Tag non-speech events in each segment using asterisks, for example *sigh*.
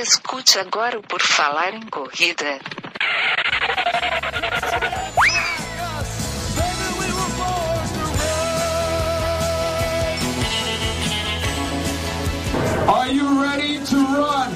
Escute agora o Por Falar em Corrida. Are you ready to run?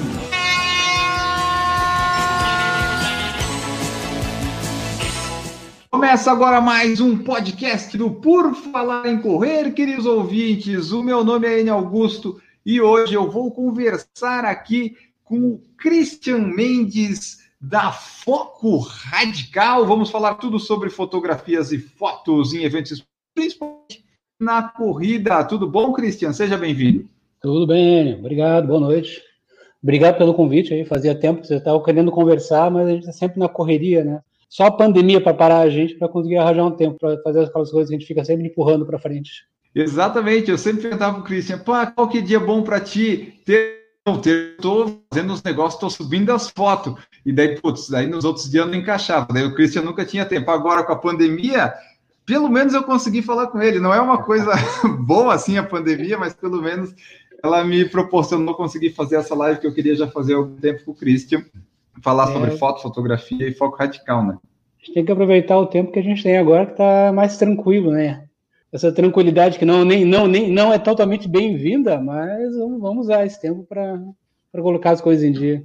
Começa agora mais um podcast do Por Falar em Correr, queridos ouvintes. O meu nome é Enio Augusto e hoje eu vou conversar aqui com o Christian Mendes da Foco Radical. Vamos falar tudo sobre fotografias e fotos em eventos, principalmente na corrida. Tudo bom, Christian? Seja bem-vindo. Tudo bem, obrigado, boa noite. Obrigado pelo convite aí. Fazia tempo que você estava querendo conversar, mas a gente está sempre na correria, né? Só a pandemia para parar a gente para conseguir arranjar um tempo para fazer aquelas coisas que a gente fica sempre empurrando para frente. Exatamente, eu sempre perguntava para o Christian, pá, qual que é dia bom para ti? Ter, não, ter, tô fazendo os negócios, tô subindo as fotos. E daí, putz, daí nos outros dias não encaixava. Daí o Christian nunca tinha tempo. Agora, com a pandemia, pelo menos eu consegui falar com ele. Não é uma coisa *laughs* boa assim a pandemia, mas pelo menos ela me proporcionou conseguir fazer essa live que eu queria já fazer há algum tempo com o Christian. Falar é. sobre foto, fotografia e foco radical, né? A gente tem que aproveitar o tempo que a gente tem agora, que está mais tranquilo, né? Essa tranquilidade que não, nem, não, nem, não é totalmente bem-vinda, mas vamos usar esse tempo para colocar as coisas em dia.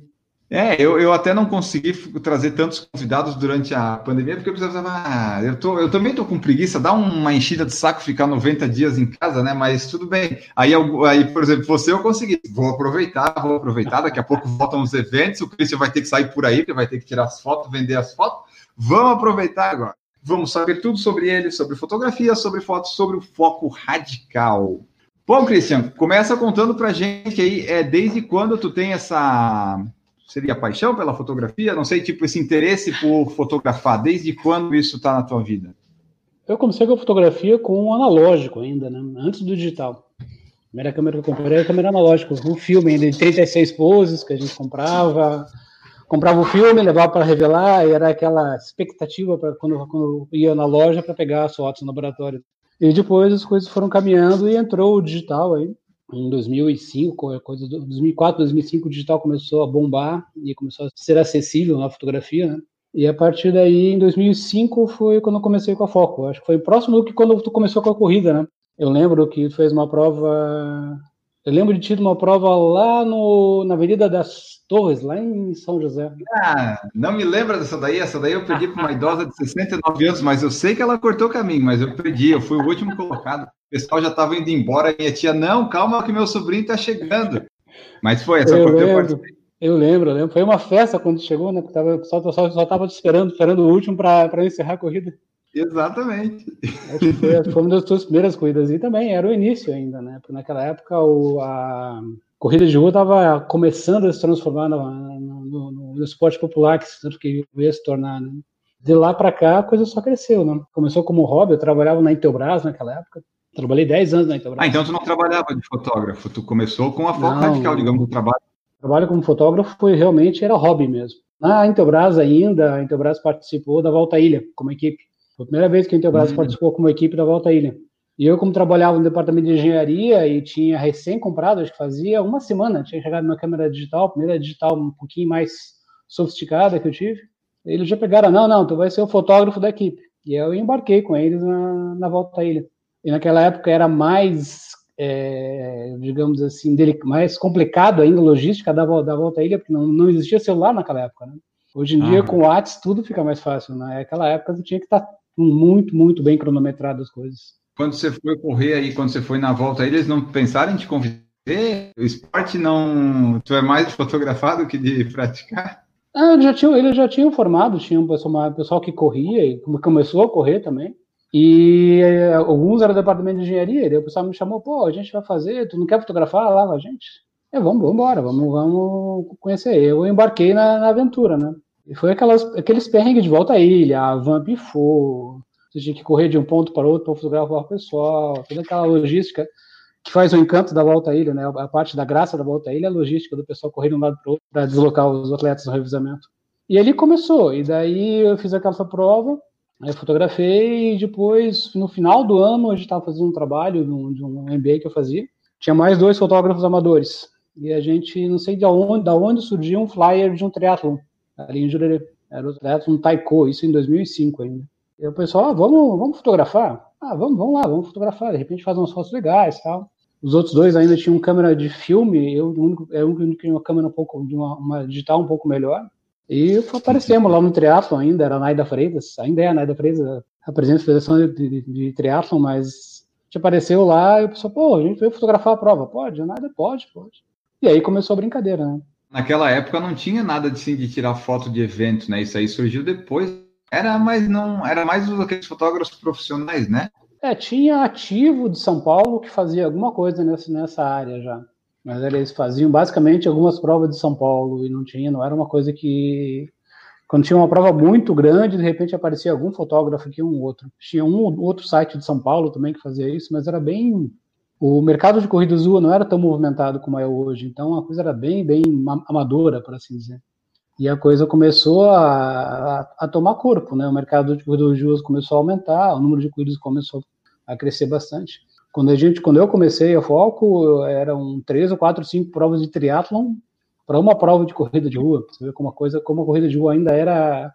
É, eu, eu até não consegui trazer tantos convidados durante a pandemia, porque eu precisava. Ah, eu, tô, eu também estou com preguiça, dá uma enchida de saco ficar 90 dias em casa, né? Mas tudo bem. Aí, aí, por exemplo, você eu consegui. Vou aproveitar, vou aproveitar. Daqui a pouco voltam os eventos, o Christian vai ter que sair por aí, porque vai ter que tirar as fotos, vender as fotos. Vamos aproveitar agora. Vamos saber tudo sobre ele, sobre fotografia, sobre fotos, sobre o foco radical. Bom, Christian, começa contando pra gente aí, é, desde quando tu tem essa, seria paixão pela fotografia? Não sei, tipo, esse interesse por fotografar, desde quando isso está na tua vida? Eu comecei com a fotografia com um analógico ainda, né? Antes do digital. A primeira câmera que eu comprei era a câmera analógica, um filme ainda de 36 poses que a gente comprava, comprava o filme, levava para revelar, e era aquela expectativa para quando, quando ia na loja para pegar as fotos no laboratório. E depois as coisas foram caminhando e entrou o digital aí. Em 2005, coisa do 2004, 2005, o digital começou a bombar e começou a ser acessível na fotografia, né? E a partir daí, em 2005, foi quando eu comecei com a Foco. Acho que foi próximo do que quando tu começou com a corrida, né? Eu lembro que tu fez uma prova eu lembro de ter uma prova lá no, na Avenida das Torres, lá em São José. Ah, não me lembra dessa daí. Essa daí eu perdi para uma idosa de 69 anos, mas eu sei que ela cortou o caminho, mas eu perdi. Eu fui o último colocado. O pessoal já estava indo embora. Minha tia, não, calma que meu sobrinho está chegando. Mas foi, essa eu lembro, eu lembro, eu lembro. Foi uma festa quando chegou, né? Tava, o pessoal só estava esperando, esperando o último para encerrar a corrida. Exatamente. Foi, foi, uma das suas primeiras corridas e também era o início ainda, né? Porque naquela época o, a corrida de rua estava começando a se transformar no, no, no, no esporte popular, que tanto que ia se tornar. Né? De lá para cá a coisa só cresceu, né? Começou como hobby, eu trabalhava na Intelbras naquela época. Trabalhei 10 anos na Intelbras. Ah, então tu não trabalhava de fotógrafo, tu começou com a foto radical, digamos, do trabalho. Trabalho como fotógrafo foi realmente era hobby mesmo. Na Intelbras ainda, a Intelbras participou da Volta à Ilha como equipe. Foi a primeira vez que a Intelbras uhum. participou como equipe da Volta à Ilha. E eu, como trabalhava no departamento de engenharia e tinha recém comprado, acho que fazia uma semana, tinha chegado na câmera digital, primeira digital um pouquinho mais sofisticada que eu tive. Eles já pegaram, não, não, tu vai ser o fotógrafo da equipe. E eu embarquei com eles na, na Volta à Ilha. E naquela época era mais, é, digamos assim, mais complicado ainda a logística da, da Volta à Ilha, porque não, não existia celular naquela época, né? Hoje em ah. dia, com o WhatsApp, tudo fica mais fácil. Né? Naquela época, tu tinha que estar tá muito, muito bem cronometrado as coisas. Quando você foi correr aí, quando você foi na volta eles não pensaram em te convidar? O esporte não. Tu é mais fotografado que de praticar? Ah, eles já tinham, eles já tinham formado, tinha um pessoal, um pessoal que corria e começou a correr também. E eh, alguns eram do departamento de engenharia, e o pessoal me chamou, pô, a gente vai fazer, tu não quer fotografar lá com a gente? É, vamos, vamos embora, vamos, vamos conhecer. Eu embarquei na, na aventura, né? E foi aquelas, aqueles perrengues de volta à ilha, a van pifou, você tinha que correr de um ponto para outro para fotografar o pessoal, toda aquela logística que faz o encanto da volta à ilha, né? A parte da graça da volta à ilha é a logística do pessoal correr de um lado para outro para deslocar os atletas no revisamento. E ali começou, e daí eu fiz aquela prova, aí fotografei, e depois, no final do ano, a gente estava fazendo um trabalho de um, MBA que eu fazia, tinha mais dois fotógrafos amadores, e a gente, não sei de onde, de onde surgiu um flyer de um triatlon ali em Jurerê. Era o triatlon Taiko, isso em 2005 ainda. E o pessoal, ah, vamos, vamos fotografar? Ah, vamos, vamos lá, vamos fotografar. De repente faz umas fotos legais tal. Os outros dois ainda tinham câmera de filme, eu o único, é o único tinha uma câmera um pouco, de uma, uma, digital um pouco melhor. E aparecemos lá no triatlon ainda, era a Naida Freitas, ainda é a Naida Freitas, a presidente da Federação de, de, de Triatlon, mas gente apareceu lá e o pessoal, pô, a gente veio fotografar a prova. Pode? A Naida pode, pode. E aí começou a brincadeira, né? Naquela época não tinha nada de, assim, de tirar foto de evento, né? Isso aí surgiu depois. Era mais não, era mais aqueles fotógrafos profissionais, né? É, tinha ativo de São Paulo que fazia alguma coisa nessa, nessa área já. Mas eles faziam basicamente algumas provas de São Paulo e não tinha, não era uma coisa que. Quando tinha uma prova muito grande, de repente aparecia algum fotógrafo aqui, um outro. Tinha um outro site de São Paulo também que fazia isso, mas era bem. O mercado de corridas rua não era tão movimentado como é hoje, então a coisa era bem, bem amadora, por assim dizer. E a coisa começou a, a, a tomar corpo, né? O mercado de corridas ruas começou a aumentar, o número de corridas começou a crescer bastante. Quando a gente, quando eu comecei a foco, eram três ou quatro, cinco provas de triatlon para uma prova de corrida de rua. Você vê como a coisa, como a corrida de rua ainda era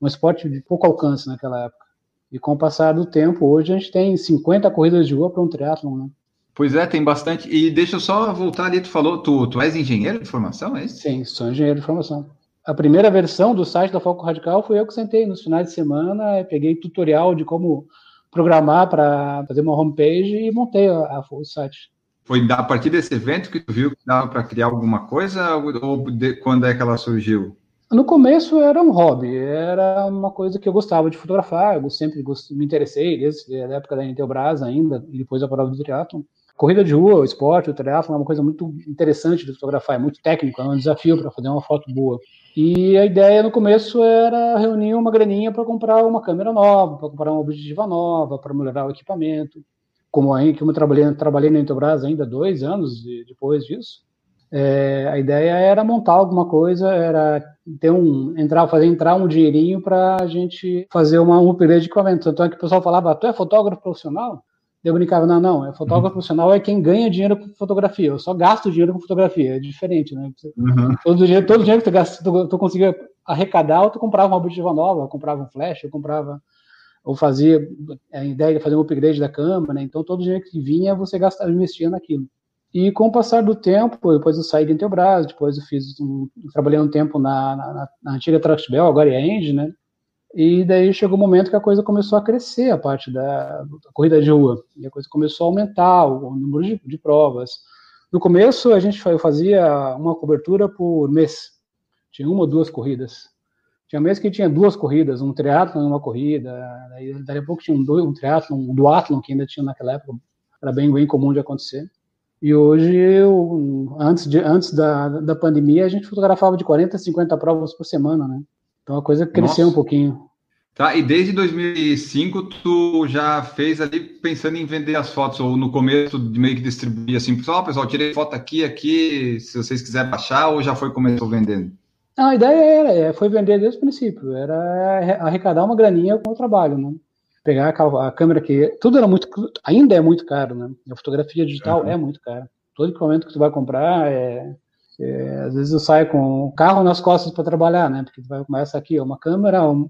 um esporte de pouco alcance naquela época. E com o passar do tempo, hoje a gente tem 50 corridas de rua para um triatlon, né? Pois é, tem bastante. E deixa eu só voltar ali, tu falou, tu, tu és engenheiro de formação, é isso? Sim, sou engenheiro de formação. A primeira versão do site da Foco Radical foi eu que sentei nos finais de semana, peguei tutorial de como programar para fazer uma homepage e montei a, a, o site. Foi a partir desse evento que tu viu que dava para criar alguma coisa ou de, quando é que ela surgiu? No começo era um hobby, era uma coisa que eu gostava de fotografar, eu sempre me interessei, desde a época da Intelbras ainda, e depois a prova do triatlon. Corrida de rua, o esporte, o triatlon é uma coisa muito interessante de fotografar, é muito técnico, é um desafio para fazer uma foto boa. E a ideia no começo era reunir uma graninha para comprar uma câmera nova, para comprar uma objetiva nova, para melhorar o equipamento. Como aí, como eu trabalhei, trabalhei na Intelbras ainda dois anos depois disso, é, a ideia era montar alguma coisa, era ter um, entrar, fazer entrar um dinheirinho para a gente fazer uma, um upgrade de equipamento. Tanto é que o pessoal falava, tu é fotógrafo profissional? Eu brincava, não, não, é fotógrafo uhum. profissional é quem ganha dinheiro com fotografia. Eu só gasto dinheiro com fotografia, é diferente, né? Uhum. Todo, dinheiro, todo dinheiro que tu, gasta, tu, tu conseguia arrecadar, ou tu comprava uma objetiva nova, eu comprava um flash, eu comprava, ou fazia a ideia de fazer um upgrade da câmera, né? Então todo dinheiro que vinha, você gastava, investia naquilo. E com o passar do tempo, depois eu saí da Intelbras, depois eu fiz um, trabalhei um tempo na, na, na antiga Trustbel, agora é a né? E daí chegou o um momento que a coisa começou a crescer, a parte da, da, corrida de rua. E a coisa começou a aumentar, o, o número de, de, provas. No começo, a gente fazia uma cobertura por mês. Tinha uma ou duas corridas. Tinha mês que tinha duas corridas, um triatlon e uma corrida. Daí, daí a pouco tinha um, um triatlon, um duatlon, que ainda tinha naquela época. Era bem, bem comum de acontecer. E hoje, eu, antes, de, antes da, da pandemia, a gente fotografava de 40 a 50 provas por semana, né? Então a coisa cresceu Nossa. um pouquinho. Tá, e desde 2005 tu já fez ali pensando em vender as fotos, ou no começo de meio que distribuir assim, pessoal, pessoal, tirei foto aqui, aqui, se vocês quiserem baixar, ou já foi começou vendendo? Não, a ideia era, é, foi vender desde o princípio, era arrecadar uma graninha com o trabalho, né? Pegar a, a câmera que, tudo era muito, ainda é muito caro, né? A fotografia digital uhum. é muito cara. Todo equipamento que tu vai comprar é, é, às vezes eu saio com o carro nas costas para trabalhar, né? Porque vai começa aqui, uma câmera, um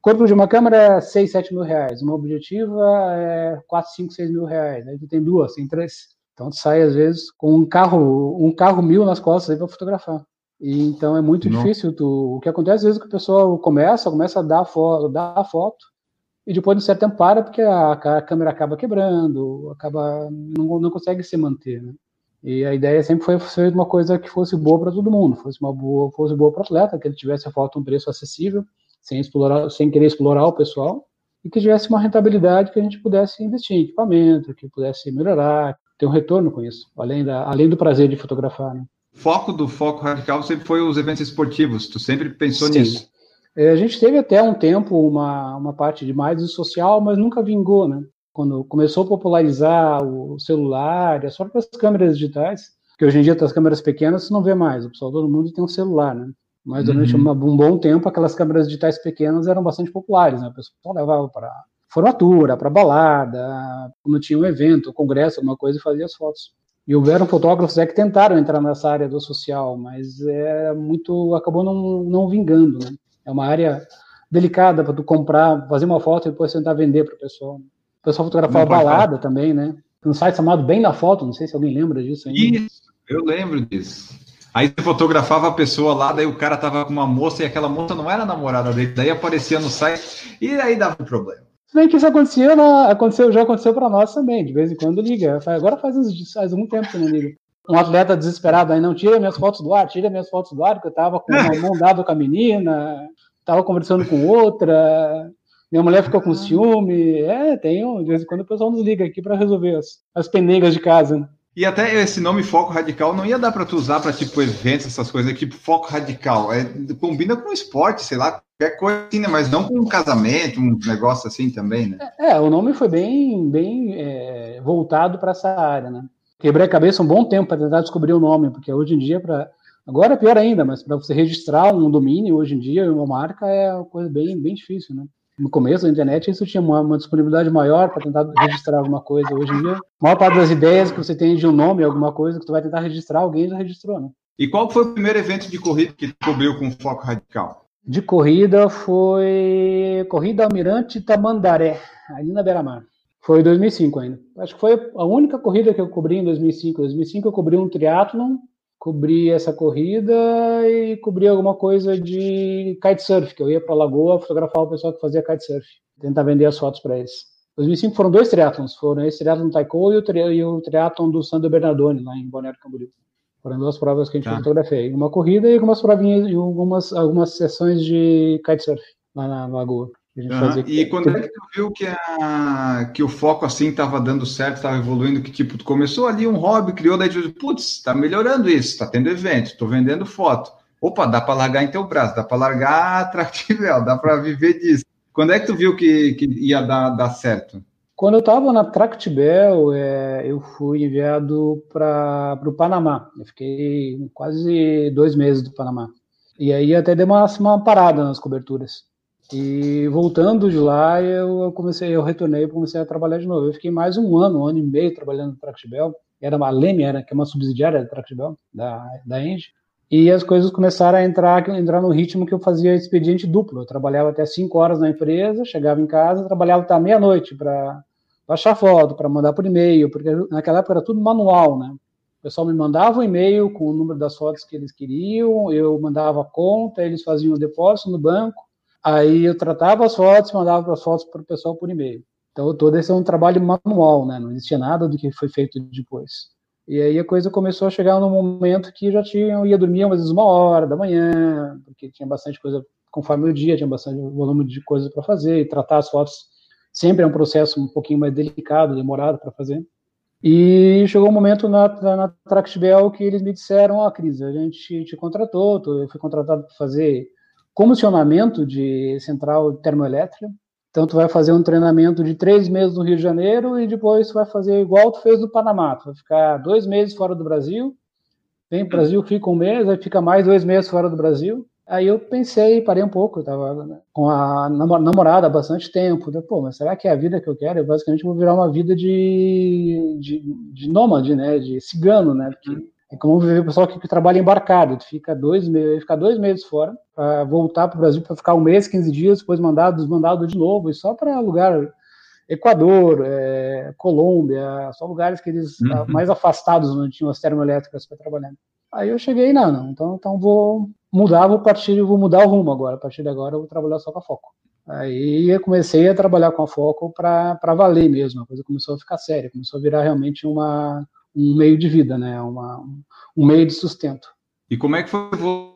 corpo de uma câmera é 6, 7 mil reais, uma objetiva é 4, 5, 6 mil reais. Aí tu tem duas, tem três. Então tu sai às vezes com um carro, um carro mil nas costas aí para fotografar. E, então é muito Não. difícil. Tu, o que acontece às vezes é que a pessoa começa, começa a dar foto, dar a foto e depois de um certo tempo para porque a, a câmera acaba quebrando, acaba não, não consegue se manter, né? E a ideia sempre foi fazer uma coisa que fosse boa para todo mundo, fosse uma boa, fosse boa para o atleta, que ele tivesse a foto um preço acessível, sem explorar, sem querer explorar o pessoal, e que tivesse uma rentabilidade que a gente pudesse investir em equipamento, que pudesse melhorar, ter um retorno com isso, além da, além do prazer de fotografar. Né? Foco do foco radical sempre foi os eventos esportivos. Tu sempre pensou Sim. nisso? É, a gente teve até um tempo uma, uma parte de mais social, mas nunca vingou, né? Quando começou a popularizar o celular, as próprias câmeras digitais, que hoje em dia as câmeras pequenas você não vê mais, o pessoal todo mundo tem um celular, né? Mas durante uhum. um bom tempo aquelas câmeras digitais pequenas eram bastante populares, né? O pessoal levava para formatura, para balada, quando tinha um evento, um congresso, alguma coisa e fazia as fotos. E houveram fotógrafos é, que tentaram entrar nessa área do social, mas é muito acabou não, não vingando, né? É uma área delicada para tu comprar, fazer uma foto e depois tentar vender para o pessoal. O pessoal fotografava balada também, né? Tem um site chamado Bem na Foto, não sei se alguém lembra disso ainda. Isso, eu lembro disso. Aí você fotografava a pessoa lá, daí o cara tava com uma moça e aquela moça não era namorada dele, daí aparecia no site e aí dava um problema. Se bem que isso acontecia, na, aconteceu, já aconteceu para nós também, de vez em quando liga. Agora faz, uns, faz algum tempo que não liga. Um atleta desesperado aí, não tira minhas fotos do ar, tira minhas fotos do ar, porque eu tava com uma mão dada com a menina, tava conversando com outra, minha mulher ficou com ciúme. É, tem, de vez em quando o pessoal nos liga aqui para resolver as, as peneiras de casa. E até esse nome foco radical não ia dar para tu usar para tipo eventos, essas coisas, tipo foco radical. É, combina com esporte, sei lá, qualquer coisa assim, né? Mas não com um casamento, um negócio assim também, né? É, é o nome foi bem, bem é, voltado para essa área, né? Quebrei a cabeça um bom tempo para tentar descobrir o nome, porque hoje em dia, para agora é pior ainda, mas para você registrar um domínio hoje em dia, uma marca é uma coisa bem, bem difícil, né? No começo da internet, isso tinha uma, uma disponibilidade maior para tentar registrar alguma coisa. Hoje em dia, a maior parte das ideias que você tem de um nome, alguma coisa que tu vai tentar registrar, alguém já registrou, né? E qual foi o primeiro evento de corrida que tu cobriu com foco radical? De corrida foi Corrida Almirante Tamandaré, ali na Beira-Mar. Foi 2005 ainda. Acho que foi a única corrida que eu cobri em 2005. Em 2005 eu cobri um triatlon cobri essa corrida e cobri alguma coisa de kitesurf, que eu ia para a lagoa fotografar o pessoal que fazia kitesurf, tentar vender as fotos para eles. 2005 foram dois triatlons, foram esse triatlon Taiko e o, tri e o triatlon do Sandro Bernardoni, lá em Balneário Camboriú. Foram duas provas que a gente tá. fotografei. Uma corrida e algumas provinhas, e algumas, algumas sessões de kitesurf lá na lagoa. Uhum. E quando é que tu viu que, a, que o foco assim estava dando certo, estava evoluindo, que tipo, tu começou ali um hobby, criou, daí tu disse, putz, está melhorando isso, está tendo evento, estou vendendo foto. Opa, dá para largar em teu braço, dá para largar *laughs* Tractivel, dá para viver disso. Quando é que tu viu que, que ia dar, dar certo? Quando eu estava na Tractibel, é, eu fui enviado para o Panamá. Eu fiquei quase dois meses do Panamá. E aí até dei uma, uma parada nas coberturas. E voltando de lá, eu comecei, eu retornei e comecei a trabalhar de novo. Eu fiquei mais um ano, um ano e meio trabalhando no Tractibel. Era uma Leme, era, que é uma subsidiária da Tractibel, da, da Engie. E as coisas começaram a entrar, entrar no ritmo que eu fazia expediente duplo. Eu trabalhava até 5 horas na empresa, chegava em casa, trabalhava até meia-noite para baixar foto, para mandar por e-mail, porque naquela época era tudo manual, né? O pessoal me mandava um e-mail com o número das fotos que eles queriam, eu mandava a conta, eles faziam o depósito no banco, Aí eu tratava as fotos mandava as fotos para o pessoal por e-mail. Então todo esse é um trabalho manual, né? Não existia nada do que foi feito depois. E aí a coisa começou a chegar num momento que já tinha, eu ia dormir às vezes uma hora da manhã, porque tinha bastante coisa conforme o dia, tinha bastante volume de coisas para fazer, e tratar as fotos sempre é um processo um pouquinho mais delicado, demorado para fazer. E chegou um momento na, na, na Tractbel que eles me disseram, ó, oh, Cris, a gente te contratou, eu fui contratado para fazer comissionamento de central termoelétrica. Então, tu vai fazer um treinamento de três meses no Rio de Janeiro e depois tu vai fazer igual tu fez no Panamá. Tu vai ficar dois meses fora do Brasil, vem para o Brasil, fica um mês, aí fica mais dois meses fora do Brasil. Aí eu pensei, parei um pouco, eu tava né, com a namorada há bastante tempo. Eu, Pô, mas será que é a vida que eu quero? Eu basicamente vou virar uma vida de, de, de nômade, né? De cigano, né? Porque é como viver o pessoal que, que trabalha embarcado, tu fica dois meses, fica dois meses fora, para voltar para o Brasil para ficar um mês, 15 dias, depois mandado, desmandado de novo, e só para lugar Equador, é, Colômbia, só lugares que eles uhum. mais afastados onde tinham as termoelétricas para trabalhar. Aí eu cheguei, não, não, então, então vou mudar, vou partir, vou mudar o rumo agora. A partir de agora eu vou trabalhar só com a Foco. Aí eu comecei a trabalhar com a Foco para valer mesmo, a coisa começou a ficar séria, começou a virar realmente uma um meio de vida, né? Uma, um meio de sustento. E como é que foi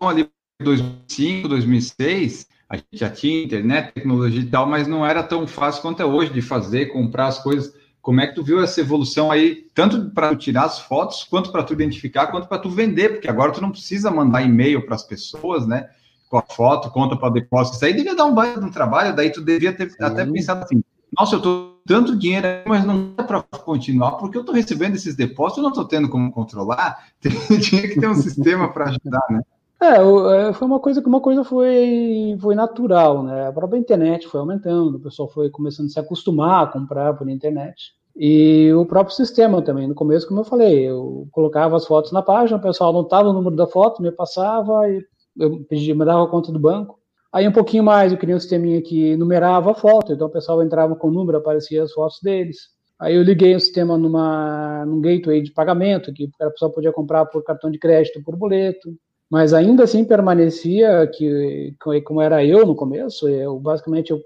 ali 2005, 2006? A gente já tinha internet, tecnologia e tal, mas não era tão fácil quanto é hoje de fazer, comprar as coisas. Como é que tu viu essa evolução aí, tanto para tirar as fotos, quanto para tu identificar, quanto para tu vender? Porque agora tu não precisa mandar e-mail para as pessoas, né? Com a foto, conta para depósito. Isso aí devia dar um baita um trabalho, daí tu devia ter Sim. até pensado assim, nossa, eu estou tanto dinheiro, mas não dá para continuar, porque eu estou recebendo esses depósitos, eu não estou tendo como controlar, *laughs* tinha que ter um sistema para ajudar, né? É, é, foi uma coisa que uma coisa foi, foi natural, né? A própria internet foi aumentando, o pessoal foi começando a se acostumar a comprar por internet. E o próprio sistema também. No começo, como eu falei, eu colocava as fotos na página, o pessoal anotava o número da foto, me passava, e eu pedia, me dava a conta do banco. Aí um pouquinho mais, eu queria um sisteminha que numerava a foto, então o pessoal entrava com o número, aparecia as fotos deles. Aí eu liguei o sistema numa, num gateway de pagamento, que a pessoa podia comprar por cartão de crédito, por boleto. Mas ainda assim permanecia que, como era eu no começo, eu basicamente eu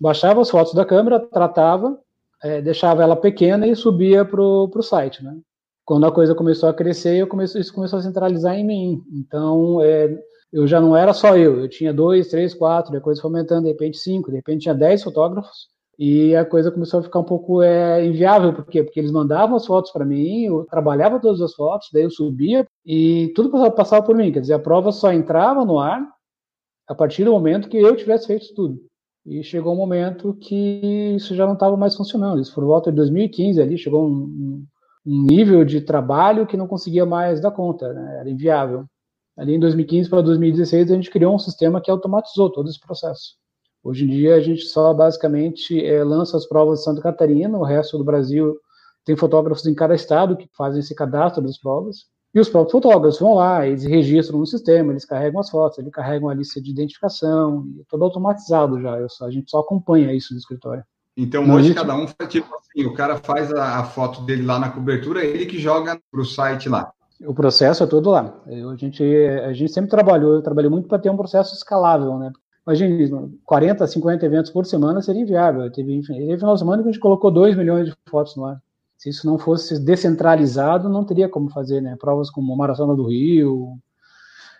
baixava as fotos da câmera, tratava, é, deixava ela pequena e subia para o site, né? Quando a coisa começou a crescer, eu comecei, isso começou a centralizar em mim. Então, é, eu já não era só eu, eu tinha dois, três, quatro, depois foi aumentando, de repente cinco, de repente tinha dez fotógrafos, e a coisa começou a ficar um pouco é, inviável, por quê? Porque eles mandavam as fotos para mim, eu trabalhava todas as fotos, daí eu subia e tudo passava, passava por mim, quer dizer, a prova só entrava no ar a partir do momento que eu tivesse feito tudo. E chegou um momento que isso já não estava mais funcionando. Isso foi volta de 2015 ali, chegou um, um, nível de trabalho que não conseguia mais dar conta, né? era inviável. Ali em 2015 para 2016 a gente criou um sistema que automatizou todo esse processo. Hoje em dia a gente só basicamente é, lança as provas de Santa Catarina, o resto do Brasil tem fotógrafos em cada estado que fazem esse cadastro das provas. E os próprios fotógrafos vão lá, eles registram no sistema, eles carregam as fotos, eles carregam a lista de identificação, é tudo automatizado já. Só, a gente só acompanha isso no escritório. Então hoje gente... cada um faz tipo assim, o cara faz a, a, foto dele lá na cobertura, ele que joga para o site lá. O processo é todo lá. Eu, a, gente, a gente sempre trabalhou, eu trabalhei muito para ter um processo escalável, né? Imagina, 40, 50 eventos por semana seria inviável. Teve, teve final de semana que a gente colocou 2 milhões de fotos no ar. Se isso não fosse descentralizado, não teria como fazer, né? Provas como a Maratona do Rio.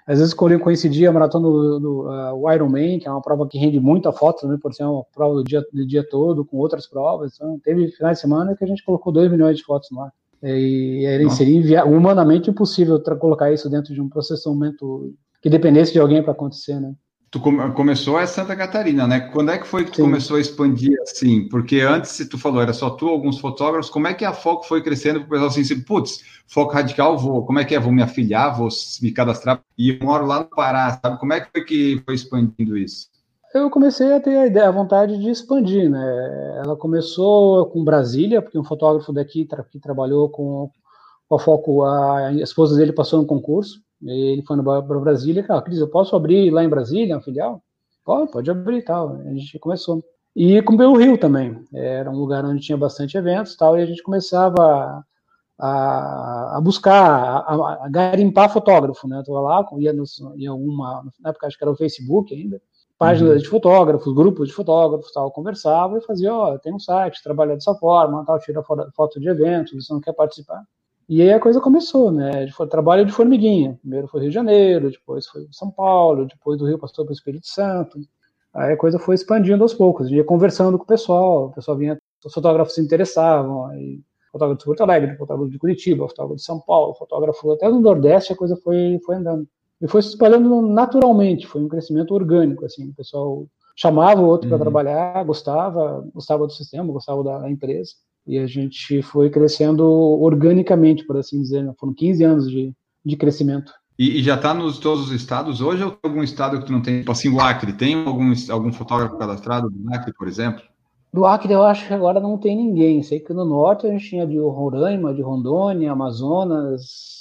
Às vezes coincidia a Maratona do, do uh, Ironman, que é uma prova que rende muita foto por ser uma prova do dia, do dia todo, com outras provas. Então, teve final de semana que a gente colocou 2 milhões de fotos no ar. E seria humanamente impossível colocar isso dentro de um processamento que dependesse de alguém para acontecer, né? Tu come, começou é Santa Catarina, né? Quando é que foi que tu Sim. começou a expandir assim? Porque antes, se tu falou, era só tu, alguns fotógrafos, como é que a Foco foi crescendo para o pessoal assim, putz, Foco Radical, vou, como é que é? Vou me afiliar, vou me cadastrar, e eu moro lá no Pará, sabe? Como é que foi que foi expandindo isso? Eu comecei a ter a ideia, a vontade de expandir, né? Ela começou com Brasília, porque um fotógrafo daqui que trabalhou com, com a Foco, a esposa dele passou no concurso, ele foi para Brasília, cara, Cris, eu posso abrir lá em Brasília, uma filial? Pode, pode abrir e tal. A gente começou. E com o Rio também. Era um lugar onde tinha bastante eventos tal, e a gente começava a, a buscar, a, a, garimpar fotógrafo, né? Eu tava lá, ia, nos, ia uma, na época acho que era o Facebook ainda, páginas uhum. de fotógrafos, grupos de fotógrafos, tal, conversava e fazia, ó, oh, tem um site, trabalha dessa forma, tal, tira foto de eventos, você não quer participar? E aí a coisa começou, né? Foi trabalho de formiguinha. Primeiro foi Rio de Janeiro, depois foi São Paulo, depois do Rio passou para o Espírito Santo. Aí a coisa foi expandindo aos poucos. A gente ia conversando com o pessoal, o pessoal vinha, os fotógrafos se interessavam, aí fotógrafo de Porto Alegre, fotógrafo de Curitiba, fotógrafo de São Paulo, fotógrafo até no Nordeste, a coisa foi, foi andando. E foi se espalhando naturalmente, foi um crescimento orgânico, assim, o pessoal chamava o outro uhum. para trabalhar, gostava, gostava do sistema, gostava da empresa. E a gente foi crescendo organicamente, por assim dizer. Né? Foram 15 anos de, de crescimento. E, e já está nos todos os estados hoje ou tem algum estado que tu não tem? Tipo assim, o Acre, tem algum, algum fotógrafo cadastrado do Acre, por exemplo? Do Acre eu acho que agora não tem ninguém. Sei que no norte a gente tinha de Roraima, de Rondônia, Amazonas,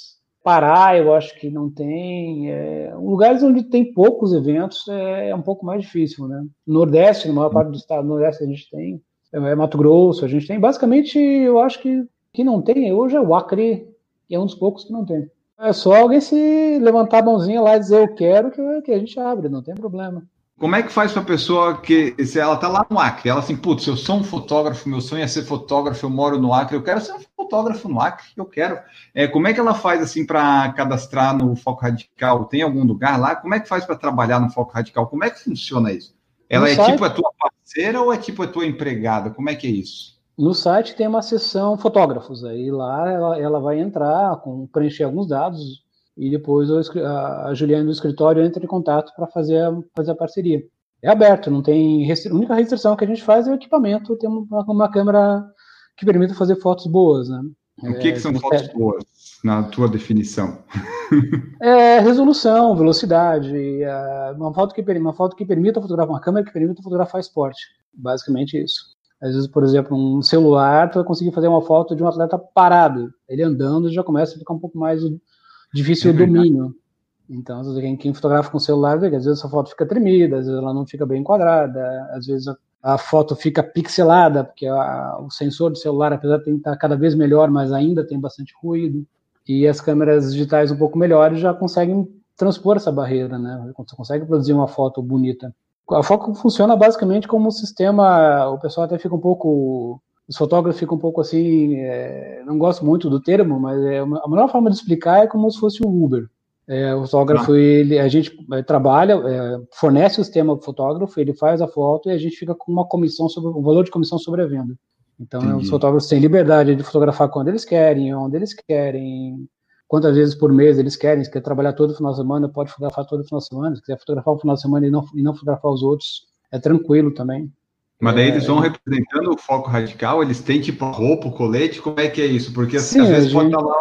Pará eu acho que não tem. É, lugares onde tem poucos eventos é, é um pouco mais difícil, né? Nordeste, na maior parte do estado, Nordeste a gente tem é Mato Grosso, a gente tem. Basicamente, eu acho que que não tem hoje é o Acre, que é um dos poucos que não tem. É só alguém se levantar a mãozinha lá e dizer eu quero, que, que a gente abre, não tem problema. Como é que faz para a pessoa que, se ela está lá no Acre, ela assim, putz, eu sou um fotógrafo, meu sonho é ser fotógrafo, eu moro no Acre, eu quero ser um fotógrafo no Acre, eu quero. É, como é que ela faz assim para cadastrar no Foco Radical? Tem algum lugar lá? Como é que faz para trabalhar no Foco Radical? Como é que funciona isso? Ela no é site... tipo a tua parceira ou é tipo a tua empregada? Como é que é isso? No site tem uma seção fotógrafos, aí lá ela, ela vai entrar, com, preencher alguns dados e depois a, a Juliana do escritório entra em contato para fazer, a, fazer a parceria. É aberto, não tem restri... a única restrição que a gente faz é o equipamento, tem uma, uma câmera que permite fazer fotos boas, né? O que, é, que são fotos boas, na tua definição? É, resolução, velocidade, uma foto, que, uma foto que permita fotografar, uma câmera que permita fotografar esporte. Basicamente isso. Às vezes, por exemplo, um celular, tu vai conseguir fazer uma foto de um atleta parado. Ele andando já começa a ficar um pouco mais difícil é o domínio. Então, quem, quem fotografa com celular vê que às vezes a foto fica tremida, às vezes ela não fica bem enquadrada, às vezes a, a foto fica pixelada, porque a, o sensor do celular, apesar de estar cada vez melhor, mas ainda tem bastante ruído. E as câmeras digitais um pouco melhores já conseguem transpor essa barreira, né? Você consegue produzir uma foto bonita. A foto funciona basicamente como um sistema. O pessoal até fica um pouco. Os fotógrafos ficam um pouco assim. É, não gosto muito do termo, mas é, a melhor forma de explicar é como se fosse um Uber. É, o fotógrafo, ah. ele, a gente é, trabalha, é, fornece o sistema para o fotógrafo, ele faz a foto e a gente fica com uma comissão sobre o valor de comissão sobre a venda. Então, Entendi. os fotógrafos têm liberdade de fotografar quando eles querem, onde eles querem, quantas vezes por mês eles querem, se quer trabalhar todo final de semana, pode fotografar todo final de semana, se quiser fotografar o final de semana e não, e não fotografar os outros, é tranquilo também. Mas daí eles vão é, representando o foco radical, eles têm tipo roupa, colete, como é que é isso? Porque assim, Sim, às vezes gente... pode estar lá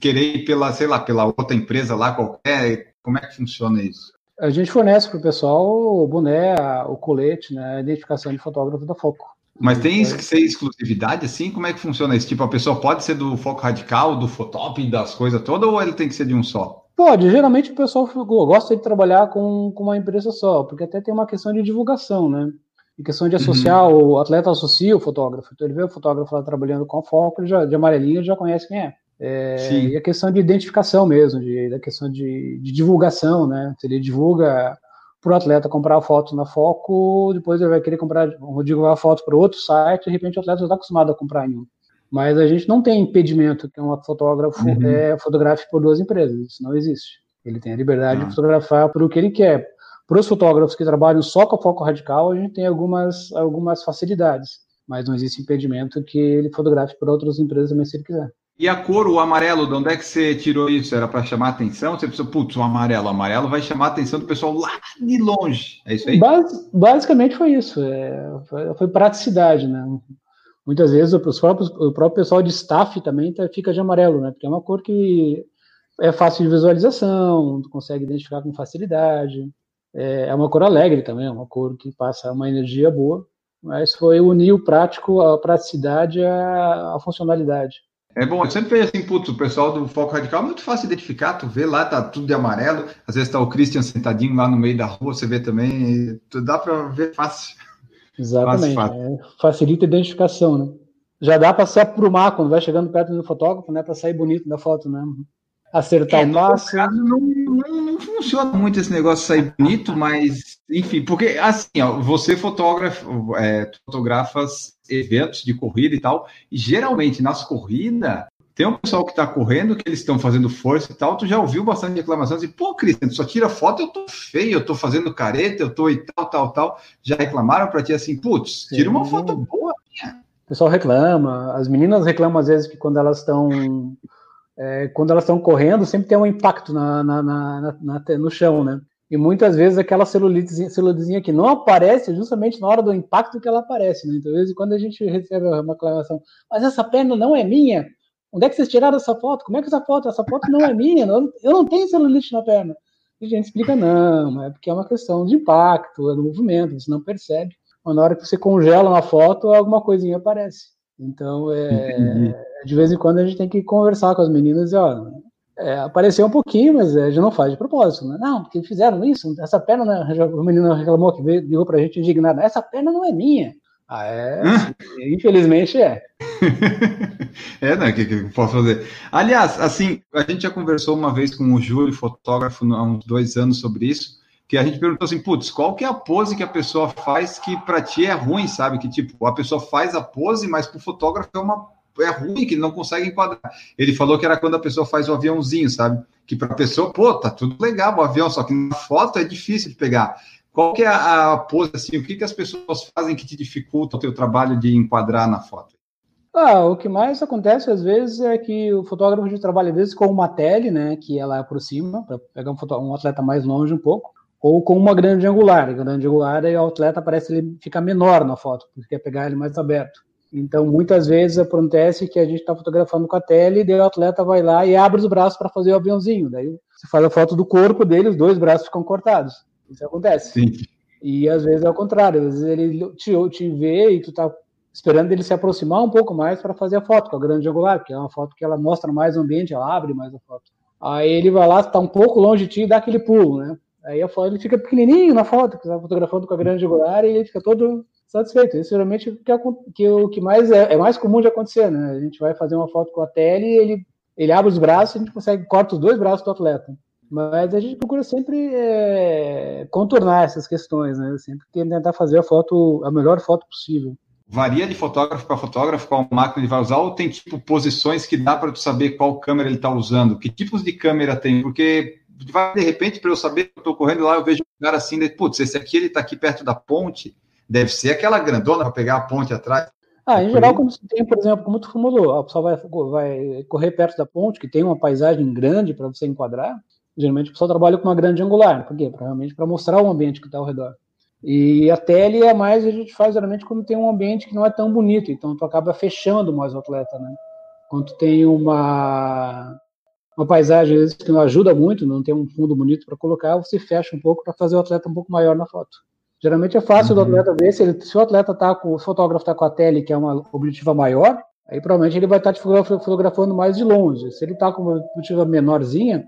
querer ir pela, sei lá, pela outra empresa lá qualquer, como é que funciona isso? A gente fornece para o pessoal o boné, o colete, né, a identificação de fotógrafo da Foco. Mas tem que ser exclusividade, assim? Como é que funciona isso? Tipo, a pessoa pode ser do foco radical, do fotop, das coisas todas, ou ele tem que ser de um só? Pode, geralmente o pessoal gosta de trabalhar com, com uma empresa só, porque até tem uma questão de divulgação, né? Em questão de associar, uhum. o atleta associa o fotógrafo. Então ele vê o fotógrafo lá trabalhando com foco, ele já, de amarelinho, já conhece quem é. É e a questão de identificação mesmo, de, da questão de, de divulgação, né? Se ele divulga para o atleta comprar a foto na Foco, depois ele vai querer comprar, vou divulgar a foto para outro site, de repente o atleta já está acostumado a comprar em um. Mas a gente não tem impedimento que um fotógrafo uhum. é, fotografe por duas empresas, isso não existe. Ele tem a liberdade uhum. de fotografar por o que ele quer. Para os fotógrafos que trabalham só com foco radical, a gente tem algumas, algumas facilidades, mas não existe impedimento que ele fotografe por outras empresas também se ele quiser. E a cor, o amarelo, de onde é que você tirou isso? Era para chamar atenção? Você pensou, putz, o amarelo, o amarelo vai chamar a atenção do pessoal lá de longe. É isso aí? Bas basicamente foi isso. É, foi, foi, praticidade, né? Muitas vezes os próprios, o próprio pessoal de staff também tá, fica de amarelo, né? Porque é uma cor que é fácil de visualização, consegue identificar com facilidade. É, é uma cor alegre também, é uma cor que passa uma energia boa. Mas foi unir o prático, a praticidade à funcionalidade. É bom, eu sempre vejo assim, putz, o pessoal do Foco Radical é muito fácil de identificar, tu vê lá, tá tudo de amarelo, às vezes tá o Christian sentadinho lá no meio da rua, você vê também, dá para ver fácil. Exatamente, fácil, fácil. É, facilita a identificação, né? Já dá para se aprumar quando vai chegando perto do fotógrafo, né, para sair bonito da foto, né? Acertar é, o passo. Não, não, não, funciona muito esse negócio de sair bonito, mas, enfim, porque assim, ó, você fotógrafa, é, fotografas eventos de corrida e tal, e geralmente nas corridas tem um pessoal que está correndo, que eles estão fazendo força e tal, tu já ouviu bastante reclamações e, pô, Cristian, tu só tira foto, eu tô feio, eu tô fazendo careta, eu tô e tal, tal, tal. Já reclamaram para ti assim, putz, tira uma foto boa minha. O pessoal reclama, as meninas reclamam às vezes que quando elas estão é, quando elas estão correndo, sempre tem um impacto na, na, na, na, no chão, né? E muitas vezes aquela celulitezinha, celulidezinha que não aparece justamente na hora do impacto que ela aparece. Né? Então, às vezes, quando a gente recebe uma reclamação, mas essa perna não é minha, onde é que vocês tiraram essa foto? Como é que essa foto? Essa foto não é minha, eu não tenho celulite na perna. E a gente explica, não, é porque é uma questão de impacto, é do movimento, você não percebe. Mas na hora que você congela na foto, alguma coisinha aparece. Então, é, de vez em quando a gente tem que conversar com as meninas e, ó, é, apareceu um pouquinho, mas a gente não faz de propósito, né? Não, porque fizeram isso, essa perna, né? o menino reclamou que veio, ligou pra gente indignado, essa perna não é minha. Ah, é? Infelizmente é. *laughs* é, né? O que, que eu posso fazer? Aliás, assim, a gente já conversou uma vez com o Júlio, fotógrafo, há uns dois anos sobre isso, que a gente perguntou assim, putz, qual que é a pose que a pessoa faz que para ti é ruim, sabe? Que tipo, a pessoa faz a pose, mas para o fotógrafo é uma é ruim, que não consegue enquadrar. Ele falou que era quando a pessoa faz o aviãozinho, sabe? Que para a pessoa, pô, tá tudo legal o avião, só que na foto é difícil de pegar. Qual que é a, pose, assim, o que, que as pessoas fazem que te dificulta o teu trabalho de enquadrar na foto? Ah, o que mais acontece às vezes é que o fotógrafo de trabalha às vezes com uma tele, né, que ela aproxima para pegar um, um, atleta mais longe um pouco, ou com uma grande angular. A grande angular, aí o atleta parece ele fica menor na foto, porque quer pegar ele mais aberto. Então, muitas vezes acontece que a gente está fotografando com a tele e daí o atleta vai lá e abre os braços para fazer o aviãozinho. Daí você faz a foto do corpo dele, os dois braços ficam cortados. Isso acontece. Sim. E às vezes é o contrário, às vezes ele te, te vê e tu tá esperando ele se aproximar um pouco mais para fazer a foto com a grande angular, que é uma foto que ela mostra mais o ambiente, ela abre mais a foto. Aí ele vai lá, está um pouco longe de ti e dá aquele pulo, né? Aí a foto, ele fica pequenininho na foto, que está fotografando com a grande angular e ele fica todo satisfeito. Isso geralmente é, que o que mais é, é, mais comum de acontecer, né? A gente vai fazer uma foto com a tele e ele, ele abre os braços e a gente consegue corta os dois braços do atleta. Mas a gente procura sempre é, contornar essas questões, né? Sempre tentar fazer a foto, a melhor foto possível. Varia de fotógrafo para fotógrafo qual máquina ele vai usar ou tem tipo posições que dá para tu saber qual câmera ele está usando? Que tipos de câmera tem? Porque de repente para eu saber que eu estou correndo lá eu vejo um cara assim, de, putz, esse aqui ele está aqui perto da ponte, deve ser aquela grandona para pegar a ponte atrás. Ah, em geral, quando você tem, por exemplo, como tu formulou, a pessoa vai, vai correr perto da ponte, que tem uma paisagem grande para você enquadrar, geralmente o pessoal trabalha com uma grande angular. Por quê? Pra, realmente para mostrar o ambiente que está ao redor. E a tele é mais, a gente faz geralmente quando tem um ambiente que não é tão bonito, então tu acaba fechando mais o atleta, né? Quando tu tem uma, uma paisagem às vezes, que não ajuda muito, não tem um fundo bonito para colocar, você fecha um pouco para fazer o atleta um pouco maior na foto. Geralmente é fácil uhum. do atleta ver se, ele, se o atleta tá com o fotógrafo está com a tele, que é uma objetiva maior, aí provavelmente ele vai estar tá te fotografando mais de longe. Se ele está com uma objetiva menorzinha,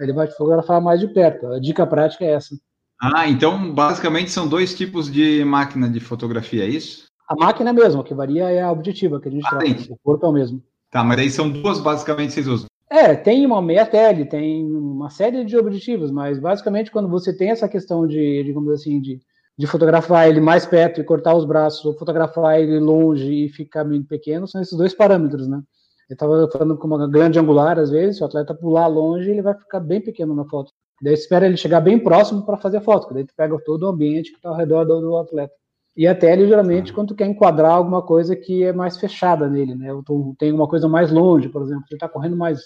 ele vai te fotografar mais de perto. A dica prática é essa. Ah, então basicamente são dois tipos de máquina de fotografia, é isso? A máquina mesmo, o que varia é a objetiva que a gente ah, troca. O corpo é o mesmo. Tá, mas aí são duas basicamente vocês usam. É, tem uma meia tele, tem uma série de objetivos, mas basicamente quando você tem essa questão de, digamos assim, de, de fotografar ele mais perto e cortar os braços, ou fotografar ele longe e ficar muito pequeno, são esses dois parâmetros, né? Eu estava falando com uma grande angular, às vezes, se o atleta pular longe, ele vai ficar bem pequeno na foto. Daí espera ele chegar bem próximo para fazer a foto, daí tu pega todo o ambiente que está ao redor do, do, atleta. E a tele, geralmente, uhum. quando tu quer enquadrar alguma coisa que é mais fechada nele, né? Tem uma coisa mais longe, por exemplo, ele está correndo mais.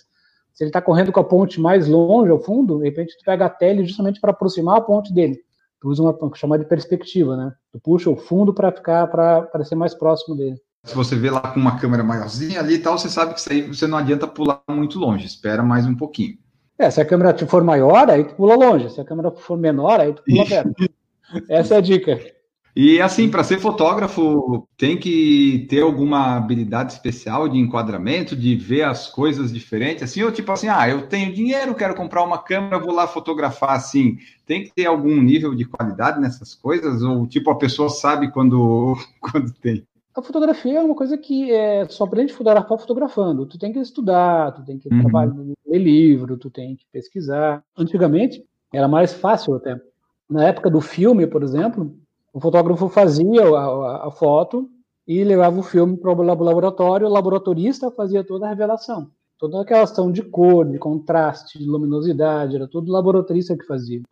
Se ele está correndo com a ponte mais longe ao fundo, de repente tu pega a tele justamente para aproximar a ponte dele. Tu usa uma chamada de perspectiva, né? Tu puxa o fundo para ficar para ser mais próximo dele. Se você vê lá com uma câmera maiorzinha ali e tal, você sabe que isso aí você não adianta pular muito longe, espera mais um pouquinho. É, se a câmera for maior, aí tu pula longe. Se a câmera for menor, aí tu pula perto. Essa é a dica. E assim, para ser fotógrafo, tem que ter alguma habilidade especial de enquadramento, de ver as coisas diferentes, assim, ou tipo assim, ah, eu tenho dinheiro, quero comprar uma câmera, vou lá fotografar assim. Tem que ter algum nível de qualidade nessas coisas, ou tipo, a pessoa sabe quando, *laughs* quando tem? a fotografia é uma coisa que é, só aprende a fotografar fotografando. Tu tem que estudar, tu tem que uhum. trabalhar, ler livro, tu tem que pesquisar. Antigamente era mais fácil até. Na época do filme, por exemplo, o fotógrafo fazia a, a, a foto e levava o filme para o laboratório, o laboratorista fazia toda a revelação. Toda aquela questão de cor, de contraste, de luminosidade, era tudo o laboratorista que fazia.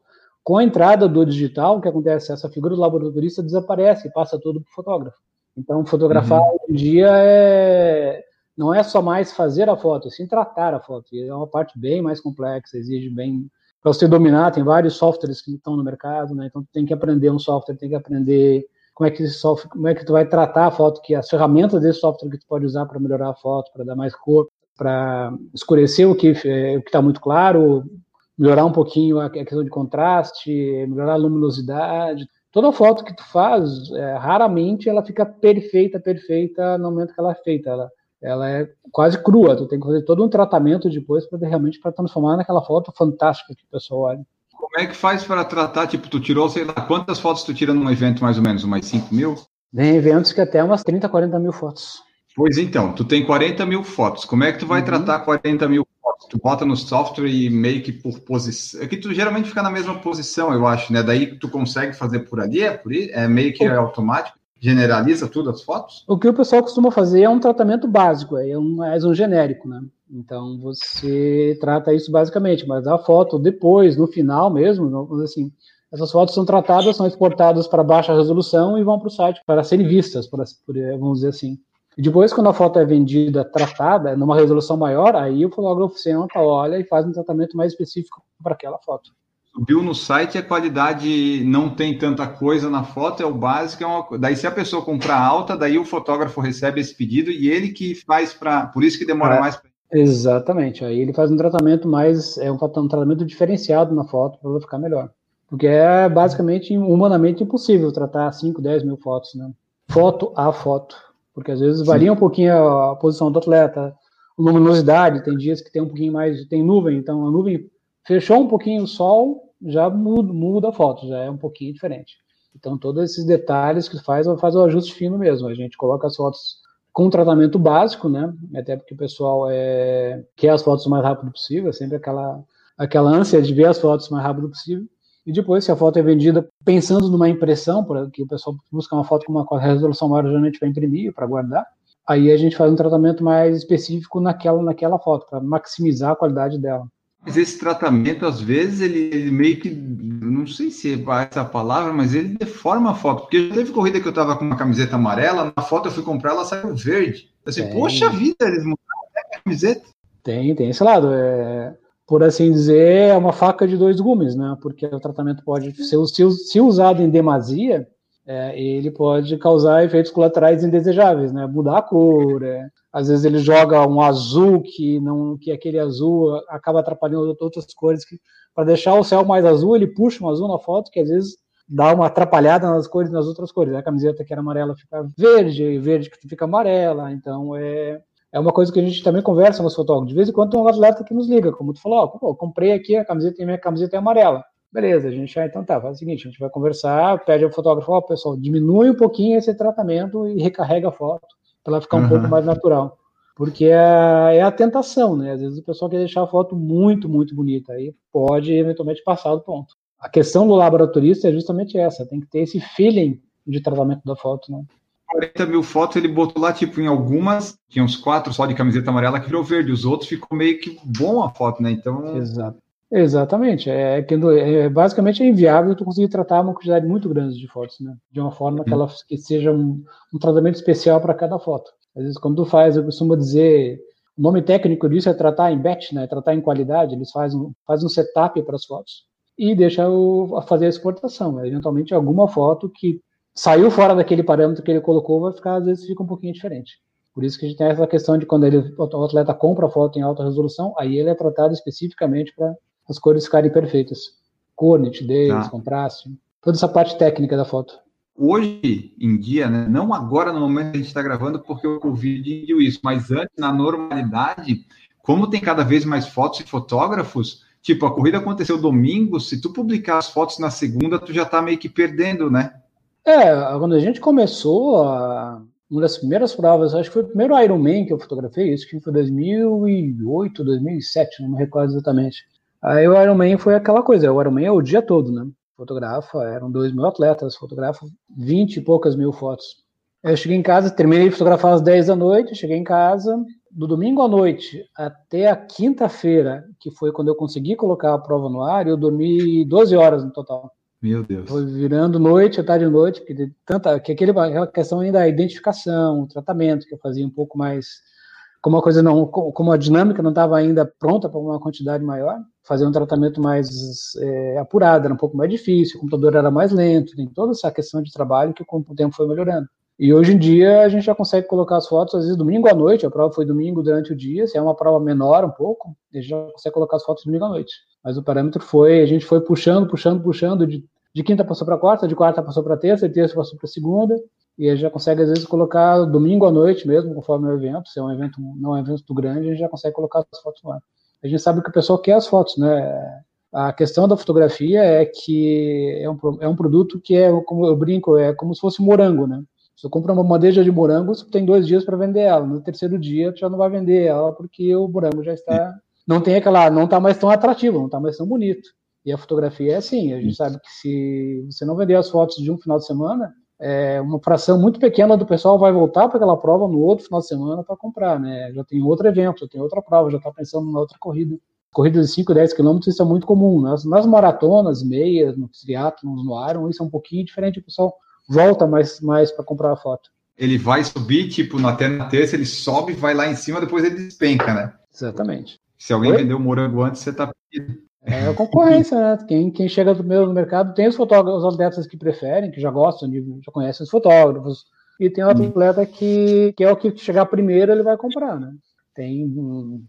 Com a entrada do digital, o que acontece? Essa figura do laboratorista desaparece e passa tudo para o fotógrafo. Então, fotografar uhum. hoje em dia é, não é só mais fazer a foto, é sim tratar a foto. É uma parte bem mais complexa, exige bem. Para você dominar, tem vários softwares que estão no mercado, né? Então, tem que aprender um software, tem que aprender como é que esse software, como é que tu vai tratar a foto, que as ferramentas desse software que tu pode usar para melhorar a foto, para dar mais cor, para escurecer o que é, o que está muito claro, melhorar um pouquinho a questão de contraste, melhorar a luminosidade toda foto que tu faz, é, raramente ela fica perfeita, perfeita no momento que ela é feita. Ela, ela é quase crua. Tu tem que fazer todo um tratamento depois para realmente para transformar naquela foto fantástica que o pessoal olha. Como é que faz para tratar? Tipo, tu tirou, sei lá, quantas fotos tu tira num evento mais ou menos? Umas 5 mil? Tem eventos que até umas 30, 40 mil fotos. Pois então, tu tem 40 mil fotos. Como é que tu vai uhum. tratar 40 mil tu bota no software e meio que por posição. É que tu geralmente fica na mesma posição, eu acho, né? Daí tu consegue fazer por ali, é por é meio que é automático, generaliza tudo as fotos? O que o pessoal costuma fazer é um tratamento básico, é um, mais um genérico, né? Então você trata isso basicamente, mas a foto depois, no final mesmo, assim, essas fotos são tratadas, são exportadas para baixa resolução e vão para o site para serem vistas, por, vamos dizer assim. E depois, quando a foto é vendida, tratada, numa resolução maior, aí o fotógrafo senta, olha e faz um tratamento mais específico para aquela foto. Subiu no site, a qualidade não tem tanta coisa na foto, é o básico. É uma... Daí, se a pessoa comprar alta, daí o fotógrafo recebe esse pedido e ele que faz para. Por isso que demora é, mais. Exatamente. Aí ele faz um tratamento mais. É um, um tratamento diferenciado na foto para ela ficar melhor. Porque é basicamente humanamente impossível tratar 5, 10 mil fotos, né? Foto a foto. Porque às vezes varia Sim. um pouquinho a posição do atleta, luminosidade, tem dias que tem um pouquinho mais, tem nuvem, então a nuvem fechou um pouquinho o sol, já muda, muda a foto, já é um pouquinho diferente. Então todos esses detalhes que faz, faz o ajuste fino mesmo. A gente coloca as fotos com tratamento básico, né? Até porque o pessoal é, quer as fotos o mais rápido possível, é sempre aquela, aquela ânsia de ver as fotos o mais rápido possível. E depois, se a foto é vendida pensando numa impressão, porque o pessoal busca uma foto com uma resolução maior geralmente para imprimir, para guardar, aí a gente faz um tratamento mais específico naquela, naquela foto, para maximizar a qualidade dela. Mas esse tratamento, às vezes, ele, ele, meio que, não sei se é essa palavra, mas ele deforma a foto. Porque já teve corrida que eu tava com uma camiseta amarela, na foto eu fui comprar, ela saiu verde. Eu assim, poxa vida, eles mudaram a camiseta. Tem, tem esse lado. É, por assim dizer, é uma faca de dois gumes, né? Porque o tratamento pode ser, se, se usado em demasia, é, ele pode causar efeitos colaterais indesejáveis, né? Mudar a cor, é, às vezes ele joga um azul que não, que aquele azul acaba atrapalhando outras cores. Para deixar o céu mais azul, ele puxa um azul na foto que às vezes dá uma atrapalhada nas cores, nas outras cores. A camiseta que era amarela fica verde, verde que fica amarela. Então é é uma coisa que a gente também conversa nos fotógrafos. De vez em quando tem um atleta que nos liga, como tu falou, ó, comprei aqui a camiseta e minha camiseta é amarela. Beleza, a gente já então tá, faz o seguinte, a gente vai conversar, pede ao fotógrafo, ó, pessoal, diminui um pouquinho esse tratamento e recarrega a foto, para ela ficar um uhum. pouco mais natural. Porque é, é, a tentação, né? Às vezes o pessoal quer deixar a foto muito, muito bonita, aí pode eventualmente passar do ponto. A questão do laboratorista é justamente essa, tem que ter esse feeling de tratamento da foto, né? 40 mil fotos, ele botou lá, tipo, em algumas, tinha uns quatro só de camiseta amarela que virou verde, os outros ficou meio que bom a foto, né? Então. Exato. Exatamente. É, é, basicamente é inviável tu conseguir tratar uma quantidade muito grande de fotos, né? De uma forma uhum. que ela que seja um, um tratamento especial para cada foto. Às vezes, quando tu faz, eu costumo dizer, o nome técnico disso é tratar em batch, né? Tratar em qualidade. Eles fazem, fazem um setup para as fotos e deixa o, fazer a exportação. Eventualmente, alguma foto que saiu fora daquele parâmetro que ele colocou, vai ficar, às vezes, fica um pouquinho diferente. Por isso que a gente tem essa questão de quando ele, o atleta compra a foto em alta resolução, aí ele é tratado especificamente para as cores ficarem perfeitas. Cor, nitidez, tá. contraste, toda essa parte técnica da foto. Hoje em dia, né, não agora no momento que a gente está gravando, porque o Covid deu isso, mas antes, na normalidade, como tem cada vez mais fotos e fotógrafos, tipo, a corrida aconteceu domingo, se tu publicar as fotos na segunda, tu já está meio que perdendo, né? É, quando a gente começou, a, uma das primeiras provas, acho que foi o primeiro Ironman que eu fotografei, isso que foi 2008, 2007, não me recordo exatamente. Aí o Ironman foi aquela coisa, o Ironman é o dia todo, né? Fotografa, eram dois mil atletas, fotografa 20 e poucas mil fotos. Eu cheguei em casa, terminei de fotografar às 10 da noite, cheguei em casa, do domingo à noite até a quinta-feira, que foi quando eu consegui colocar a prova no ar, eu dormi 12 horas no total. Meu Deus. Foi virando noite, tarde e noite, que, tanta, que aquele, aquela questão ainda da identificação, o tratamento, que eu fazia um pouco mais. Como a coisa não. Como a dinâmica não estava ainda pronta para uma quantidade maior, fazer um tratamento mais é, apurado, era um pouco mais difícil, o computador era mais lento, tem toda essa questão de trabalho que com o tempo foi melhorando. E hoje em dia a gente já consegue colocar as fotos, às vezes domingo à noite, a prova foi domingo durante o dia, se é uma prova menor um pouco, a gente já consegue colocar as fotos domingo à noite. Mas o parâmetro foi, a gente foi puxando, puxando, puxando, de de quinta passou para quarta, de quarta passou para terça, de terça passou para segunda, e a gente já consegue, às vezes, colocar domingo à noite mesmo, conforme o evento, se é um evento, não é um evento grande, a gente já consegue colocar as fotos lá. A gente sabe que o pessoal quer as fotos, né? A questão da fotografia é que é um, é um produto que é, como eu brinco, é como se fosse um morango, né? Se eu compra uma bandeja de morango, você tem dois dias para vender ela. No terceiro dia, você já não vai vender ela porque o morango já está, não tem aquela, não está mais tão atrativo, não está mais tão bonito. E a fotografia é assim, a gente sabe que se você não vender as fotos de um final de semana, é, uma fração muito pequena do pessoal vai voltar para aquela prova no outro final de semana para comprar, né? Já tem outro evento, já tem outra prova, já está pensando em outra corrida. Corrida de 5, 10 quilômetros, isso é muito comum. Nas, nas maratonas, meias, no triatlon, no Iron, isso é um pouquinho diferente, o pessoal volta mais, mais para comprar a foto. Ele vai subir, tipo, na terça, ele sobe, vai lá em cima, depois ele despenca, né? Exatamente. Se alguém Oi? vendeu morango antes, você tá pedindo. É a concorrência, né? Quem, quem chega meu no mercado tem os fotógrafos, os atletas que preferem, que já gostam, de, já conhecem os fotógrafos, e tem o atleta que, que é o que chegar primeiro ele vai comprar, né? tem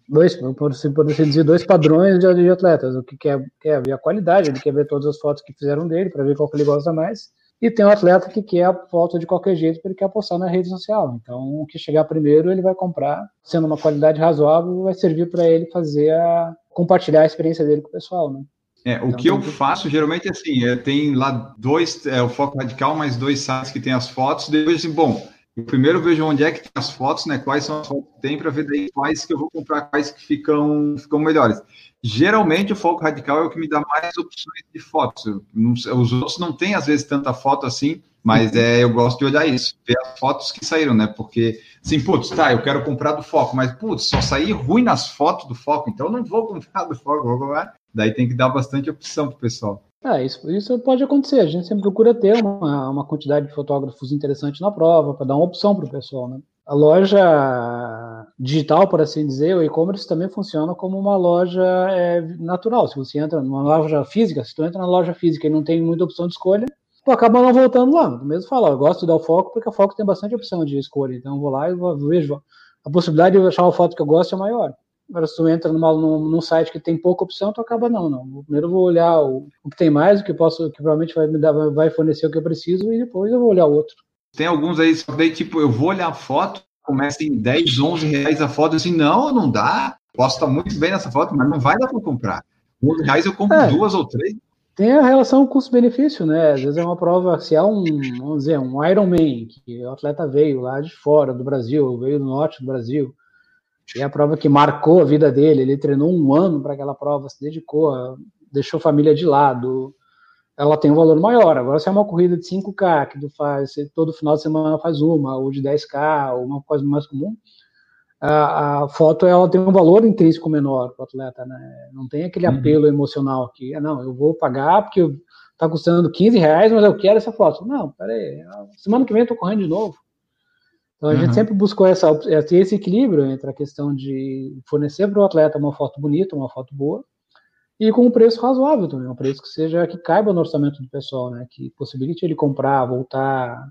dois, por assim dizer, dois padrões de, de atletas. O que quer, quer ver a qualidade, ele quer ver todas as fotos que fizeram dele, para ver qual que ele gosta mais. E tem um atleta que quer a foto de qualquer jeito, porque ele quer postar na rede social. Então, o que chegar primeiro, ele vai comprar, sendo uma qualidade razoável, vai servir para ele fazer a compartilhar a experiência dele com o pessoal, né? É, o então, que eu faço geralmente é assim, é, tem lá dois, é, o Foco Radical, mais dois sites que tem as fotos, depois assim, bom, eu primeiro vejo onde é que tem as fotos, né? Quais são as fotos que tem para ver daí quais que eu vou comprar, quais que ficam, ficam melhores. Geralmente o foco radical é o que me dá mais opções de fotos. Não, os outros não têm às vezes tanta foto assim, mas uhum. é, eu gosto de olhar isso, ver as fotos que saíram, né? Porque, assim, putz, tá, eu quero comprar do foco, mas, putz, só sair ruim nas fotos do foco, então eu não vou comprar do foco, vou comprar. Daí tem que dar bastante opção pro pessoal. É, isso, isso pode acontecer. A gente sempre procura ter uma, uma quantidade de fotógrafos interessante na prova, para dar uma opção para o pessoal. Né? A loja digital, por assim dizer, o e-commerce também funciona como uma loja é, natural. Se você entra numa loja física, se tu entra na loja física e não tem muita opção de escolha, tu acaba não voltando lá. Do mesmo fala, eu gosto de dar o foco porque o foco tem bastante opção de escolha. Então eu vou lá e vejo a possibilidade de achar uma foto que eu gosto é maior. Agora, se tu entra numa, num, num, site que tem pouca opção, tu acaba não, não. Primeiro eu vou olhar o, o que tem mais, o que posso, que provavelmente vai me dar, vai fornecer o que eu preciso, e depois eu vou olhar o outro. Tem alguns aí, só daí, tipo, eu vou olhar a foto, começa em 10, 11 reais a foto, assim, não, não dá. Posso estar muito bem nessa foto, mas não vai dar para comprar. 11 reais eu compro é, duas ou três. Tem a relação custo-benefício, né? Às vezes é uma prova, se há um, vamos dizer, um Ironman, que o atleta veio lá de fora do Brasil, veio do norte do Brasil, e a prova que marcou a vida dele, ele treinou um ano para aquela prova, se dedicou, deixou a família de lado, ela tem um valor maior. Agora, se é uma corrida de 5K, que tu faz, todo final de semana faz uma, ou de 10K, ou uma coisa mais comum, a, a foto ela tem um valor intrínseco menor para o atleta, né? Não tem aquele uhum. apelo emocional que, ah, não, eu vou pagar porque está custando 15 reais, mas eu quero essa foto. Não, peraí, semana que vem eu tô correndo de novo. Então a uhum. gente sempre buscou essa, esse equilíbrio entre a questão de fornecer para o atleta uma foto bonita, uma foto boa, e com um preço razoável também, um preço que seja que caiba no orçamento do pessoal, né? Que possibilite ele comprar, voltar,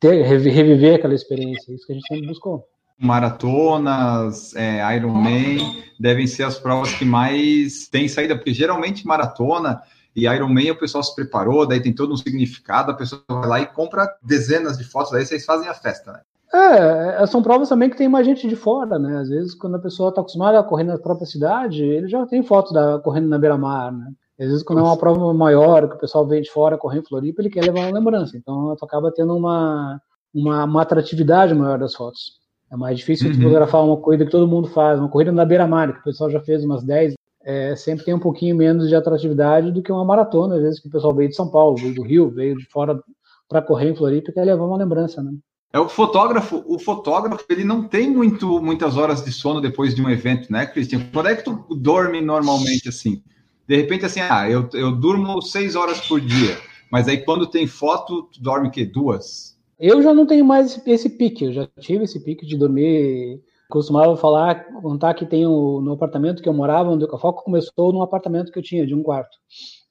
ter, reviver aquela experiência. Isso que a gente sempre buscou. Maratonas, é, Ironman devem ser as provas que mais têm saída, porque geralmente maratona e Ironman o pessoal se preparou, daí tem todo um significado, a pessoa vai lá e compra dezenas de fotos, daí vocês fazem a festa, né? É, é, são provas também que tem mais gente de fora, né? Às vezes, quando a pessoa está acostumada a correr na própria cidade, ele já tem fotos da correndo na beira-mar, né? Às vezes, quando é uma prova maior, que o pessoal vem de fora correndo em Floripa, ele quer levar uma lembrança. Então, tu acaba tendo uma, uma, uma atratividade maior das fotos. É mais difícil uhum. fotografar uma corrida que todo mundo faz, uma corrida na beira-mar, que o pessoal já fez umas 10, é, sempre tem um pouquinho menos de atratividade do que uma maratona, às vezes que o pessoal veio de São Paulo, veio do Rio, veio de fora para correr em Floripa quer levar uma lembrança, né? É o fotógrafo, o fotógrafo ele não tem muito, muitas horas de sono depois de um evento, né, Cristian? Quando é que tu dorme normalmente assim? De repente, assim, ah, eu, eu durmo seis horas por dia, mas aí quando tem foto, tu dorme o quê? Duas? Eu já não tenho mais esse, esse pique, eu já tive esse pique de dormir. Costumava falar, contar que tem no apartamento que eu morava, onde o foco começou num apartamento que eu tinha, de um quarto.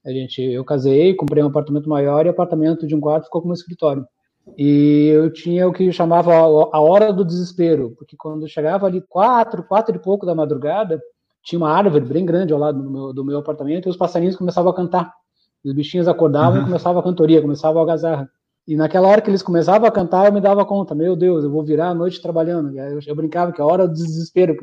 A gente, eu casei, comprei um apartamento maior e o apartamento de um quarto ficou como escritório. E eu tinha o que chamava a hora do desespero, porque quando chegava ali quatro, quatro e pouco da madrugada, tinha uma árvore bem grande ao lado do meu, do meu apartamento e os passarinhos começavam a cantar. Os bichinhos acordavam uhum. e começava a cantoria, começava a algazarra. E naquela hora que eles começavam a cantar, eu me dava conta, meu Deus, eu vou virar a noite trabalhando. Eu, eu brincava que a hora do desespero,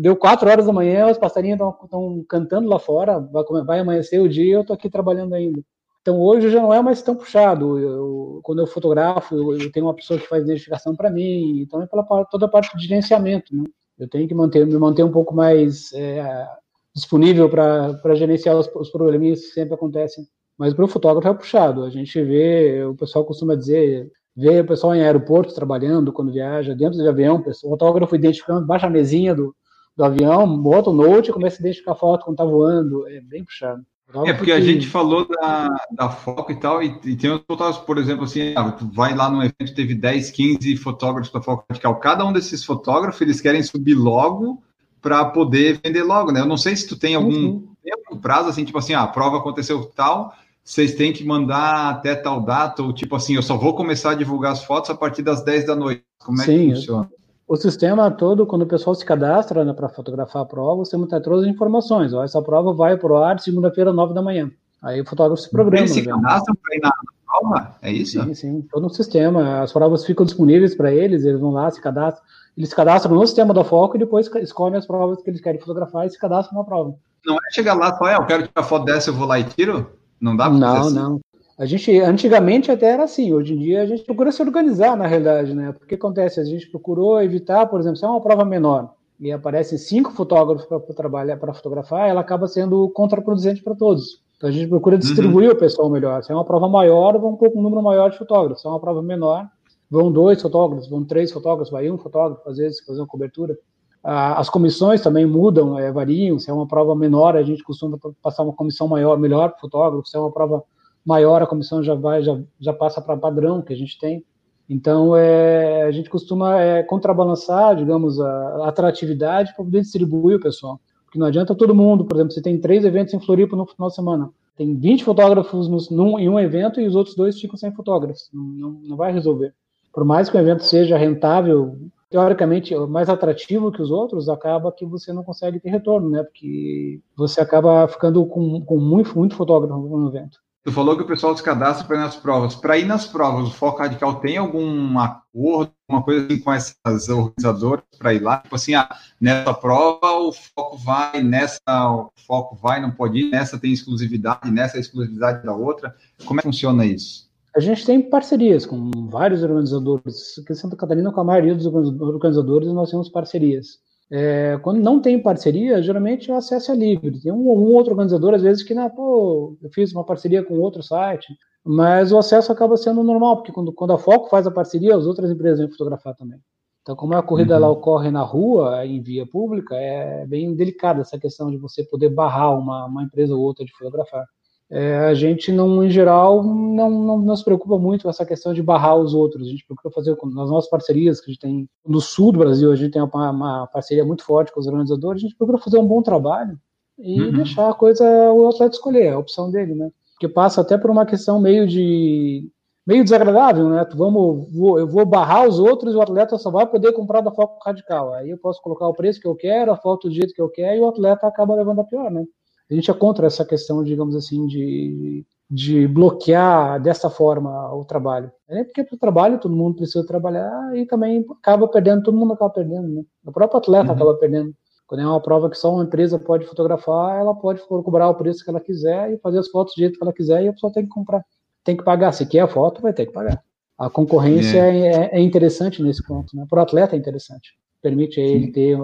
deu quatro horas da manhã, os passarinhos estão cantando lá fora, vai, vai amanhecer o dia, eu tô aqui trabalhando ainda. Então hoje já não é mais tão puxado. Eu, quando eu fotografo, eu, eu, tenho uma pessoa que faz identificação para mim, então é pela toda a parte de gerenciamento. Né? Eu tenho que manter, me manter um pouco mais é, disponível para gerenciar os, os probleminhas que sempre acontecem. Mas para o fotógrafo é puxado. A gente vê, o pessoal costuma dizer, vê o pessoal em aeroportos trabalhando quando viaja, dentro de avião, o fotógrafo identificando, baixa a mesinha do, do avião, bota o note e começa a identificar a foto quando está voando. É bem puxado. É, porque a gente falou da, da foco e tal, e, e tem outros fotógrafos, por exemplo, assim, ah, tu vai lá no evento, teve 10, 15 fotógrafos da foco radical. Cada um desses fotógrafos, eles querem subir logo para poder vender logo, né? Eu não sei se tu tem algum, uhum. tem algum prazo, assim, tipo assim, ah, a prova aconteceu tal, vocês têm que mandar até tal data, ou tipo assim, eu só vou começar a divulgar as fotos a partir das 10 da noite. Como é Sim, que funciona? O sistema todo, quando o pessoal se cadastra né, para fotografar a prova, o sistema tem todas as informações. Ó, essa prova vai para o ar segunda-feira, nove da manhã. Aí o fotógrafo se programa. Eles se né? cadastram para ir na prova? É isso? Sim, sim. Todo um sistema. As provas ficam disponíveis para eles, eles vão lá, se cadastram. Eles se cadastram no sistema da Foco e depois escolhem as provas que eles querem fotografar e se cadastram na prova. Não é chegar lá só, é, eu quero tirar foto dessa, eu vou lá e tiro? Não dá para Não, assim? não. A gente, antigamente até era assim, hoje em dia a gente procura se organizar na realidade, né? Porque acontece, a gente procurou evitar, por exemplo, se é uma prova menor e aparecem cinco fotógrafos para trabalhar, para fotografar, ela acaba sendo contraproducente para todos. Então a gente procura uhum. distribuir uhum. o pessoal melhor. Se é uma prova maior, vão com um número maior de fotógrafos. Se é uma prova menor, vão dois fotógrafos, vão três fotógrafos, vai um fotógrafo, às vezes, fazer uma cobertura. As comissões também mudam, é, variam. Se é uma prova menor, a gente costuma passar uma comissão maior, melhor para o fotógrafo. Se é uma prova maior, a comissão já vai, já, já passa para padrão que a gente tem. Então, é, a gente costuma é, contrabalançar, digamos, a, atratividade para poder distribuir o pessoal. Porque não adianta todo mundo, por exemplo, você tem três eventos em Floripa no final de semana. Tem 20 fotógrafos no, num, em um evento e os outros dois ficam sem fotógrafos. Não, não, não vai resolver. Por mais que o evento seja rentável, teoricamente mais atrativo que os outros, acaba que você não consegue ter retorno, né? Porque você acaba ficando com, com muito, muito fotógrafo no evento. Tu falou que o pessoal se cadastra para ir nas provas. Para ir nas provas, o Foco Radical tem algum acordo, alguma coisa assim com essas organizadoras para ir lá? Tipo assim, ah, nessa prova o Foco vai, nessa o Foco vai, não pode ir, nessa tem exclusividade, nessa é exclusividade da outra. Como é que funciona isso? A gente tem parcerias com vários organizadores. Aqui em Santa Catarina, com a maioria dos organizadores, nós temos parcerias. É, quando não tem parceria, geralmente o acesso é livre. Tem um ou um outro organizador, às vezes, que, não, pô, eu fiz uma parceria com outro site, mas o acesso acaba sendo normal, porque quando, quando a Foco faz a parceria, as outras empresas vêm fotografar também. Então, como a corrida uhum. ela ocorre na rua, em via pública, é bem delicada essa questão de você poder barrar uma, uma empresa ou outra de fotografar é, a gente não, em geral, não, não, não, se preocupa muito com essa questão de barrar os outros. A gente procura fazer nas nossas parcerias que a gente tem no sul do Brasil, a gente tem uma, uma parceria muito forte com os organizadores. A gente procura fazer um bom trabalho e uhum. deixar a coisa o atleta escolher, a opção dele, né? Que passa até por uma questão meio de meio desagradável, né? Vamos, vou, eu vou barrar os outros e o atleta só vai poder comprar da foto radical. Aí eu posso colocar o preço que eu quero, a foto do jeito que eu quero e o atleta acaba levando a pior, né? A gente é contra essa questão, digamos assim, de, de bloquear dessa forma o trabalho. É porque para o trabalho todo mundo precisa trabalhar e também acaba perdendo, todo mundo acaba perdendo, né? O próprio atleta uhum. acaba perdendo. Quando é uma prova que só uma empresa pode fotografar, ela pode cobrar o preço que ela quiser e fazer as fotos do jeito que ela quiser e a pessoa tem que comprar. Tem que pagar. Se quer a foto, vai ter que pagar. A concorrência é, é, é interessante nesse ponto. Né? Para o atleta é interessante. Permite ele ter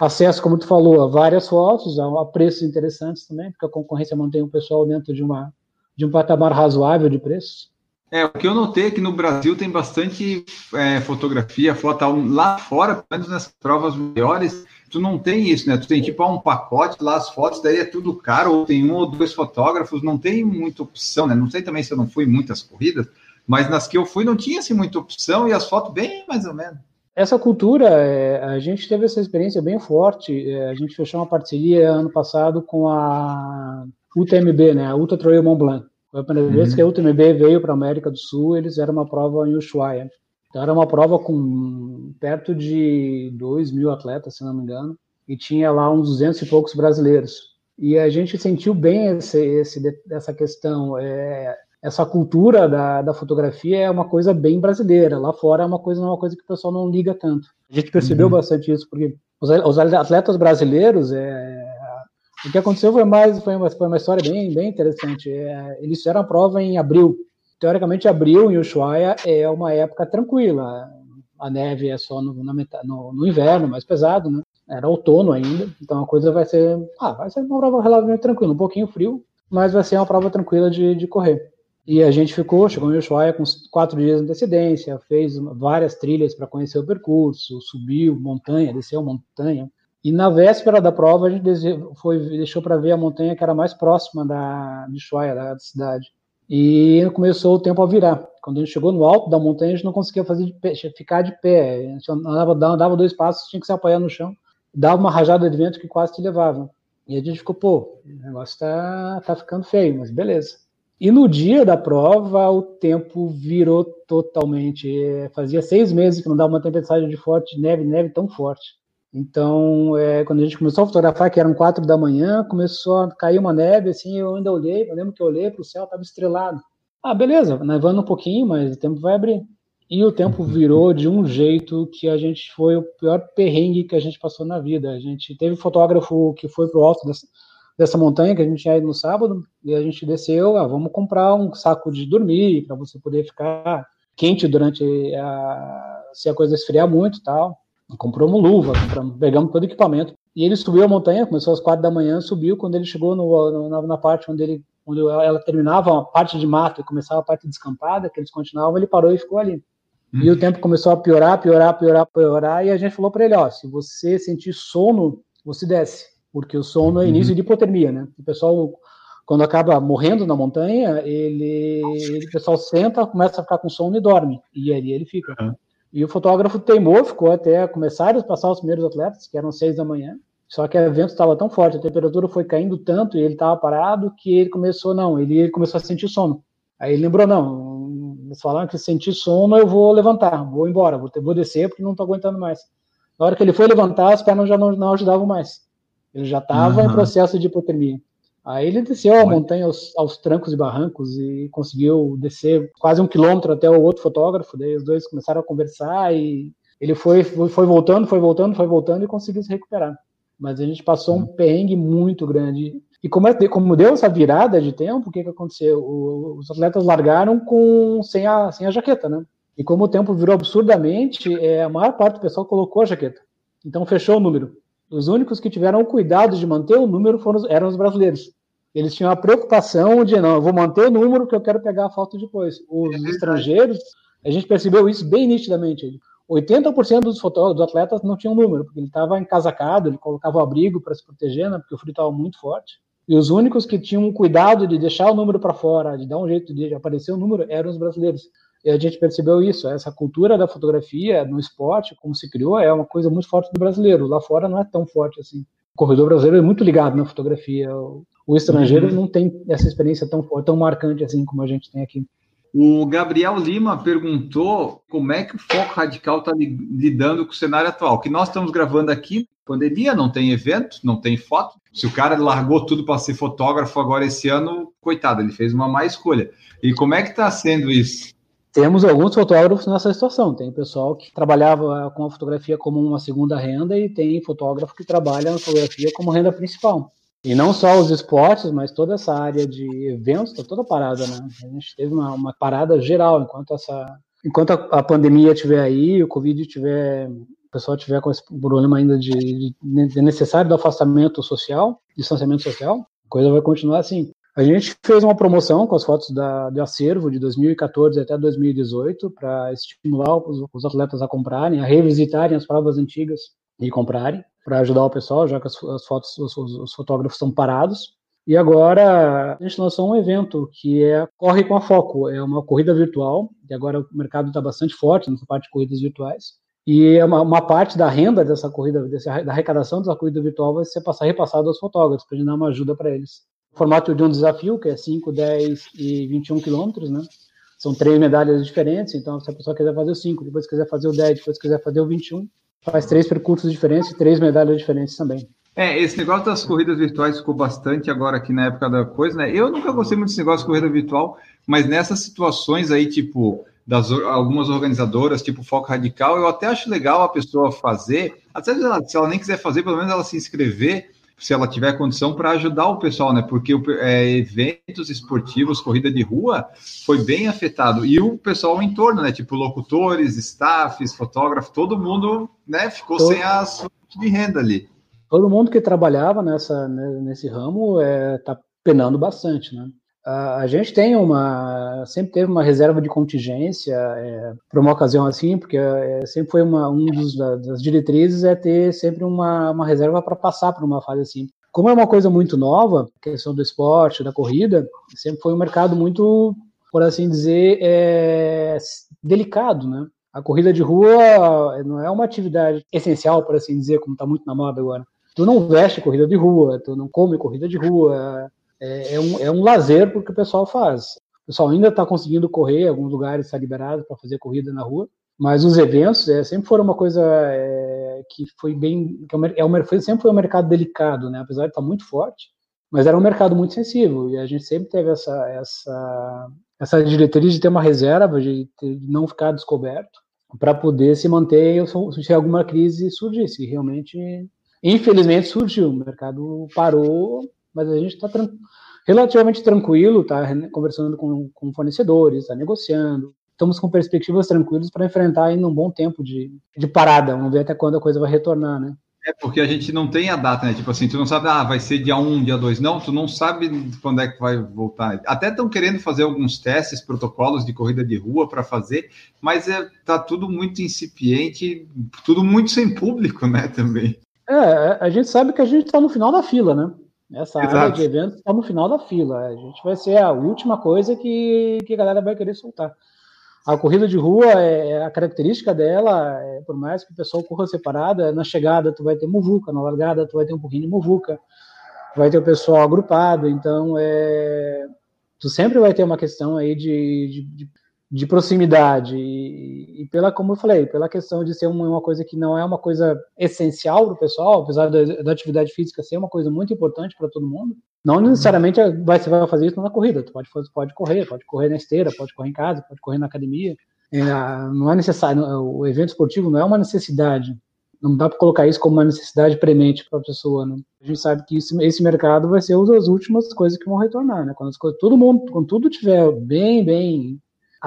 acesso, como tu falou, a várias fotos, a, preços interessantes também, porque a concorrência mantém o pessoal dentro de, uma, de um patamar razoável de preços. É, o que eu notei é que no Brasil tem bastante é, fotografia, foto lá fora, pelo menos nas provas maiores, tu não tem isso, né? Tu tem tipo um pacote lá, as fotos, daí é tudo caro, ou tem um ou dois fotógrafos, não tem muita opção, né? Não sei também se eu não fui em muitas corridas, mas nas que eu fui não tinha assim muita opção e as fotos bem mais ou menos. Essa cultura, é, a gente teve essa experiência bem forte. É, a gente fechou uma parceria ano passado com a UTMB, né, a Ultra Trail Mont Blanc. Foi a primeira uhum. vez que a UTMB veio para a América do Sul, eles eram uma prova em Ushuaia. Então, era uma prova com perto de 2 mil atletas, se não me engano, e tinha lá uns 200 e poucos brasileiros. E a gente sentiu bem esse, esse, essa questão. É, essa cultura da, da fotografia é uma coisa bem brasileira. Lá fora é uma coisa, é uma coisa que o pessoal não liga tanto. A gente percebeu uhum. bastante isso, porque os, os, atletas brasileiros, é, o que aconteceu foi mais foi uma, foi uma história bem, bem interessante. É, eles fizeram a prova em abril. Teoricamente, abril em Ushuaia é uma época tranquila. A neve é só no, no, no inverno, mais pesado, né? Era outono ainda, então a coisa vai ser, ah, vai ser uma prova relativamente tranquila, um pouquinho frio, mas vai ser uma prova tranquila de, de correr. E a gente ficou, chegou em Ushuaia com quatro dias de antecedência, fez várias trilhas para conhecer o percurso, subiu montanha, desceu montanha. E na véspera da prova a gente foi, deixou para ver a montanha que era mais próxima da, de Ushuaia, da cidade. E começou o tempo a virar. Quando a gente chegou no alto da montanha, a gente não conseguia fazer de pé, ficar de pé. A gente andava, andava dois passos, tinha que se apoiar no chão. Dava uma rajada de vento que quase te levava. E a gente ficou, pô, o negócio tá, tá ficando feio, mas beleza. E no dia da prova, o tempo virou totalmente. É, fazia seis meses que não dava uma tempestade de forte neve, neve tão forte. Então, é, quando a gente começou a fotografar, que eram quatro da manhã, começou a cair uma neve, assim, eu ainda olhei, eu lembro que eu olhei para o céu, estava estrelado. Ah, beleza, nevando um pouquinho, mas o tempo vai abrir. E o tempo virou de um jeito que a gente foi o pior perrengue que a gente passou na vida. A gente teve um fotógrafo que foi pro alto dessa, dessa montanha que a gente ia no sábado e a gente desceu, ah, vamos comprar um saco de dormir para você poder ficar quente durante a se a coisa esfriar muito, tal. Compramos luva, compramos, pegamos todo o equipamento. E ele subiu a montanha, começou às quatro da manhã, subiu. Quando ele chegou no, no, na, na, parte onde ele onde ela terminava a parte de mato e começava a parte descampada, que eles continuavam, ele parou e ficou ali. E o tempo começou a piorar, piorar, piorar, piorar, e a gente falou para ele, ó, se você sentir sono, você desce, porque o sono é início uhum. de hipotermia, né? O pessoal, quando acaba morrendo na montanha, ele, ele o pessoal senta, começa a ficar com sono e dorme, e ali ele fica. Uhum. E o fotógrafo teimou, ficou até começar a passar os primeiros atletas, que eram seis da manhã, só que o vento estava tão forte, a temperatura foi caindo tanto, e ele estava parado, que ele começou, não, ele, ele começou a sentir sono. Aí ele lembrou, não, eles falaram que sentir sono, eu vou levantar, vou embora, vou, vou descer porque não estou aguentando mais. Na hora que ele foi levantar, as pernas já não, não ajudavam mais. Ele já estava uhum. em processo de hipotermia. Aí ele desceu a montanha aos, aos, trancos e barrancos e conseguiu descer quase um quilômetro até o outro fotógrafo. Daí os dois começaram a conversar e ele foi, foi voltando, foi voltando, foi voltando e conseguiu se recuperar. Mas a gente passou um uhum. perrengue muito grande. E como, é, como deu essa virada de tempo, o que, que aconteceu? O, os atletas largaram com sem a, sem a jaqueta, né? E como o tempo virou absurdamente, é, a maior parte do pessoal colocou a jaqueta. Então fechou o número. Os únicos que tiveram o cuidado de manter o número foram, eram os brasileiros. Eles tinham a preocupação de, não, eu vou manter o número que eu quero pegar a foto depois. Os é estrangeiros, a gente percebeu isso bem nitidamente. 80% dos, dos atletas não tinham número, porque ele estava encasacado, ele colocava o abrigo para se proteger, né, porque o frio estava muito forte. E os únicos que tinham cuidado de deixar o número para fora, de dar um jeito de aparecer o número, eram os brasileiros. E a gente percebeu isso, essa cultura da fotografia no esporte, como se criou, é uma coisa muito forte do brasileiro. Lá fora não é tão forte assim. O corredor brasileiro é muito ligado na fotografia. O estrangeiro uhum. não tem essa experiência tão forte, tão marcante assim como a gente tem aqui. O Gabriel Lima perguntou como é que o Foco Radical está lidando com o cenário atual. Que nós estamos gravando aqui, pandemia, não tem evento, não tem foto. Se o cara largou tudo para ser fotógrafo agora esse ano, coitado, ele fez uma má escolha. E como é que está sendo isso? Temos alguns fotógrafos nessa situação. Tem pessoal que trabalhava com a fotografia como uma segunda renda e tem fotógrafo que trabalha na fotografia como renda principal. E não só os esportes, mas toda essa área de eventos está toda parada, né? A gente teve uma, uma parada geral enquanto essa, enquanto a, a pandemia estiver aí, o Covid estiver pessoal tiver com esse problema ainda de, de, de necessário do afastamento social, distanciamento social, a coisa vai continuar assim. A gente fez uma promoção com as fotos da, de acervo de 2014 até 2018 para estimular os, os, atletas a comprarem, a revisitarem as provas antigas e comprarem, para ajudar o pessoal, já que as, as fotos, os, os, fotógrafos estão parados. E agora a gente lançou um evento que é Corre com a Foco, é uma corrida virtual, e agora o mercado está bastante forte nessa parte de corridas virtuais. E é uma, uma, parte da renda dessa corrida, da arrecadação dessa corrida virtual vai ser passar, repassado aos fotógrafos, para a gente dar uma ajuda para eles. Formato de um desafio, que é 5, 10 e 21 quilômetros, né? São três medalhas diferentes, então se a pessoa quiser fazer o 5, depois quiser fazer o 10, depois quiser fazer o 21, faz três percursos diferentes e três medalhas diferentes também. É, esse negócio das corridas virtuais ficou bastante agora aqui na época da coisa, né? Eu nunca gostei muito desse negócio de corrida virtual, mas nessas situações aí, tipo, das algumas organizadoras, tipo Foco Radical, eu até acho legal a pessoa fazer, até se ela, se ela nem quiser fazer, pelo menos ela se inscrever, se ela tiver condição, para ajudar o pessoal, né? Porque é, eventos esportivos, corrida de rua, foi bem afetado. E o pessoal em torno, né? Tipo locutores, staffs, fotógrafos, todo mundo né, ficou todo... sem a fonte de renda ali. Todo mundo que trabalhava nessa, né, nesse ramo está é, tá penando bastante, né? A gente tem uma, sempre teve uma reserva de contingência é, para uma ocasião assim, porque é, sempre foi uma um dos, das diretrizes é ter sempre uma, uma reserva para passar por uma fase assim. Como é uma coisa muito nova, a questão do esporte, da corrida, sempre foi um mercado muito, por assim dizer, é, delicado, né? A corrida de rua não é uma atividade essencial, por assim dizer, como está muito na moda agora. Tu não veste corrida de rua, tu não come corrida de rua, é, é, um, é um lazer porque o pessoal faz. O pessoal ainda está conseguindo correr, alguns lugares está liberado para fazer corrida na rua, mas os eventos é, sempre foram uma coisa é, que foi bem, que é, é foi, sempre foi um mercado delicado, né? Apesar de estar tá muito forte, mas era um mercado muito sensível e a gente sempre teve essa essa essa diretriz de ter uma reserva, de, de não ficar descoberto, para poder se manter se alguma crise surgisse. realmente, infelizmente, surgiu. O mercado parou, mas a gente está relativamente tranquilo, está conversando com, com fornecedores, está negociando. Estamos com perspectivas tranquilas para enfrentar ainda um bom tempo de, de parada. Vamos ver até quando a coisa vai retornar, né? É porque a gente não tem a data, né? Tipo assim, tu não sabe, ah, vai ser dia 1, dia 2. Não, tu não sabe quando é que vai voltar. Até estão querendo fazer alguns testes, protocolos de corrida de rua para fazer, mas é, tá tudo muito incipiente, tudo muito sem público, né, também. É, a gente sabe que a gente está no final da fila, né? Essa Exato. área de eventos está no final da fila. A gente vai ser a última coisa que, que a galera vai querer soltar. A corrida de rua, é, é, a característica dela, é, por mais que o pessoal corra separada, na chegada tu vai ter muvuca, na largada tu vai ter um pouquinho de muvuca, vai ter o pessoal agrupado, então é, tu sempre vai ter uma questão aí de, de, de proximidade e, e, pela como eu falei pela questão de ser uma, uma coisa que não é uma coisa essencial para o pessoal apesar da, da, atividade física ser uma coisa muito importante para todo mundo não necessariamente vai, você vai fazer isso na corrida tu pode pode correr pode correr na esteira pode correr em casa pode correr na academia é, não é necessário o evento esportivo não é uma necessidade não dá para colocar isso como uma necessidade premente para a pessoa né? a gente sabe que isso, esse mercado vai ser uma das últimas coisas que vão retornar né quando as coisas todo mundo quando tudo tiver bem bem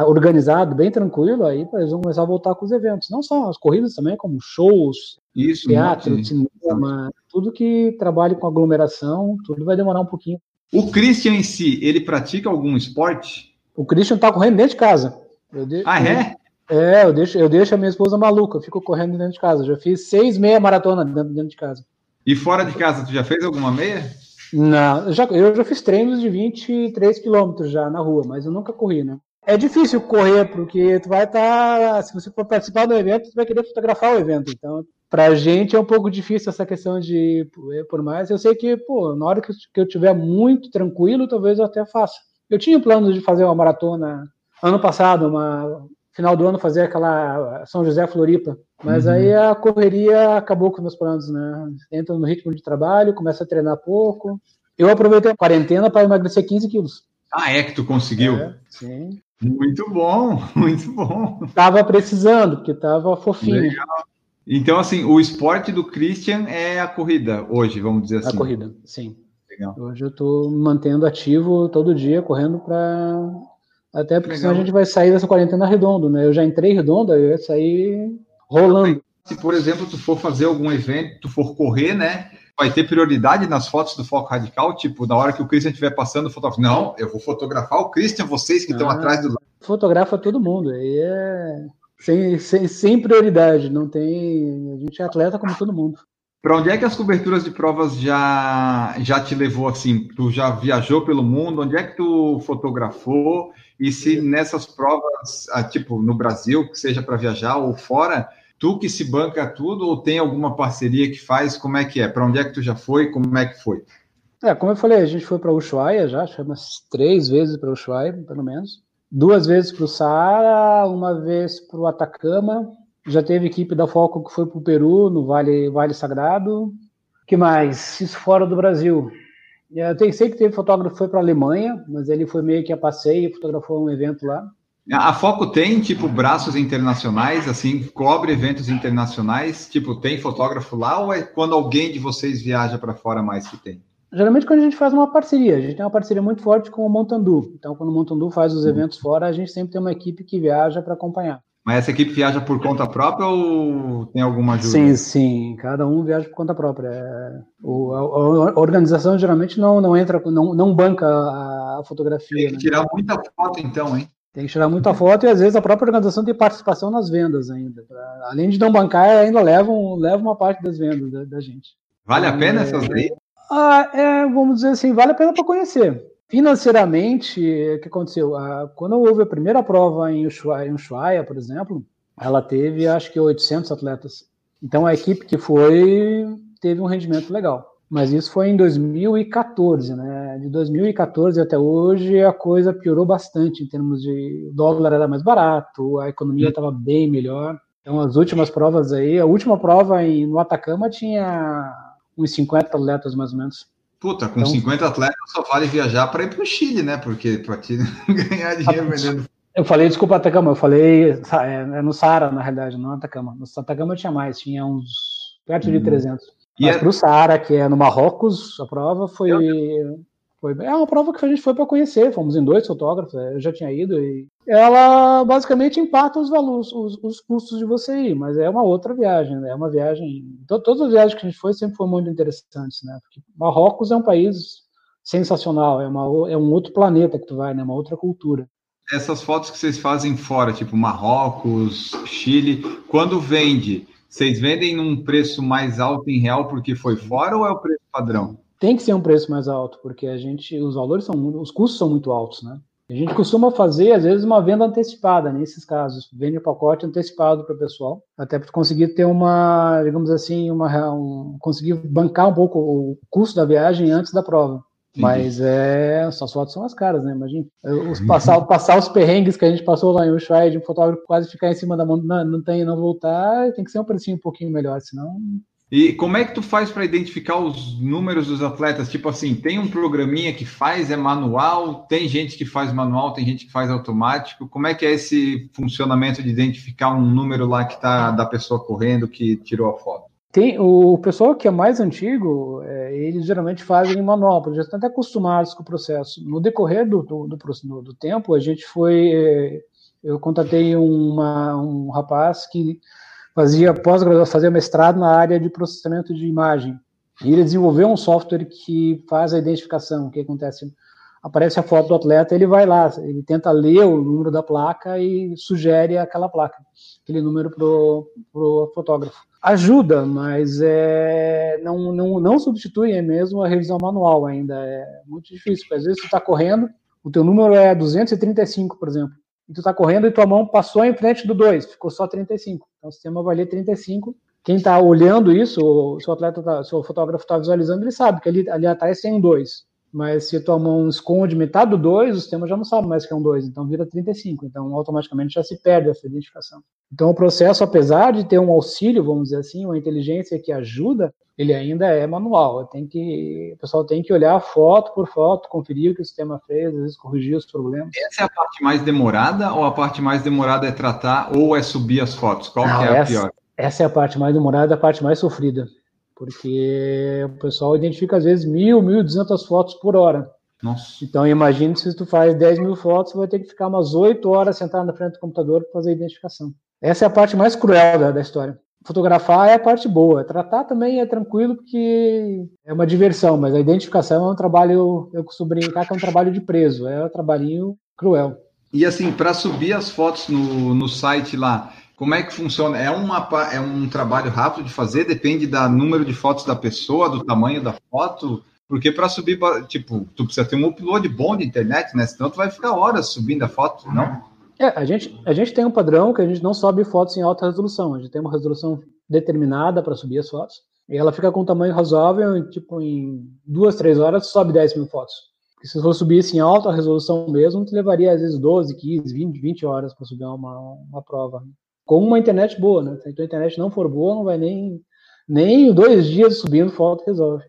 organizado, bem tranquilo, aí eles vão começar a voltar com os eventos. Não só as corridas também, como shows, Isso, teatro, cinema, tudo que trabalhe com aglomeração, tudo vai demorar um pouquinho. O Christian em si, ele pratica algum esporte? O Christian tá correndo dentro de casa. De... Ah, é? É, eu deixo, eu deixo a minha esposa maluca, eu fico correndo dentro de casa. Já fiz seis meia maratona dentro, dentro de casa. E fora de casa, tu já fez alguma meia? Não, eu já, eu já fiz treinos de 23 quilômetros já na rua, mas eu nunca corri, né? É difícil correr, porque tu vai estar. Tá, se você for participar do evento, tu vai querer fotografar o evento. Então, pra gente é um pouco difícil essa questão de. Por mais, eu sei que, pô, na hora que eu estiver muito tranquilo, talvez eu até faça. Eu tinha plano de fazer uma maratona ano passado, uma final do ano, fazer aquela São José Floripa. Mas uhum. aí a correria acabou com meus planos, né? Entra no ritmo de trabalho, começa a treinar pouco. Eu aproveitei a quarentena para emagrecer 15 quilos. Ah, é que tu conseguiu? É, sim. Muito bom, *laughs* muito bom. Tava precisando, porque tava fofinho. Legal. Então, assim, o esporte do Christian é a corrida hoje, vamos dizer assim. A corrida, sim. Legal. Hoje eu estou mantendo ativo todo dia, correndo para. Até porque Legal. senão a gente vai sair dessa quarentena redondo, né? Eu já entrei redonda, eu ia sair rolando. Se, por exemplo, tu for fazer algum evento, tu for correr, né? Vai ter prioridade nas fotos do Foco Radical? Tipo, na hora que o Christian estiver passando, fotógrafo. Não, eu vou fotografar o Christian, vocês que estão ah, atrás do. Fotografa todo mundo. Aí é. Sem, sem, sem prioridade, não tem. A gente é atleta como todo mundo. Para onde é que as coberturas de provas já, já te levou assim? Tu já viajou pelo mundo? Onde é que tu fotografou? E se nessas provas, ah, tipo no Brasil, que seja para viajar ou fora, Tu que se banca tudo ou tem alguma parceria que faz? Como é que é? Para onde é que tu já foi? Como é que foi? É, como eu falei, a gente foi para Ushuaia já, umas três vezes para Ushuaia, pelo menos. Duas vezes para o Saara, uma vez para o Atacama. Já teve equipe da Foco que foi para o Peru, no Vale, vale Sagrado. que mais? Isso fora do Brasil. Eu sei que teve fotógrafo que foi para a Alemanha, mas ele foi meio que a passeio, fotografou um evento lá. A Foco tem, tipo, braços internacionais, assim, cobre eventos internacionais? Tipo, tem fotógrafo lá ou é quando alguém de vocês viaja para fora mais que tem? Geralmente quando a gente faz uma parceria, a gente tem uma parceria muito forte com o Montandu. Então, quando o Montandu faz os uhum. eventos fora, a gente sempre tem uma equipe que viaja para acompanhar. Mas essa equipe viaja por conta própria ou tem alguma ajuda? Sim, sim, cada um viaja por conta própria. É, o, a, a, organização geralmente não, não entra, não, não banca a, a fotografia. Tem que né? tirar muita foto então, hein? Tem que tirar muita foto e às vezes a própria organização tem participação nas vendas ainda. Pra, além de não bancar, ainda levam, levam uma parte das vendas da, da gente. Vale a pena é, essas aí? Ah, é, vamos dizer assim, vale a pena para conhecer. Financeiramente, o que aconteceu? Ah, quando houve a primeira prova em Ushuaia, em Ushuaia, por exemplo, ela teve acho que 800 atletas. Então a equipe que foi teve um rendimento legal. Mas isso foi em 2014, né? De 2014 até hoje a coisa piorou bastante em termos de o dólar era mais barato, a economia estava bem melhor. Então as últimas provas aí, a última prova em, no Atacama tinha uns 50 atletas mais ou menos. Puta, com então, 50 atletas só vale viajar para ir para o Chile, né? Porque para ti *laughs* ganhar dinheiro vendendo. Eu falei, desculpa, Atacama, eu falei é, é no Saara, na realidade, não Atacama. No Atacama tinha mais, tinha uns perto de 300. Mas é... para o Saara, que é no Marrocos, a prova foi, foi. É uma prova que a gente foi para conhecer. Fomos em dois fotógrafos, eu já tinha ido. E ela basicamente empata os valores, os, os custos de você ir, mas é uma outra viagem, né? É uma viagem. Todas as viagens que a gente foi sempre foram muito interessantes, né? Porque Marrocos é um país sensacional, é, uma, é um outro planeta que tu vai, né? Uma outra cultura. Essas fotos que vocês fazem fora, tipo Marrocos, Chile, quando vende, vocês vendem num preço mais alto em real porque foi fora ou é o preço padrão? Tem que ser um preço mais alto, porque a gente, os valores são, os custos são muito altos, né? A gente costuma fazer, às vezes, uma venda antecipada, nesses casos. Vende o pacote antecipado para o pessoal, até para conseguir ter uma, digamos assim, uma, um, conseguir bancar um pouco o custo da viagem antes da prova. Mas é, essas fotos são as caras, né? Imagina. Os, passar, *laughs* passar os perrengues que a gente passou lá em Ushuaia, de um fotógrafo quase ficar em cima da mão, não, não tem, não voltar, tem que ser um precinho um pouquinho melhor, senão e como é que tu faz para identificar os números dos atletas? Tipo assim, tem um programinha que faz, é manual, tem gente que faz manual, tem gente que faz automático. Como é que é esse funcionamento de identificar um número lá que tá da pessoa correndo que tirou a foto? Tem o pessoal que é mais antigo, é, eles geralmente fazem porque já estão até acostumados com o processo. No decorrer do, do, do, do tempo, a gente foi, é, eu contatei uma, um rapaz que fazia pós-graduação, fazia mestrado na área de processamento de imagem. E ele desenvolveu um software que faz a identificação. O que acontece? Aparece a foto do atleta, ele vai lá, ele tenta ler o número da placa e sugere aquela placa, aquele número para o fotógrafo. Ajuda, mas é, não, não, não substitui é mesmo a revisão manual ainda. É muito difícil, porque às vezes você está correndo, o teu número é 235, por exemplo e tu tá correndo e tua mão passou em frente do 2, ficou só 35. Então o sistema vai ler 35. Quem está olhando isso, o seu atleta, tá, seu fotógrafo está visualizando, ele sabe que ali, ali atrás tem um 2. Mas se tua mão esconde metade do 2, o sistema já não sabe mais que é um 2, então vira 35. Então automaticamente já se perde essa identificação. Então o processo, apesar de ter um auxílio, vamos dizer assim, uma inteligência que ajuda, ele ainda é manual. Tem que, o pessoal tem que olhar foto por foto, conferir o que o sistema fez, às vezes corrigir os problemas. Essa é a parte mais demorada ou a parte mais demorada é tratar ou é subir as fotos? Qual Não, que é essa, a pior? Essa é a parte mais demorada, a parte mais sofrida porque o pessoal identifica às vezes mil, mil duzentas fotos por hora. Nossa. Então imagine se tu faz 10 mil fotos, você vai ter que ficar umas 8 horas sentado na frente do computador para fazer a identificação. Essa é a parte mais cruel da, da história. Fotografar é a parte boa, tratar também é tranquilo porque é uma diversão, mas a identificação é um trabalho, eu costumo brincar que é um trabalho de preso, é um trabalhinho cruel. E assim, para subir as fotos no, no site lá, como é que funciona? É, uma, é um trabalho rápido de fazer? Depende do número de fotos da pessoa, do tamanho da foto? Porque para subir, tipo, tu precisa ter um upload bom de internet, né? Senão tu vai ficar horas subindo a foto, não? É, a gente, a gente tem um padrão que a gente não sobe fotos em alta resolução. A gente tem uma resolução determinada para subir as fotos. E ela fica com um tamanho razoável, tipo, em duas, três horas, sobe 10 mil fotos. Porque se for subisse em alta resolução mesmo, tu levaria às vezes 12, 15, 20, 20 horas para subir uma, uma prova com uma internet boa, né? Se a internet não for boa, não vai nem, nem dois dias subindo foto resolve.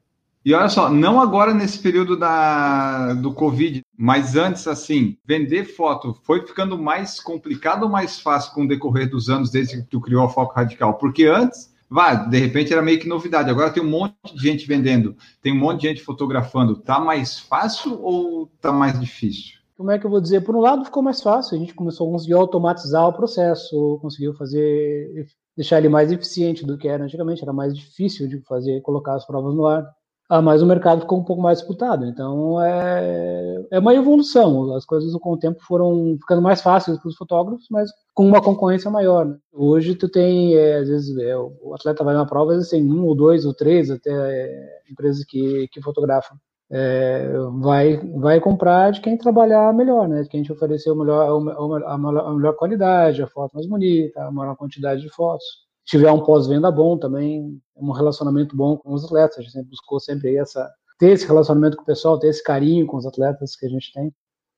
E olha só, não agora nesse período da, do Covid, mas antes, assim, vender foto foi ficando mais complicado ou mais fácil com o decorrer dos anos desde que tu criou a Foco Radical? Porque antes, vai, de repente era meio que novidade. Agora tem um monte de gente vendendo, tem um monte de gente fotografando. Tá mais fácil ou tá mais difícil? Como é que eu vou dizer? Por um lado, ficou mais fácil, a gente começou a conseguir automatizar o processo, conseguiu fazer, deixar ele mais eficiente do que era antigamente, era mais difícil de fazer, colocar as provas no ar. Ah, mas o mercado ficou um pouco mais disputado, então é, é uma evolução. As coisas com o tempo foram ficando mais fáceis para os fotógrafos, mas com uma concorrência maior. Né? Hoje tu tem, é, às vezes, é, o atleta vai na prova, às vezes tem um ou dois ou três até é, empresas que, que fotografam é, vai, vai comprar de quem trabalhar melhor, né? De quem te oferecer o melhor, a, melhor, a melhor qualidade, a foto mais bonita, a maior quantidade de fotos. tiver um pós-venda bom também, um relacionamento bom com os atletas. A gente sempre buscou sempre essa ter esse relacionamento com o pessoal, ter esse carinho com os atletas que a gente tem.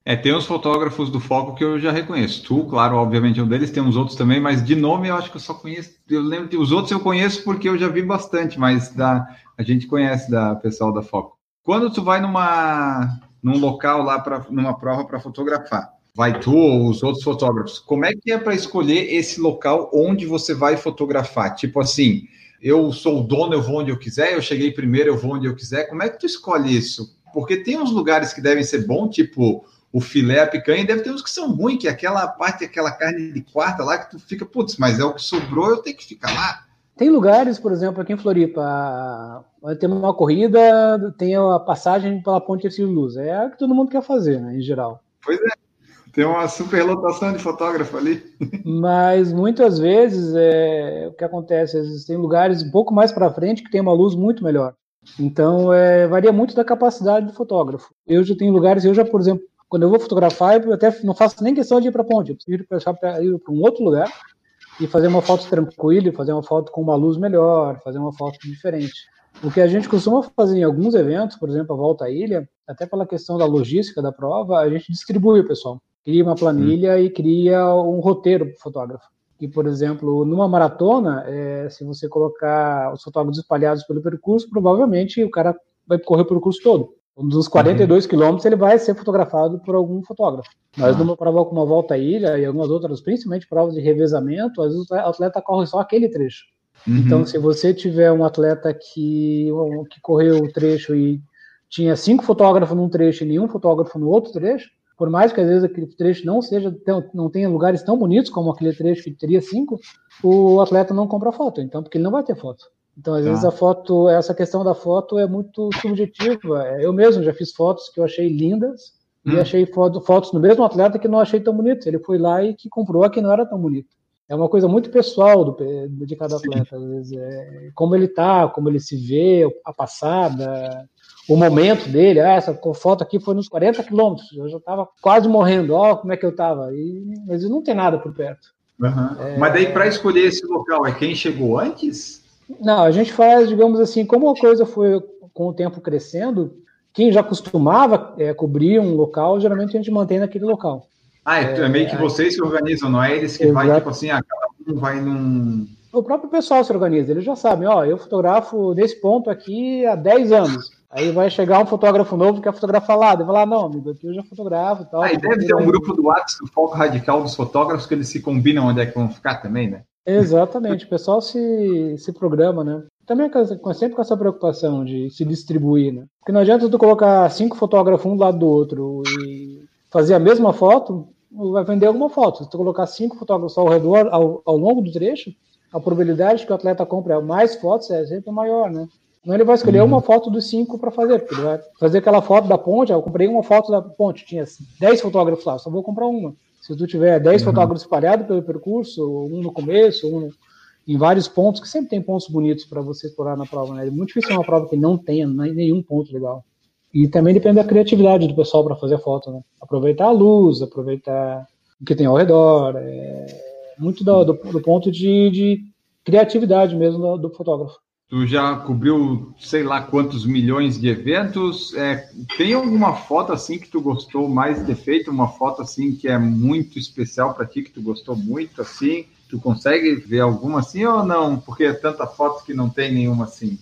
É, tem os fotógrafos do Foco que eu já reconheço. Tu, claro, obviamente é um deles, tem uns outros também, mas de nome eu acho que eu só conheço. Eu lembro que os outros eu conheço porque eu já vi bastante, mas da, a gente conhece da pessoal da Foco. Quando tu vai numa num local lá para numa prova para fotografar, vai tu ou os outros fotógrafos, como é que é para escolher esse local onde você vai fotografar? Tipo assim, eu sou o dono, eu vou onde eu quiser, eu cheguei primeiro, eu vou onde eu quiser. Como é que tu escolhe isso? Porque tem uns lugares que devem ser bons, tipo o filé, a picanha, e deve ter uns que são ruins, que é aquela parte, aquela carne de quarta lá, que tu fica, putz, mas é o que sobrou, eu tenho que ficar lá. Tem lugares, por exemplo, aqui em Floripa, ter uma corrida, tem a passagem pela Ponte de Luz. É o que todo mundo quer fazer, né, em geral. Pois é. Tem uma superlotação de fotógrafo ali. *laughs* Mas muitas vezes é, o que acontece, existem lugares um pouco mais para frente que tem uma luz muito melhor. Então é, varia muito da capacidade do fotógrafo. Eu já tenho lugares, eu já, por exemplo, quando eu vou fotografar, eu até não faço nem questão de ir para a ponte, eu preciso ir para um outro lugar e fazer uma foto tranquila, fazer uma foto com uma luz melhor, fazer uma foto diferente. O que a gente costuma fazer em alguns eventos, por exemplo, a volta à ilha, até pela questão da logística da prova, a gente distribui o pessoal cria uma planilha e cria um roteiro para o fotógrafo. E, por exemplo, numa maratona, é, se você colocar os fotógrafos espalhados pelo percurso, provavelmente o cara vai correr o percurso todo. Dos 42 uhum. quilômetros ele vai ser fotografado por algum fotógrafo. Mas uhum. numa prova como a Volta à Ilha e algumas outras, principalmente provas de revezamento, às vezes o atleta corre só aquele trecho. Uhum. Então, se você tiver um atleta que, que correu o trecho e tinha cinco fotógrafos num trecho e nenhum fotógrafo no outro trecho, por mais que às vezes aquele trecho não seja não tenha lugares tão bonitos como aquele trecho que teria cinco, o atleta não compra foto, então porque ele não vai ter foto. Então às tá. vezes a foto, essa questão da foto é muito subjetiva. Eu mesmo já fiz fotos que eu achei lindas hum. e achei foto, fotos no mesmo atleta que não achei tão bonitas. Ele foi lá e que comprou a que não era tão bonito. É uma coisa muito pessoal do, de cada atleta, às vezes. É, como ele tá, como ele se vê, a passada, o momento dele, ah, essa foto aqui foi nos 40 quilômetros, eu já estava quase morrendo, ó, como é que eu estava, mas não tem nada por perto. Uhum. É... Mas daí para escolher esse local é quem chegou antes? Não, a gente faz, digamos assim, como a coisa foi com o tempo crescendo, quem já costumava é, cobrir um local, geralmente a gente mantém naquele local. Ah, é, é meio que vocês que organizam, não é eles que vai, tipo assim, ah, cada um vai num... O próprio pessoal se organiza, eles já sabem, ó, eu fotografo nesse ponto aqui há 10 anos. Aí vai chegar um fotógrafo novo que quer fotografar lá. Vai lá, não, amigo, aqui eu já fotografo e tal. Aí deve ter um grupo do WhatsApp do Foco Radical dos fotógrafos que eles se combinam onde é que vão ficar também, né? Exatamente, o pessoal se, se programa, né? Também sempre com essa preocupação de se distribuir, né? Porque não adianta tu colocar cinco fotógrafos um do lado do outro e fazer a mesma foto, vai vender alguma foto. Se tu colocar cinco fotógrafos ao redor, ao, ao longo do trecho, a probabilidade que o atleta compre mais fotos é sempre maior, né? Não ele vai escolher uhum. uma foto dos cinco para fazer, porque ele vai fazer aquela foto da ponte. Eu comprei uma foto da ponte, tinha 10 fotógrafos lá, só vou comprar uma. Se tu tiver 10 uhum. fotógrafos espalhados pelo percurso, um no começo, um em vários pontos, que sempre tem pontos bonitos para você explorar na prova, né? É muito difícil uma prova que não tenha nenhum ponto legal. E também depende da criatividade do pessoal para fazer a foto, né? Aproveitar a luz, aproveitar o que tem ao redor. É muito do, do, do ponto de, de, criatividade mesmo do, do fotógrafo. Tu já cobriu sei lá quantos milhões de eventos. É, tem alguma foto assim que tu gostou mais de ter feito? Uma foto assim que é muito especial para ti, que tu gostou muito assim? Tu consegue ver alguma assim ou não? Porque é tanta foto que não tem nenhuma assim.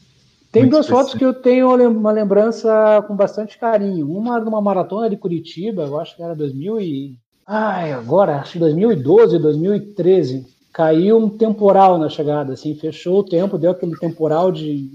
Tem duas especial. fotos que eu tenho uma lembrança com bastante carinho. Uma numa maratona de Curitiba, eu acho que era 2000 e... Ai, agora, acho que 2012, 2013 caiu um temporal na chegada, assim, fechou o tempo, deu aquele temporal de,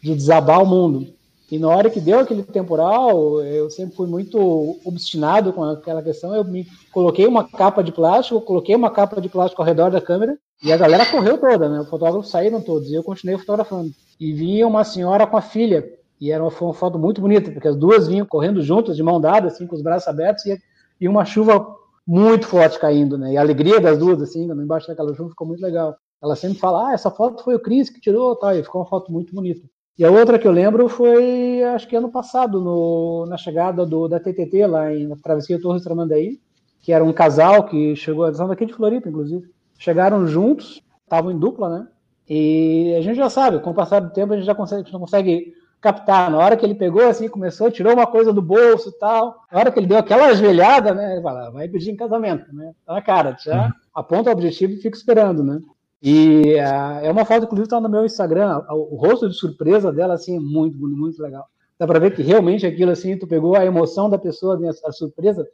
de desabar o mundo. E na hora que deu aquele temporal, eu sempre fui muito obstinado com aquela questão. Eu me coloquei uma capa de plástico, coloquei uma capa de plástico ao redor da câmera e a galera correu toda, né? Os fotógrafos saíram todos e eu continuei fotografando. E vinha uma senhora com a filha e era uma, uma foto muito bonita, porque as duas vinham correndo juntas, de mão dada, assim, com os braços abertos e, e uma chuva muito forte caindo, né? E a alegria das duas, assim, embaixo daquela chuva ficou muito legal. Ela sempre fala, ah, essa foto foi o Cris que tirou, tal, e ficou uma foto muito bonita. E a outra que eu lembro foi, acho que ano passado, no, na chegada do, da TTT, lá em na Travessia Torres Tramandaí, que era um casal que chegou, eles são daqui de Floripa, inclusive. Chegaram juntos, estavam em dupla, né? E a gente já sabe, com o passar do tempo, a gente já consegue, já consegue captar. Na hora que ele pegou, assim, começou, tirou uma coisa do bolso e tal. Na hora que ele deu aquela ajoelhada, né? Ele fala, vai pedir em casamento, né? Tá na cara, já uhum. aponta o objetivo e fica esperando, né? E uh, é uma foto, inclusive, está no meu Instagram. O, o, rosto de surpresa dela, assim, é muito, muito, muito legal. Dá para ver que realmente aquilo, assim, tu pegou a emoção da pessoa, né, a, a surpresa.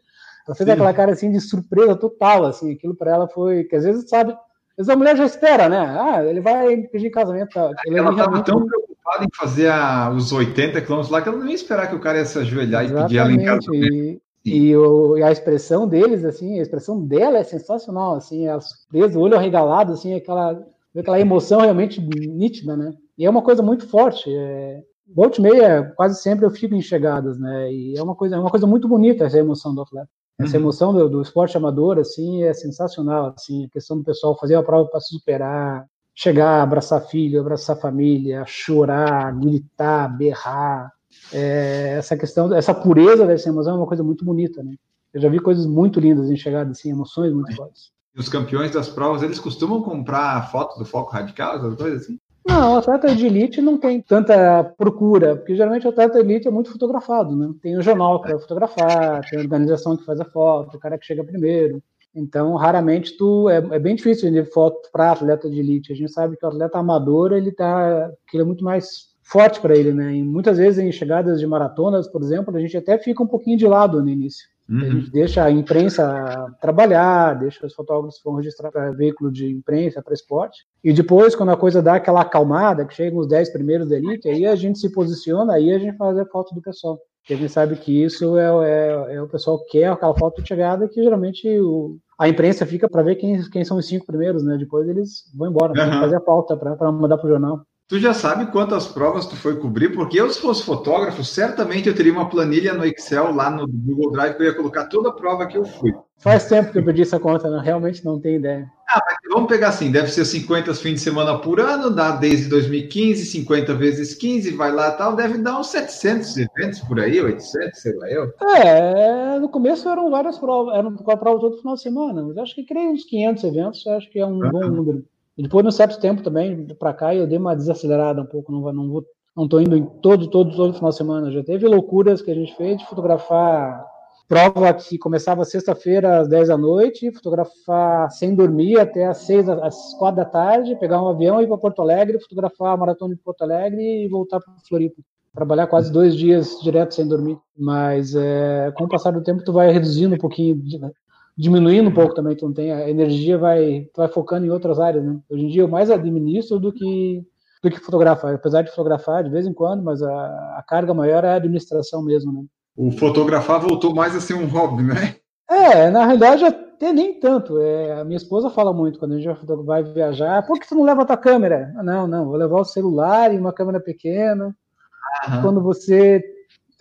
Ela fez Sim. aquela cara, assim, de surpresa total, assim. Aquilo para ela foi... Que às vezes, sabe... Vezes a mulher já espera, né? Ah, ele vai pedir casamento. Tá? Ela estava realmente... tão preocupada em fazer a, os 80 quilômetros lá que ela não ia esperar que o cara ia se ajoelhar Exatamente. e pedir ela em casamento. E... E, o, e, a expressão deles, assim, a expressão dela é sensacional, assim, a surpresa, o olho arregalado, assim, aquela, aquela emoção realmente nítida, né? E é uma coisa muito forte. É, volta e meia, quase sempre eu fico em chegadas, né? E é uma coisa, é uma coisa muito bonita essa emoção do atleta. Essa uhum. emoção do, do, esporte amador, assim, é sensacional, assim, a questão do pessoal fazer a prova para se superar, chegar, abraçar filho, abraçar família, chorar, gritar, berrar, é, essa questão, essa pureza dessa emoção é uma coisa muito bonita, né? Eu já vi coisas muito lindas em chegada, assim, emoções muito fortes. Os campeões das provas, eles costumam comprar foto do foco radical, essas coisas assim? Não, atleta de elite não tem tanta procura, porque geralmente o atleta de elite é muito fotografado, né? Tem o jornal que vai fotografar, tem a organização que faz a foto, o cara que chega primeiro. Então, raramente tu é, é bem difícil vender foto para atleta de elite. A gente sabe que o atleta amador ele tá, que ele é muito mais forte para ele, né? E muitas vezes em chegadas de maratonas, por exemplo, a gente até fica um pouquinho de lado no início. Uhum. A gente deixa a imprensa trabalhar, deixa os fotógrafos vão registrar para veículo de imprensa, para esporte. E depois, quando a coisa dá aquela acalmada, que chegam os 10 primeiros da elite, aí a gente se posiciona, aí a gente faz a foto do pessoal. Porque a gente sabe que isso é, é, é o pessoal que quer aquela foto de chegada, que geralmente o, a imprensa fica para ver quem, quem são os cinco primeiros, né? Depois eles vão embora, uhum. fazer a pauta para mandar para o jornal. Tu já sabe quantas provas tu foi cobrir? Porque eu, se fosse fotógrafo, certamente eu teria uma planilha no Excel lá no Google Drive que eu ia colocar toda a prova que eu fui. Faz tempo que eu pedi essa conta, não, realmente não tenho ideia. Ah, vamos pegar assim, deve ser 50 fins de semana por ano, dá desde 2015, 50 vezes 15, vai lá tal, deve dar uns 700 eventos por aí, 800, sei lá eu. É, no começo eram várias provas, eram com a prova todo final de semana, mas acho que criei uns 500 eventos, acho que é um uhum. bom número. E depois, no certo tempo também, para cá, eu dei uma desacelerada um pouco, não, não vou não estou indo em todo, todo, todo final de semana. Já teve loucuras que a gente fez de fotografar prova que começava sexta-feira às 10 da noite, fotografar sem dormir até às 6, às 4 da tarde, pegar um avião e ir para Porto Alegre, fotografar a maratona de Porto Alegre e voltar para Floripa. Trabalhar quase dois dias direto sem dormir. Mas é, com o passar do tempo, tu vai reduzindo um pouquinho diminuindo um pouco também, tu não tem a energia vai vai focando em outras áreas, né? Hoje em dia eu mais administro do que do que fotografar, apesar de fotografar de vez em quando, mas a, a carga maior é a administração mesmo, né? O fotografar voltou mais a ser um hobby, né? É, na realidade até nem tanto. É, a minha esposa fala muito quando a gente vai viajar, por que você não leva a tua câmera? Não, não, vou levar o celular e uma câmera pequena. Aham. Quando você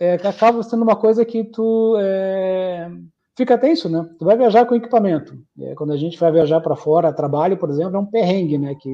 é, acaba sendo uma coisa que tu é, fica tenso, né? Tu vai viajar com equipamento. É, quando a gente vai viajar para fora, trabalho, por exemplo, é um perrengue, né? Que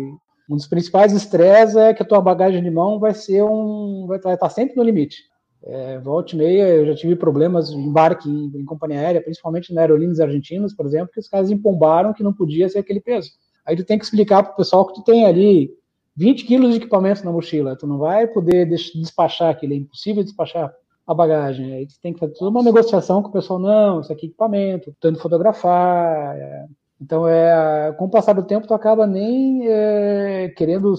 um dos principais estresses é que a tua bagagem de mão vai ser um, vai estar tá sempre no limite. É, volta e meia, eu já tive problemas de embarque em, em companhia aérea, principalmente na aerolíneas argentinas, por exemplo, que os caras empombaram que não podia ser aquele peso. Aí tu tem que explicar para o pessoal que tu tem ali 20 quilos de equipamento na mochila, tu não vai poder despachar aquilo, é impossível despachar a bagagem. Aí você tem que fazer toda uma negociação com o pessoal, não, isso aqui é equipamento, tentando fotografar. É. Então, é, com o passar do tempo, tu acaba nem é, querendo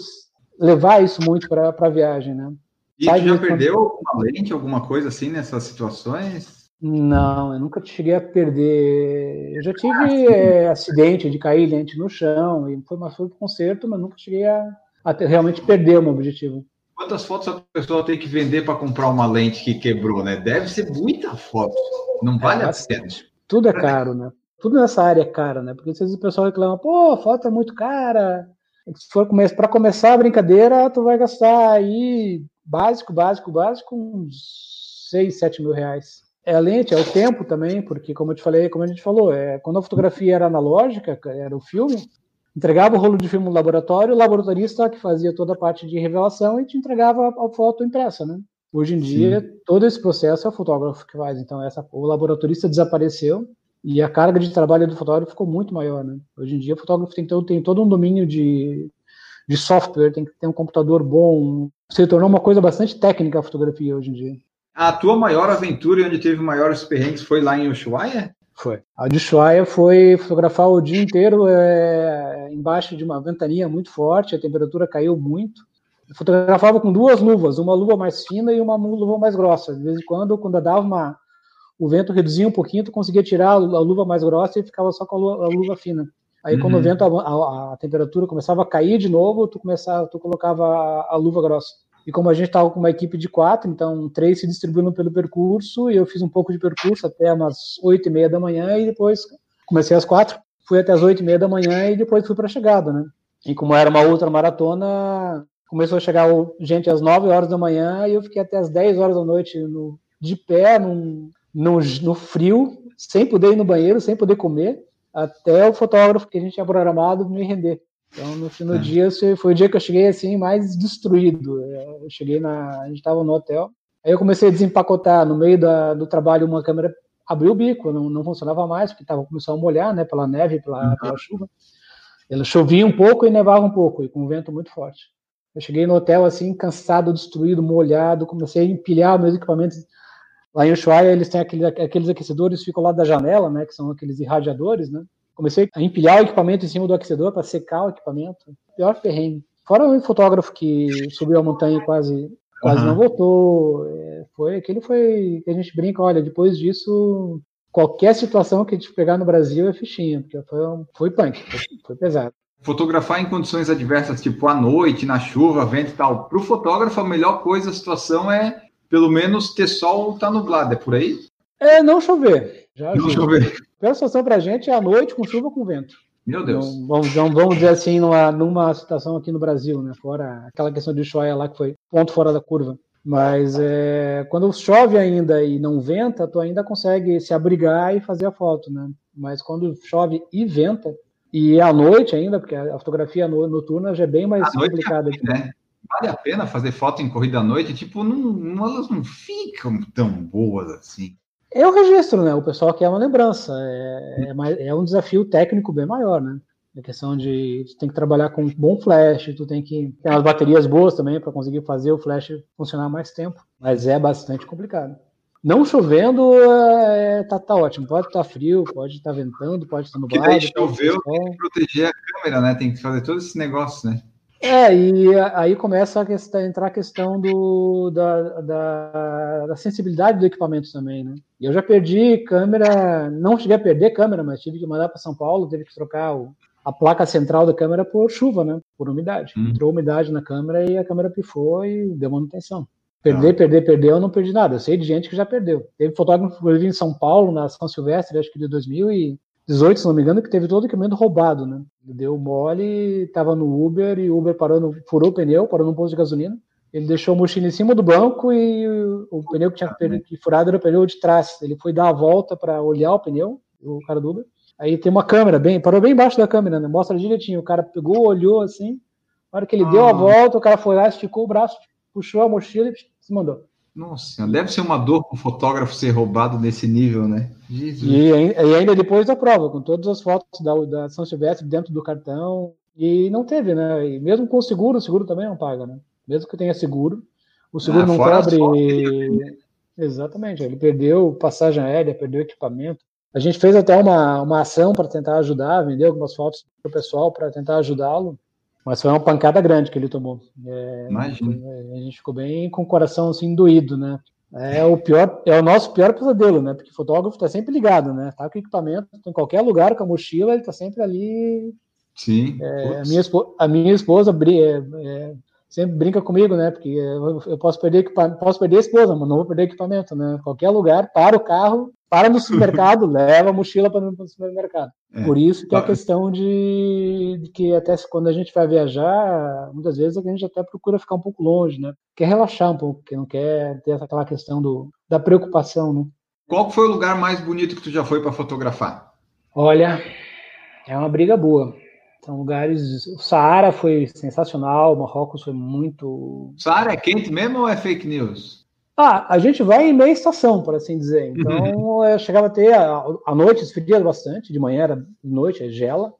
levar isso muito para a viagem, né? E tu já perdeu alguma lente, alguma coisa assim nessas situações? Não, eu nunca cheguei a perder. Eu já tive ah, é, acidente de cair lente no chão, e foi uma foi conserto, mas nunca cheguei a, a ter, realmente perder o meu objetivo. Quantas fotos a pessoa tem que vender para comprar uma lente que quebrou, né? Deve ser muita foto. Não é vale é, a pena. Tudo é caro, né? Tudo nessa área é caro, né? Porque às vezes o pessoal reclama, pô, foto é muito cara. Se for para começar a brincadeira, tu vai gastar aí básico, básico, básico, uns 6, 7 mil reais. É a lente, é o tempo também, porque como eu te falei, como a gente falou, é, quando a fotografia era analógica, era o filme, entregava o rolo de filme no laboratório, o laboratorista que fazia toda a parte de revelação e te entregava a foto impressa, né? Hoje em dia, Sim. todo esse processo é o fotógrafo que faz. Então, essa, o laboratorista desapareceu e a carga de trabalho do fotógrafo ficou muito maior, né? Hoje em dia, o fotógrafo tem todo, tem todo um domínio de, de software, tem que ter um computador bom. Se tornou uma coisa bastante técnica a fotografia hoje em dia. A tua maior aventura e onde teve maiores perrengues foi lá em Ushuaia? Foi. A de Ushuaia foi fotografar o dia inteiro é, embaixo de uma ventania muito forte, a temperatura caiu muito. Eu fotografava com duas luvas, uma luva mais fina e uma luva mais grossa. De vez em quando, quando dava uma, o vento reduzia um pouquinho, tu conseguia tirar a luva mais grossa e ficava só com a luva, a luva fina. Aí uhum. quando o uhum. vento, a, a, a, temperatura começava a cair de novo, tu começava, tu colocava a, a luva grossa. E como a gente estava com uma equipe de quatro, então três se distribuindo pelo percurso, e eu fiz um pouco de percurso até umas oito e meia da manhã, e depois comecei às quatro, fui até as oito e meia da manhã, e depois fui para a chegada, né? E como era uma outra maratona, começou a chegar gente às nove horas da manhã, e eu fiquei até as dez horas da noite no, de pé, num, no, no frio, sem poder ir no banheiro, sem poder comer, até o fotógrafo que a gente tinha programado me render. Então, no fim do é. dia, foi o dia que eu cheguei assim, mais destruído. Eu cheguei na. A gente estava no hotel. Aí eu comecei a desempacotar. No meio da, do trabalho, uma câmera abriu o bico, não, não funcionava mais, porque estava começando a molhar, né, pela neve, pela, uhum. pela chuva. Ela chovia um pouco e nevava um pouco, e com vento muito forte. Eu cheguei no hotel assim, cansado, destruído, molhado, comecei a empilhar meus equipamentos Lá em Ushuaia, eles têm aqueles, aqueles aquecedores que ficam lá da janela, né, que são aqueles irradiadores, né? Comecei a empilhar o equipamento em cima do aquecedor para secar o equipamento. Pior perrengue. Fora o fotógrafo que subiu a montanha e quase, quase uhum. não voltou. É, foi, aquele foi que a gente brinca, olha, depois disso, qualquer situação que a gente pegar no Brasil é fichinha, porque foi, foi punk, foi, foi pesado. Fotografar em condições adversas, tipo à noite, na chuva, vento e tal. Para o fotógrafo, a melhor coisa, a situação é pelo menos ter sol ou tá nublado, é por aí? É, não chover. Já não. A pior situação pra gente é a noite com chuva com vento. Meu Deus. Então, vamos, vamos dizer assim, numa, numa situação aqui no Brasil, né? Fora aquela questão de Ushuaia lá que foi ponto fora da curva. Mas é, quando chove ainda e não venta, tu ainda consegue se abrigar e fazer a foto, né? Mas quando chove e venta, e à noite ainda, porque a fotografia noturna já é bem mais é complicada. É né? vale a pena fazer foto em corrida à noite? Tipo, não, não, elas não ficam tão boas assim. É o registro, né? O pessoal quer uma lembrança. É, é, é um desafio técnico bem maior, né? A questão de tu tem que trabalhar com bom flash, tu tem que ter umas baterias boas também para conseguir fazer o flash funcionar mais tempo. Mas é bastante complicado. Não chovendo, é, tá, tá ótimo. Pode estar tá frio, pode estar tá ventando, pode estar tá nublado. Porque daí choveu, tem que proteger a câmera, né? Tem que fazer todo esse negócio, né? É, e aí começa a questão, entrar a questão do, da, da, da, sensibilidade do equipamento também, né? Eu já perdi câmera, não cheguei a perder câmera, mas tive que mandar para São Paulo, teve que trocar o, a placa central da câmera por chuva, né? Por umidade. Hum. Entrou umidade na câmera e a câmera pifou e deu manutenção. Perder, ah. perder, perder, eu não perdi nada. Eu sei de gente que já perdeu. Teve fotógrafo em São Paulo, na São Silvestre, acho que de 2000 e 18, se não me engano, que teve todo o equipamento roubado, né? Deu mole, tava no Uber e o Uber parando, furou o pneu, parou num posto de gasolina. Ele deixou a mochila em cima do banco e o pneu que tinha que furado era o pneu de trás. Ele foi dar a volta para olhar o pneu, o cara do Uber. Aí tem uma câmera, bem, parou bem embaixo da câmera, né? Mostra direitinho. O cara pegou, olhou assim. Na hora que ele ah. deu a volta, o cara foi lá, esticou o braço, puxou a mochila e se mandou. Nossa, deve ser uma dor para o fotógrafo ser roubado nesse nível, né? Jesus. E, e ainda depois da prova, com todas as fotos da, da São Silvestre dentro do cartão, e não teve, né? E mesmo com o seguro, o seguro também não paga, né? Mesmo que tenha seguro, o seguro ah, não cobre. Exatamente, ele perdeu passagem aérea, perdeu equipamento. A gente fez até uma, uma ação para tentar ajudar, vendeu algumas fotos para o pessoal para tentar ajudá-lo. Mas foi uma pancada grande que ele tomou. É, Imagina. A gente ficou bem com o coração assim doído, né? É o pior, é o nosso pior pesadelo, né? Porque o fotógrafo está sempre ligado, né? Tá com equipamento, em qualquer lugar com a mochila, ele está sempre ali. Sim. É, a, minha esposa, a minha esposa é, é, sempre brinca comigo, né? Porque eu, eu posso perder posso perder a esposa, mas não vou perder equipamento, né? Qualquer lugar, para o carro, para no supermercado, *laughs* leva a mochila para o supermercado. É, Por isso que é a questão de, de, que até quando a gente vai viajar, muitas vezes a gente até procura ficar um pouco longe, né? Quer relaxar um pouco, porque não quer ter aquela questão do, da preocupação, né? Qual foi o lugar mais bonito que tu já foi para fotografar? Olha, é uma briga boa. São lugares. O Saara foi sensacional, o Marrocos foi muito. Saara é quente mesmo ou é fake news? Ah, a gente vai em meia estação, por assim dizer. *laughs* Então, eu chegava a ter. A, a noite esfria bastante, de manhã era noite, é gela.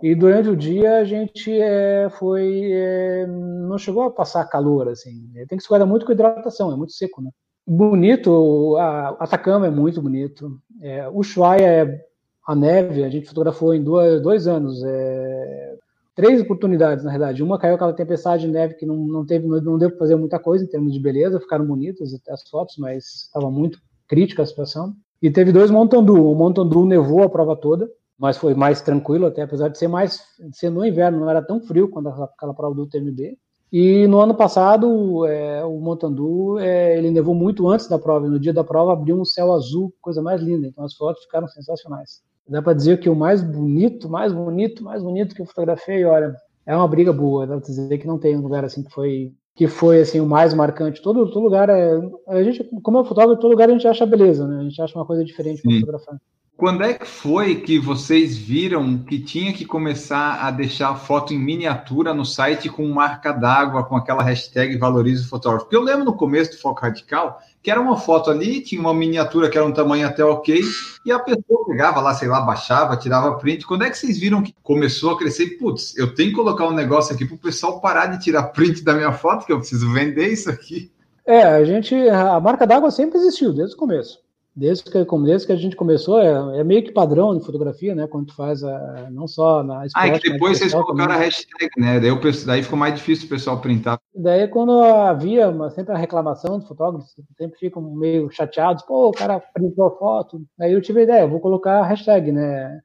E durante o dia a gente é, foi. É, não chegou a passar calor, assim. Tem que se cuidar muito com hidratação, é muito seco, né? Bonito, a Atacama é muito bonito. É, o Ushuaia é a neve, a gente fotografou em dois, dois anos. É, três oportunidades, na verdade. Uma caiu aquela tempestade de neve que não, não teve, não, não deu para fazer muita coisa em termos de beleza, ficaram bonitas até as fotos, mas estava muito crítica a situação. E teve dois Montandu. O Montandu nevou a prova toda, mas foi mais tranquilo, até apesar de ser mais de ser no inverno, não era tão frio quando aquela prova do TMB. E no ano passado, é, o Montandu, é, ele nevou muito antes da prova, e no dia da prova abriu um céu azul, coisa mais linda, então as fotos ficaram sensacionais. Dá para dizer que o mais bonito, mais bonito, mais bonito que eu fotografei, olha, é uma briga boa, dá para dizer que não tem um lugar assim que foi que foi assim o mais marcante. Todo, todo lugar é a gente, como é fotógrafo, todo lugar a gente acha beleza, né? A gente acha uma coisa diferente para fotografar. Quando é que foi que vocês viram que tinha que começar a deixar a foto em miniatura no site com marca d'água, com aquela hashtag valorize o fotógrafo? Porque eu lembro no começo do Foco Radical que era uma foto ali, tinha uma miniatura que era um tamanho até ok, e a pessoa pegava lá, sei lá, baixava, tirava print. Quando é que vocês viram que começou a crescer? Putz, eu tenho que colocar um negócio aqui para o pessoal parar de tirar print da minha foto, que eu preciso vender isso aqui. É, a gente, a marca d'água sempre existiu, desde o começo. Desde que, desde que a gente começou, é, é meio que padrão de fotografia, né? Quando tu faz a, não só na Ah, é que depois vocês colocaram também. a hashtag, né? Daí, o, daí ficou mais difícil o pessoal printar. Daí, quando havia uma, sempre a reclamação dos fotógrafos, sempre ficam meio chateados, pô, o cara printou a foto. Aí eu tive a ideia, vou colocar a hashtag, né?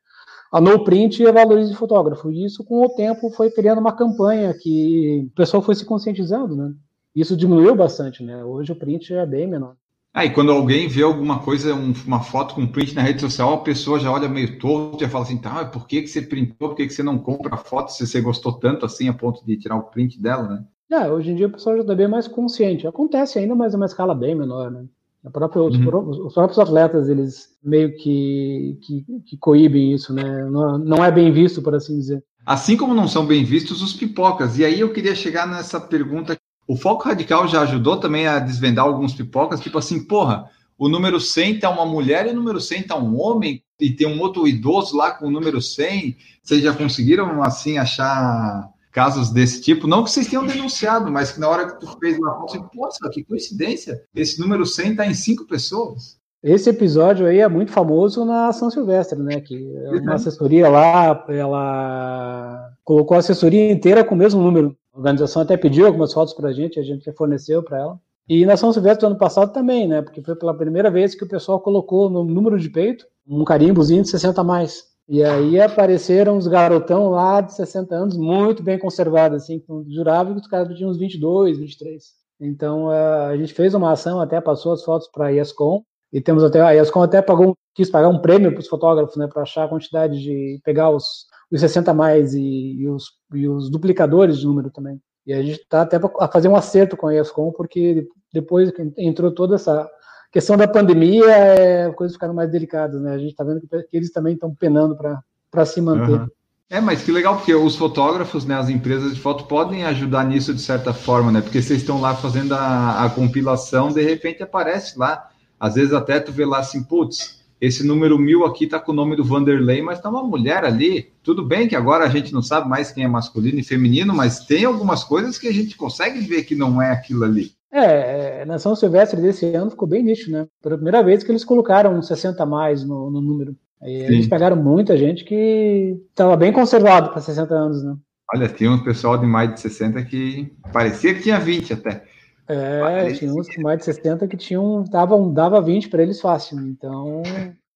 A no print e valorize fotógrafo. E isso, com o tempo, foi criando uma campanha que o pessoal foi se conscientizando, né? Isso diminuiu bastante, né? Hoje o print é bem menor. Ah, e quando alguém vê alguma coisa, um, uma foto com print na rede social, a pessoa já olha meio torto e fala assim, tá, por que, que você printou, por que, que você não compra a foto se você gostou tanto assim a ponto de tirar o print dela, né? É, hoje em dia o pessoal já está bem mais consciente. Acontece ainda, mas é uma escala bem menor, né? Própria, os, uhum. os, próprios atletas, eles meio que, que, que coíbem isso, né? Não, não é bem visto, por assim dizer. Assim como não são bem vistos os pipocas. E aí eu queria chegar nessa pergunta o foco radical já ajudou também a desvendar alguns pipocas, tipo assim, porra, o número 100 tá uma mulher e o número 100 tá um homem, e tem um outro idoso lá com o número 100. Vocês já conseguiram, assim, achar casos desse tipo? Não que vocês tenham denunciado, mas que na hora que tu fez uma foto, você, poxa, que coincidência, esse número 100 tá em cinco pessoas. Esse episódio aí é muito famoso na São Silvestre, né? Que uma assessoria lá, ela colocou a assessoria inteira com o mesmo número. A organização até pediu algumas fotos para a gente, a gente forneceu para ela. E na São Silvestre do ano passado também, né? Porque foi pela primeira vez que o pessoal colocou no número de peito um carimbozinho de 60 a mais. E aí apareceram os garotão lá de 60 anos, muito bem conservados, assim, jurava que os caras tinham uns 22, 23. Então a gente fez uma ação, até passou as fotos para a ESCOM, e temos até, a ESCOM até pagou, quis pagar um prêmio para os fotógrafos, né, para achar a quantidade de, pegar os, os 60 mais e, e, os, e os duplicadores de número também. E a gente está até para fazer um acerto com a ESCOM, porque depois que entrou toda essa questão da pandemia, é, coisas ficaram mais delicadas, né? A gente está vendo que, eles também estão penando para se manter. Uhum. É, mas que legal, porque os fotógrafos, né, as empresas de foto podem ajudar nisso de certa forma, né? Porque vocês estão lá fazendo a, a compilação, de repente aparece lá. Às vezes até tu vê lá assim, putz, esse número mil aqui tá com o nome do Vanderlei, mas tá uma mulher ali. Tudo bem que agora a gente não sabe mais quem é masculino e feminino, mas tem algumas coisas que a gente consegue ver que não é aquilo ali. É, na São Silvestre desse ano ficou bem nítido, né? Pela primeira vez que eles colocaram um 60 a mais no, no número. E eles pegaram muita gente que estava bem conservado para 60 anos, né? Olha, tinha um pessoal de mais de 60 que parecia que tinha 20 até. É, tinha uns com mais de 60 que tinham, davam, dava 20 para eles fácil. Então,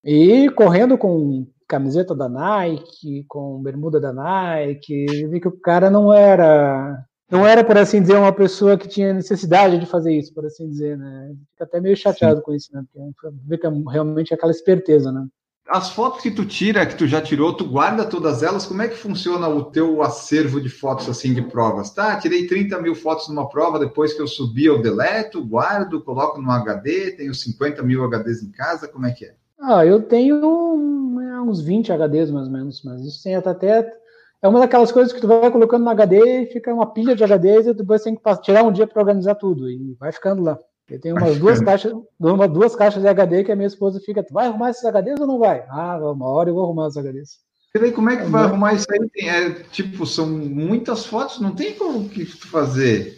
e correndo com camiseta da Nike, com bermuda da Nike, vi que o cara não era, não era por assim dizer uma pessoa que tinha necessidade de fazer isso, por assim dizer, né? Fica até meio chateado Sim. com isso, né? Porque vê que é realmente aquela esperteza, né? As fotos que tu tira, que tu já tirou, tu guarda todas elas? Como é que funciona o teu acervo de fotos assim de provas? Tá, tirei 30 mil fotos numa prova, depois que eu subi eu deleto, guardo, coloco no HD, tenho 50 mil HDs em casa, como é que é? Ah, eu tenho é, uns 20 HDs mais ou menos, mas isso tem até é uma daquelas coisas que tu vai colocando no HD e fica uma pilha de HDs e depois tem que tirar um dia para organizar tudo e vai ficando lá. Eu tenho umas duas caixas, uma, duas caixas de HD que a minha esposa fica, vai arrumar esses HDs ou não vai? Ah, uma hora eu vou arrumar os HDs. E como é que vai arrumar isso aí? É, tipo, são muitas fotos, não tem como que fazer.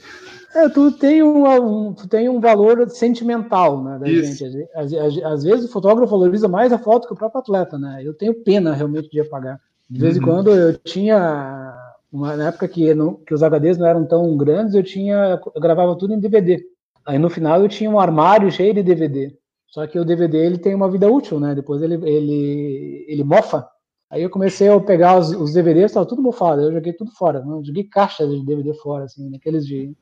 É, tu tem um, um, tu tem um valor sentimental né, da Isso. gente. Às, às, às, vezes o fotógrafo valoriza mais a foto que o próprio atleta, né? Eu tenho pena realmente de apagar. De vez uhum. em quando eu tinha uma, na época que, não, que os HDs não eram tão grandes, eu tinha eu gravava tudo em DVD. Aí no final eu tinha um armário cheio de DVD. Só que o DVD ele tem uma vida útil, né? Depois ele ele ele mofa. Aí eu comecei a pegar os, os DVDs, estava tudo mofado. Eu joguei tudo fora, não? joguei caixas de DVD fora, assim, aqueles de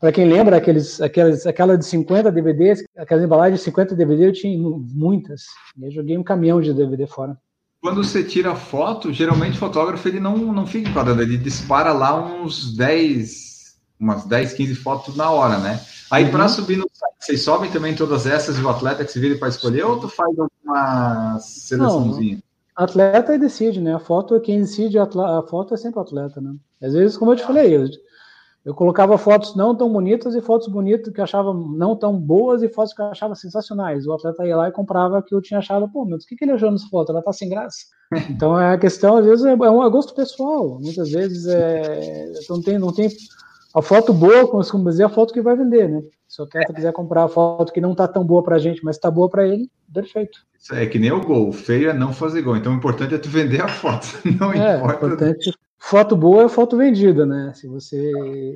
para quem lembra, aqueles, aquelas, aquela de 50 DVDs, aquelas embalagens de 50 DVD, eu tinha muitas. E eu joguei um caminhão de DVD fora. Quando você tira foto, geralmente o fotógrafo ele não, não fica enquadrando, ele dispara lá uns 10, umas 10, 15 fotos na hora, né? Aí uhum. para subir no site, vocês sobem também todas essas e o atleta que se vira para escolher ou tu faz alguma seleçãozinha? Não, atleta decide, né? A foto, quem decide a, a foto é sempre o atleta, né? Às vezes, como eu te falei, eu, eu colocava fotos não tão bonitas e fotos bonitas que eu achava não tão boas e fotos que eu achava sensacionais. O atleta ia lá e comprava que eu tinha achado, pô, mas o que, que ele achou nessa foto? Ela tá sem graça. *laughs* Então é a questão, às vezes, é, é um gosto pessoal. Muitas vezes é, não, tem, não tem a foto boa, como dizer, a foto que vai vender, né? Se o atleta quiser comprar a foto que não tá tão boa pra gente, mas tá boa pra ele, perfeito. Isso é que nem o gol. O feio é não fazer gol. Então o importante é tu vender a foto. *laughs* Não é, importa. Importante, foto boa é foto vendida, né? Se você,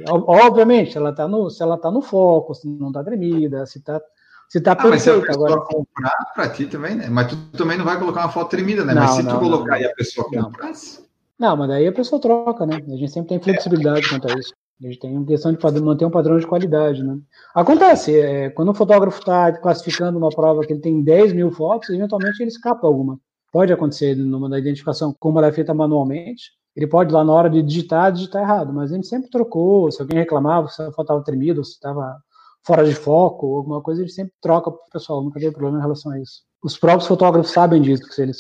obviamente, ela tá no, se ela tá no foco, se não tá tremida, se tá se tá ah, perfeita mas se a agora. comprar para ti também, né? Mas tu também não vai colocar uma foto tremida, né? Não, mas se não, tu colocar não. e a pessoa comprasse. Não, mas daí a pessoa troca, né? A gente sempre tem flexibilidade quanto a isso. Gente tem uma questão de manter um padrão de qualidade, né? Acontece, é, quando o fotógrafo está classificando uma prova que ele tem 10 mil fotos, eventualmente ele escapa alguma. Pode acontecer numa da identificação, como ela é feita manualmente, ele pode lá na hora de digitar, digitar errado, mas gente sempre trocou, se alguém reclamava, se a foto estava tremida, se estava fora de foco, alguma coisa, gente sempre troca para o pessoal, nunca teve problema em relação a isso. Os próprios fotógrafos sabem disso, que se eles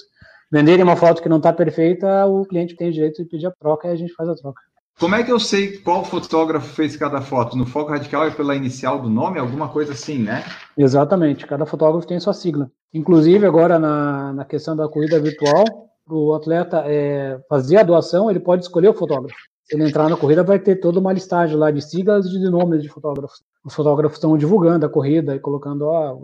venderem uma foto que não está perfeita, o cliente tem direito de pedir a troca e a gente faz a troca. Como é que eu sei qual fotógrafo fez cada foto? No foco radical é pela inicial do nome, alguma coisa assim, né? Exatamente, cada fotógrafo tem sua sigla. Inclusive, agora na, na questão da corrida virtual, o atleta é, fazer a doação, ele pode escolher o fotógrafo. Se ele entrar na corrida, vai ter toda uma listagem lá de siglas e de nomes de fotógrafos. Os fotógrafos estão divulgando a corrida e colocando, ó,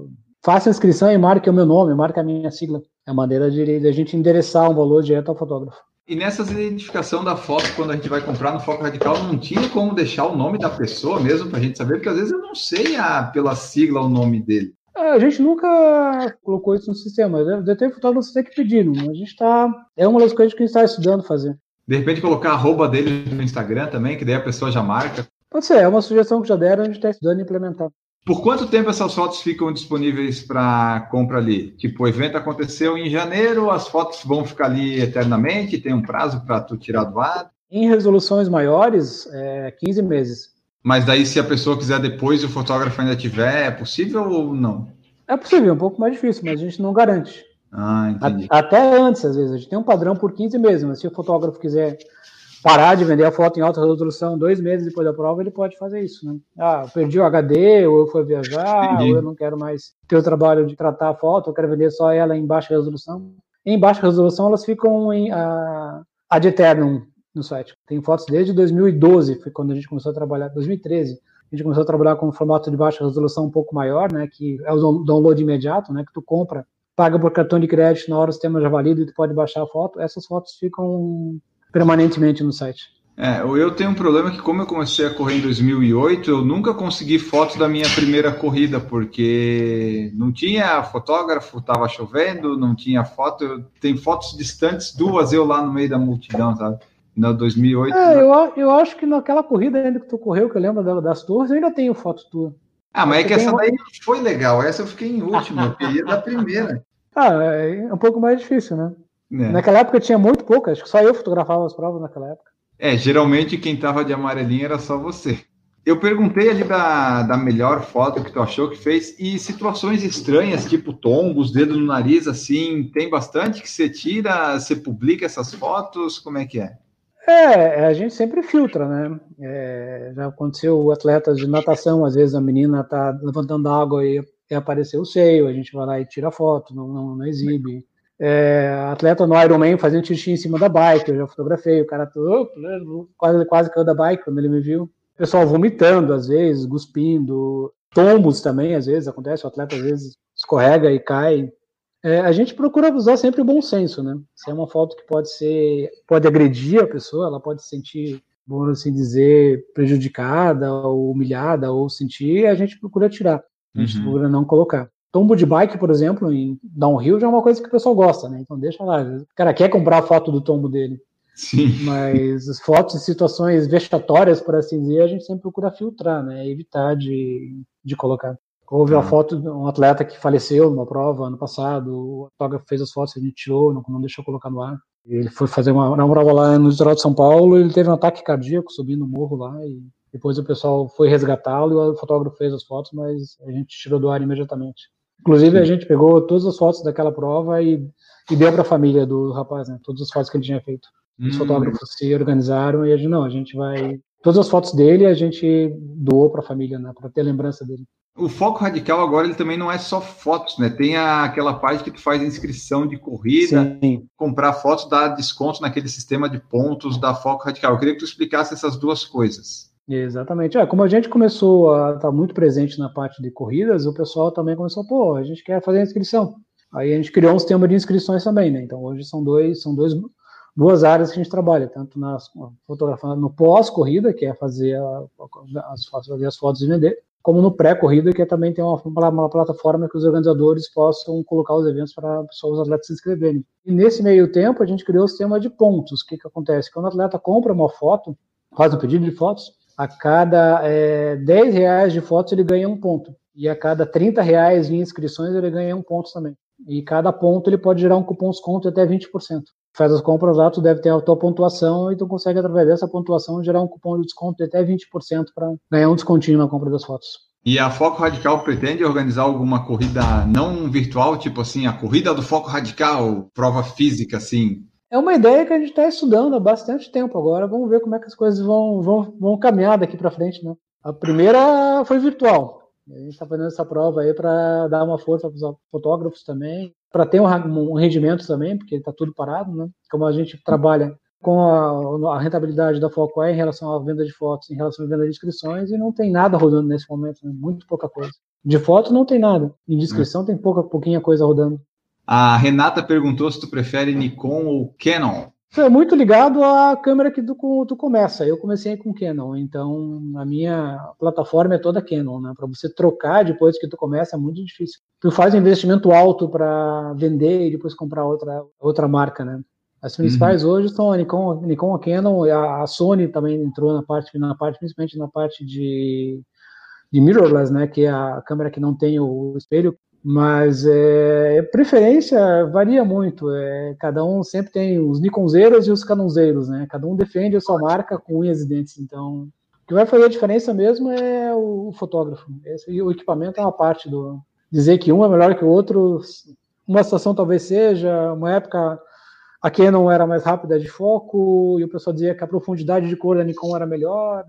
faça a inscrição e marque o meu nome, marque a minha sigla. É a maneira de, de a gente endereçar um valor direto ao fotógrafo. E nessas identificação da foto, quando a gente vai comprar no Foco Radical, não tinha como deixar o nome da pessoa mesmo para a gente saber, porque às vezes eu não sei a, pela sigla o nome dele. É, a gente nunca colocou isso no sistema. Deve ter fotógrafos que pediram. A gente está. É uma das coisas que a gente está estudando fazer. De repente colocar a arroba dele no Instagram também, que daí a pessoa já marca. Pode ser, é uma sugestão que já deram, a gente está estudando e implementar. Por quanto tempo essas fotos ficam disponíveis para compra ali? Tipo, o evento aconteceu em janeiro, as fotos vão ficar ali eternamente? Tem um prazo para tu tirar do ar? Em resoluções maiores, é 15 meses. Mas daí, se a pessoa quiser depois e o fotógrafo ainda tiver, é possível ou não? É possível, é um pouco mais difícil, mas a gente não garante. Ah, entendi. Até antes, às vezes. A gente tem um padrão por 15 meses, mas se o fotógrafo quiser parar de vender a foto em alta resolução dois meses depois da prova, ele pode fazer isso, né? Ah, eu perdi o HD, ou eu fui viajar, Entendi. ou eu não quero mais ter o trabalho de tratar a foto, eu quero vender só ela em baixa resolução. Em baixa resolução, elas ficam em a, ad eternum no site. Tem fotos desde 2012, foi quando a gente começou a trabalhar, 2013. A gente começou a trabalhar com um formato de baixa resolução um pouco maior, né, que é o download imediato, né, que tu compra, paga por cartão de crédito, na hora o sistema já valida e tu pode baixar a foto. Essas fotos ficam permanentemente no site. É, eu tenho um problema que como eu comecei a correr em 2008, eu nunca consegui fotos da minha primeira corrida, porque não tinha fotógrafo, estava chovendo, não tinha foto, tem fotos distantes, duas eu lá no meio da multidão, sabe? Na 2008. É, eu, eu acho que naquela corrida ainda que tu correu, que eu lembro das torres, eu ainda tenho foto tua. Ah, mas é que essa daí não foi legal, essa eu fiquei em último, eu queria da primeira. *laughs* Ah, é um pouco mais difícil, né? É. Naquela época tinha muito pouco, acho que só eu fotografava as provas naquela época. É, geralmente quem tava de amarelinho era só você. Eu perguntei ali da, da melhor foto que tu achou que fez e situações estranhas, tipo tombos, dedo no nariz, assim, tem bastante que você tira, você publica essas fotos, como é que é? É, a gente sempre filtra, né? É, já aconteceu atletas de natação, às vezes a menina tá levantando água e, e apareceu o seio, a gente vai lá e tira foto, não, não, não exibe. É, atleta no Ironman fazendo xixi em cima da bike, eu já fotografei, o cara todo, quase, quase caiu da bike quando ele me viu. Pessoal vomitando, às vezes, cuspindo, tombos também, às vezes, acontece, o atleta às vezes escorrega e cai. É, a gente procura usar sempre o bom senso, né? Se é uma foto que pode ser, pode agredir a pessoa, ela pode se sentir, vamos assim dizer, prejudicada ou humilhada ou sentir, a gente procura tirar, a gente uhum. procura não colocar. Tombo de bike, por exemplo, em downhill já é uma coisa que o pessoal gosta, né? Então deixa lá. O cara quer comprar a foto do tombo dele. Sim. Mas as fotos de situações vexatórias, por assim dizer, a gente sempre procura filtrar, né? Evitar de, de colocar. Houve uma foto de um atleta que faleceu numa prova ano passado, o fotógrafo fez as fotos, a gente tirou, não, não deixou colocar no ar. Ele foi fazer uma, uma prova lá no litoral de São Paulo, ele teve um ataque cardíaco subindo o morro lá e depois o pessoal foi resgatá-lo e o fotógrafo fez as fotos, mas a gente tirou do ar imediatamente. Inclusive, Sim. a gente pegou todas as fotos daquela prova e, e deu para a família do rapaz, né? Todas as fotos que ele tinha feito. Os hum. fotógrafos se organizaram e a gente, não, a gente vai. Todas as fotos dele a gente doou para a família, né? Para ter lembrança dele. O foco radical agora ele também não é só fotos, né? Tem a, aquela parte que tu faz inscrição de corrida, Sim. comprar fotos, dar desconto naquele sistema de pontos da foco radical. Eu queria que tu explicasse essas duas coisas. Exatamente. É, como a gente começou a estar muito presente na parte de corridas, o pessoal também começou, pô, a gente quer fazer a inscrição. Aí a gente criou um sistema de inscrições também, né? Então hoje são dois, são dois, duas áreas que a gente trabalha, tanto na fotografia no pós-corrida, que é fazer, a, as, fazer as fotos e vender, como no pré-corrida, que é também tem uma, uma, plataforma que os organizadores possam colocar os eventos para os atletas se inscreverem. E nesse meio tempo a gente criou o sistema de pontos. O que, que acontece? Quando o atleta compra uma foto, faz um pedido de fotos, a cada é, 10 reais de fotos ele ganha um ponto. E a cada 30 reais em inscrições ele ganha um ponto também. E cada ponto ele pode gerar um cupom desconto de até 20%. Faz as compras lá, tu deve ter a tua pontuação e tu consegue, através dessa pontuação, gerar um cupom de desconto de até 20% para ganhar um descontinho na compra das fotos. E a Foco Radical pretende organizar alguma corrida não virtual, tipo assim, a corrida do Foco Radical, prova física, assim, é uma ideia que a gente está estudando há bastante tempo agora. Vamos ver como é que as coisas vão, vão, vão caminhar daqui para frente. Né? A primeira foi virtual. A gente está fazendo essa prova aí para dar uma força para os fotógrafos também, para ter um, um, rendimento também, porque está tudo parado, né? Como a gente trabalha com a, a rentabilidade da Foco em relação à venda de fotos, em relação à venda de inscrições, e não tem nada rodando nesse momento, né? muito pouca coisa. De foto não tem nada, de inscrição tem pouca, pouquinha coisa rodando. A Renata perguntou se tu prefere Nikon ou Canon. É muito ligado à câmera que tu, tu começa. Eu comecei com Canon, então a minha plataforma é toda Canon, né? Para você trocar depois que tu começa é muito difícil. Tu faz um investimento alto para vender e depois comprar outra, outra marca, né? As principais uhum. hoje são a Nikon, Nikon, a Canon, a, a Sony também entrou na parte, na parte principalmente na parte de, de mirrorless, né? Que é a câmera que não tem o espelho mas é, preferência varia muito. É, cada um sempre tem os Nikonzeiros e os Canonzeiros, né? Cada um defende a sua marca com unhas e dentes. Então, o que vai fazer a diferença mesmo é o fotógrafo. Esse, o equipamento é uma parte do. Dizer que um é melhor que o outro, uma situação talvez seja, uma época a Canon era mais rápida de foco, e o pessoal dizia que a profundidade de cor da Nikon era melhor.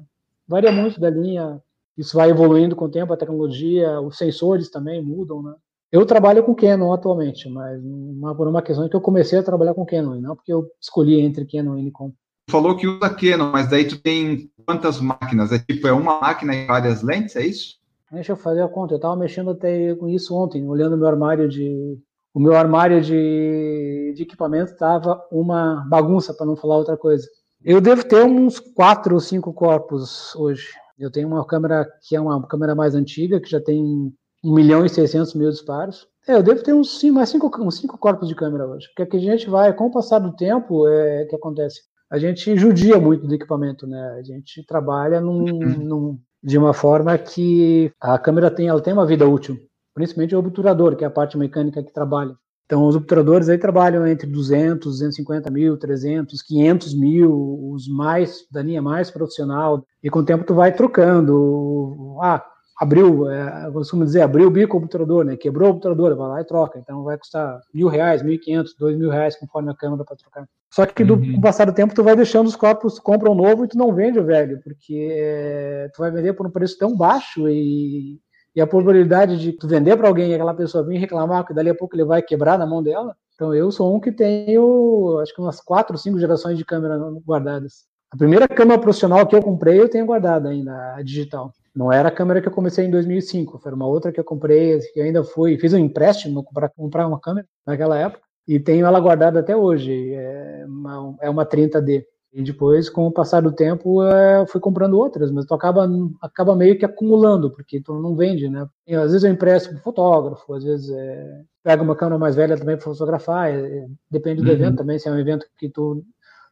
Varia muito da linha isso vai evoluindo com o tempo, a tecnologia, os sensores também mudam, né? Eu trabalho com Canon atualmente, mas uma, por uma questão que eu comecei a trabalhar com Canon, não porque eu escolhi entre Canon e Nikon. Falou que usa Canon, mas daí tu tem quantas máquinas? É tipo, é uma máquina e várias lentes, é isso? Deixa eu fazer a conta. Eu estava mexendo até com isso ontem, olhando o meu armário de. O meu armário de, de equipamento estava uma bagunça, para não falar outra coisa. Eu devo ter uns quatro ou cinco corpos hoje. Eu tenho uma câmera que é uma câmera mais antiga, que já tem 1 milhão e 600 mil disparos. É, eu devo ter uns, mais cinco, uns cinco corpos de câmera hoje. Porque a gente vai, com o passar do tempo, é que acontece. A gente judia muito do equipamento, né? A gente trabalha num, num, de uma forma que a câmera tem, ela tem uma vida útil. Principalmente o obturador, que é a parte mecânica que trabalha. Então, os obturadores aí trabalham entre 200, 250 mil, 300, 500 mil, os mais, da linha mais profissional. E com o tempo tu vai trocando. Ah, abriu, é, eu costumo dizer, abriu o bico o obturador, né? Quebrou o obturador, vai lá e troca. Então vai custar mil reais, mil e quinhentos, dois mil reais conforme a câmera para trocar. Só que do, uhum. com o passar do tempo tu vai deixando os corpos, tu compra um novo e tu não vende o velho, porque é, tu vai vender por um preço tão baixo e e a probabilidade de tu vender para alguém e aquela pessoa vir reclamar que dali a pouco ele vai quebrar na mão dela Então eu sou um que tenho, acho que umas quatro, cinco gerações de câmera guardadas. A primeira câmera profissional que eu comprei, eu tenho guardada ainda, a digital. Não era a câmera que eu comecei em 2005, foi uma outra que eu comprei, que ainda fui, fiz um empréstimo para comprar uma câmera naquela época, e tenho ela guardada até hoje. É uma, é uma 30D. E depois, com o passar do tempo, é, fui comprando outras, mas tu acaba, acaba meio que acumulando, porque tu não vende, né? E, às vezes eu empresto para fotógrafo, às vezes é, pego uma câmera mais velha também para fotografar, é, depende do uhum. evento também, se é um evento que tu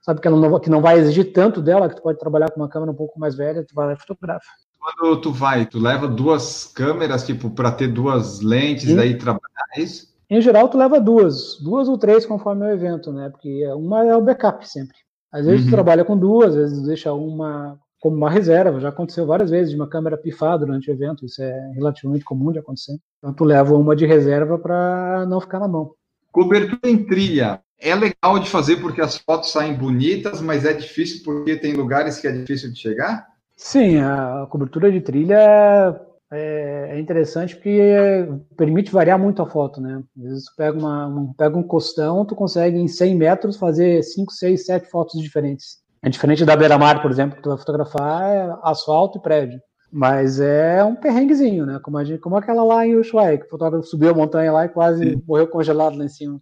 sabe que, não, que não vai exigir tanto dela, que tu pode trabalhar com uma câmera um pouco mais velha, tu vai lá e fotografa. Quando tu vai, tu leva duas câmeras, tipo, para ter duas lentes, Sim. daí trabalhar, é isso? Em geral, tu leva duas, duas ou três conforme o evento, né? Porque uma é o backup sempre. Às vezes uhum. tu trabalha com duas, às vezes deixa uma como uma reserva. Já aconteceu várias vezes de uma câmera pifar durante o evento, isso é relativamente comum de acontecer. Então tu leva uma de reserva para não ficar na mão. Cobertura em trilha. É legal de fazer porque as fotos saem bonitas, mas é difícil porque tem lugares que é difícil de chegar? Sim, a cobertura de trilha é, é interessante porque permite variar muito a foto, né? Às vezes tu pega, uma, um, pega um costão, tu consegue em 100 metros fazer 5, 6, 7 fotos diferentes. É diferente da beira-mar, por exemplo, que tu vai fotografar é asfalto e prédio. Mas é um perrenguezinho, né? Como, a gente, como aquela lá em Ushuaia, que o fotógrafo subiu a montanha lá e quase Sim. morreu congelado lá em cima.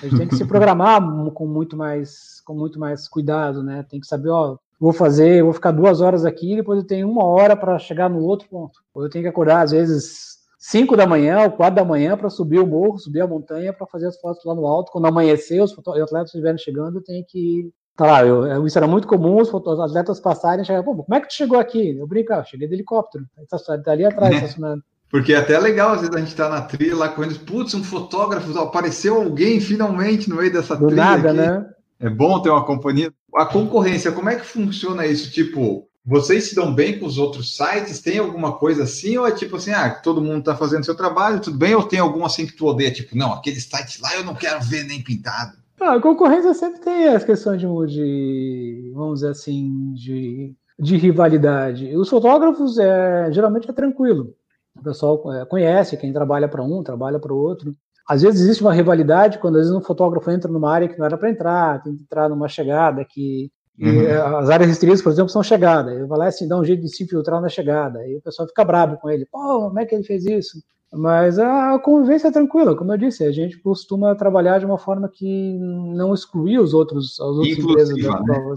A gente tem que se programar *laughs* com muito mais, com muito mais cuidado, né? Tem que saber, ó, vou fazer, vou ficar duas horas aqui, depois eu tenho uma hora para chegar no outro ponto. Ou eu tenho que acordar, às vezes, cinco da manhã ou quatro da manhã para subir o morro, subir a montanha para fazer as fotos lá no alto. Quando amanhecer, os atletas estiverem chegando, eu tenho que Tá lá, eu, isso era muito comum, os atletas passarem e chegarem, pô, como é que tu chegou aqui? Eu brinco, ah, cheguei de helicóptero, tá, tá ali atrás, estacionando. Porque é até legal, às vezes a gente tá na trilha lá correndo, putz, um fotógrafo, apareceu alguém finalmente no meio dessa Do trilha. Nada, aqui. né? É bom ter uma companhia. A concorrência, como é que funciona isso? Tipo, vocês se dão bem com os outros sites? Tem alguma coisa assim? Ou é tipo assim, ah, todo mundo tá fazendo seu trabalho, tudo bem? Ou tem algum assim que tu odeia? Tipo, não, aquele site lá eu não quero ver nem pintado. Ah, a concorrência sempre tem as questões de, de vamos dizer assim, de, de rivalidade. Os fotógrafos, é, geralmente, é tranquilo. O pessoal é, conhece quem trabalha para um, trabalha para o outro. Às vezes existe uma rivalidade quando às vezes um fotógrafo entra numa área que não era para entrar, tem que entrar numa chegada que uhum. as áreas restritas, por exemplo, são chegada. Ele vai lá assim, dá um jeito de se infiltrar na chegada. E o pessoal fica bravo com ele. Pô, como é que ele fez isso? Mas a convivência é tranquila, como eu disse, a gente costuma trabalhar de uma forma que não excluir os outros, as outras empresas né?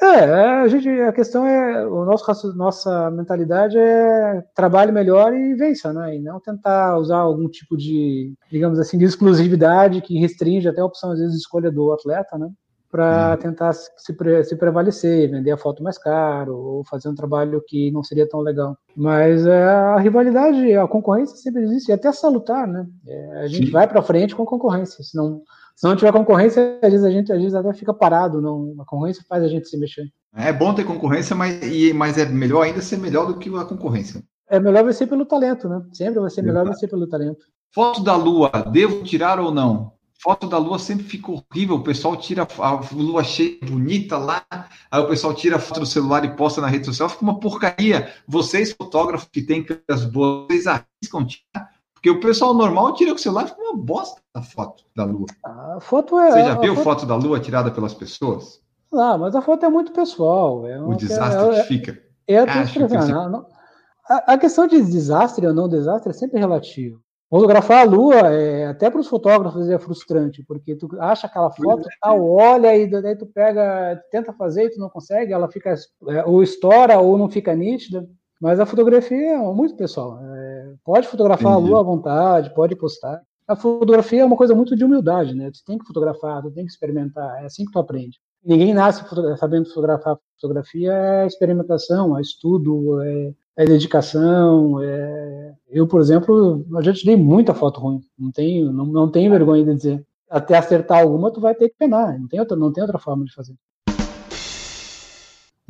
Provas. É, a, gente, a questão é, o nosso, nossa mentalidade é trabalhe melhor e vença, né? E não tentar usar algum tipo de, digamos assim, de exclusividade que restringe até a opção, às vezes, de escolha do atleta, né? Para uhum. tentar se, se, prevalecer, vender a foto mais caro, ou fazer um trabalho que não seria tão legal. Mas é, a rivalidade, a concorrência sempre existe, e até salutar, né? É, a gente Sim. vai para frente com concorrência, senão se não tiver concorrência, às vezes a gente às vezes até fica parado. Não, a concorrência faz a gente se mexer. É bom ter concorrência, mas, e, mas é melhor ainda ser melhor do que a concorrência. É melhor ser pelo talento, né? Sempre vai ser melhor ser pelo talento. Foto da lua, devo tirar ou não? Foto da lua sempre fica horrível. O pessoal tira a lua cheia, bonita lá. Aí o pessoal tira a foto do celular e posta na rede social. Fica uma porcaria. Vocês, fotógrafos que têm câmeras boas, vocês arriscam tirar porque o pessoal normal tira com o celular e fica uma bosta a foto da Lua. A foto é. Você já viu foto... foto... da Lua tirada pelas pessoas? Ah, mas a foto é muito pessoal. É o desastre é, que fica. É, é, a, não, a, a, questão de desastre ou não desastre é sempre relativo. Fotografar a Lua, é, até para os fotógrafos, é frustrante, porque tu acha aquela foto, ah, olha, e daí tu pega, tenta fazer e tu não consegue, ela fica é, ou estoura ou não fica nítida. Mas a fotografia é muito pessoal. É, pode fotografar Entendi. a lua à vontade, pode postar. A fotografia é uma coisa muito de humildade, né? Tu tem que fotografar, tu tem que experimentar. É assim que tu aprende. Ninguém nasce sabendo fotografar. Fotografia é experimentação, é estudo, é, é dedicação. É... Eu, por exemplo, eu já tirei muita foto ruim. Não tenho, não, não tenho vergonha de dizer. Até acertar alguma, tu vai ter que penar. Não tem outra, não tem outra forma de fazer.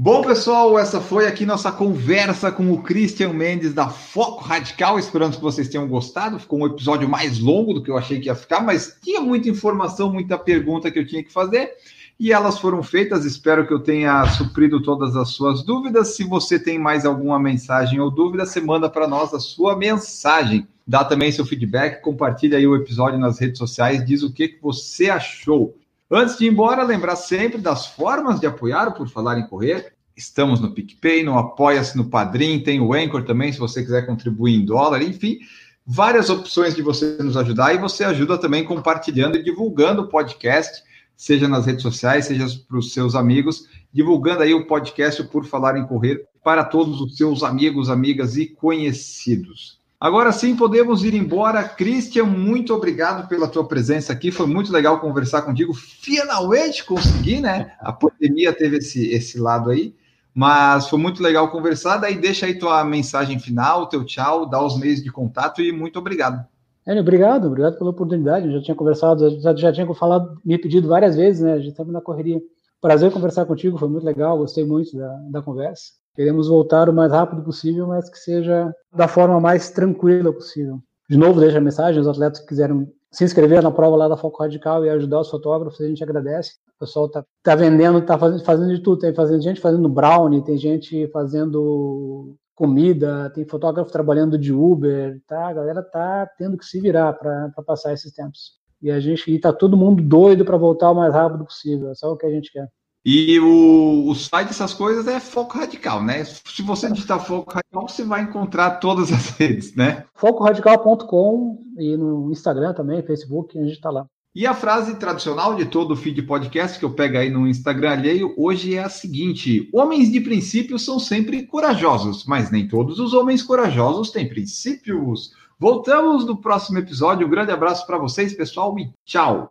Bom, pessoal, essa foi aqui nossa conversa com o Christian Mendes da Foco Radical. Esperamos que vocês tenham gostado. Ficou um episódio mais longo do que eu achei que ia ficar, mas tinha muita informação, muita pergunta que eu tinha que fazer e elas foram feitas. Espero que eu tenha suprido todas as suas dúvidas. Se você tem mais alguma mensagem ou dúvida, você manda para nós a sua mensagem. dá também seu feedback, compartilha aí o episódio nas redes sociais, diz o que, que você achou. Antes de ir embora, lembrar sempre das formas de apoiar o Por Falar em Correr. Estamos no PicPay, no Apoia-se, no Padrim, tem o Anchor também, se você quiser contribuir em dólar, enfim, várias opções de você nos ajudar e você ajuda também compartilhando e divulgando o podcast, seja nas redes sociais, seja para os seus amigos, divulgando aí o podcast Por Falar em Correr para todos os seus amigos, amigas e conhecidos. Agora sim, podemos ir embora. Christian, muito obrigado pela tua presença aqui. Foi muito legal conversar contigo. Finalmente consegui, né? A pandemia teve esse, esse lado aí, mas foi muito legal conversar. Daí deixa aí tua mensagem final, teu tchau, dá os meios de contato e muito obrigado. É, obrigado, obrigado pela oportunidade. Eu já tinha conversado, já, já tinha falado, me pedido várias vezes, né? A gente estava na correria. Prazer conversar contigo, foi muito legal, gostei muito da, da conversa. Queremos voltar o mais rápido possível, mas que seja da forma mais tranquila possível. De novo, deixa a mensagem, os atletas que quiserem se inscrever na prova lá da Foco Radical e ajudar os fotógrafos, a gente agradece. O pessoal tá, tá vendendo, tá fazendo, fazendo de tudo. Tem fazendo, gente fazendo brownie, tem gente fazendo comida, tem fotógrafo trabalhando de Uber, tá? A galera tá tendo que se virar para passar esses tempos. E a gente e tá todo mundo doido para voltar o mais rápido possível. É só o que a gente quer. E o, o site dessas coisas é Foco Radical, né? Se você digitar Foco Radical, você vai encontrar todas as *laughs* redes, né? FocoRadical.com e no Instagram também, Facebook, a gente está lá. E a frase tradicional de todo o feed podcast que eu pego aí no Instagram alheio hoje é a seguinte: Homens de princípios são sempre corajosos, mas nem todos os homens corajosos têm princípios. Voltamos no próximo episódio. Um grande abraço para vocês, pessoal, e tchau!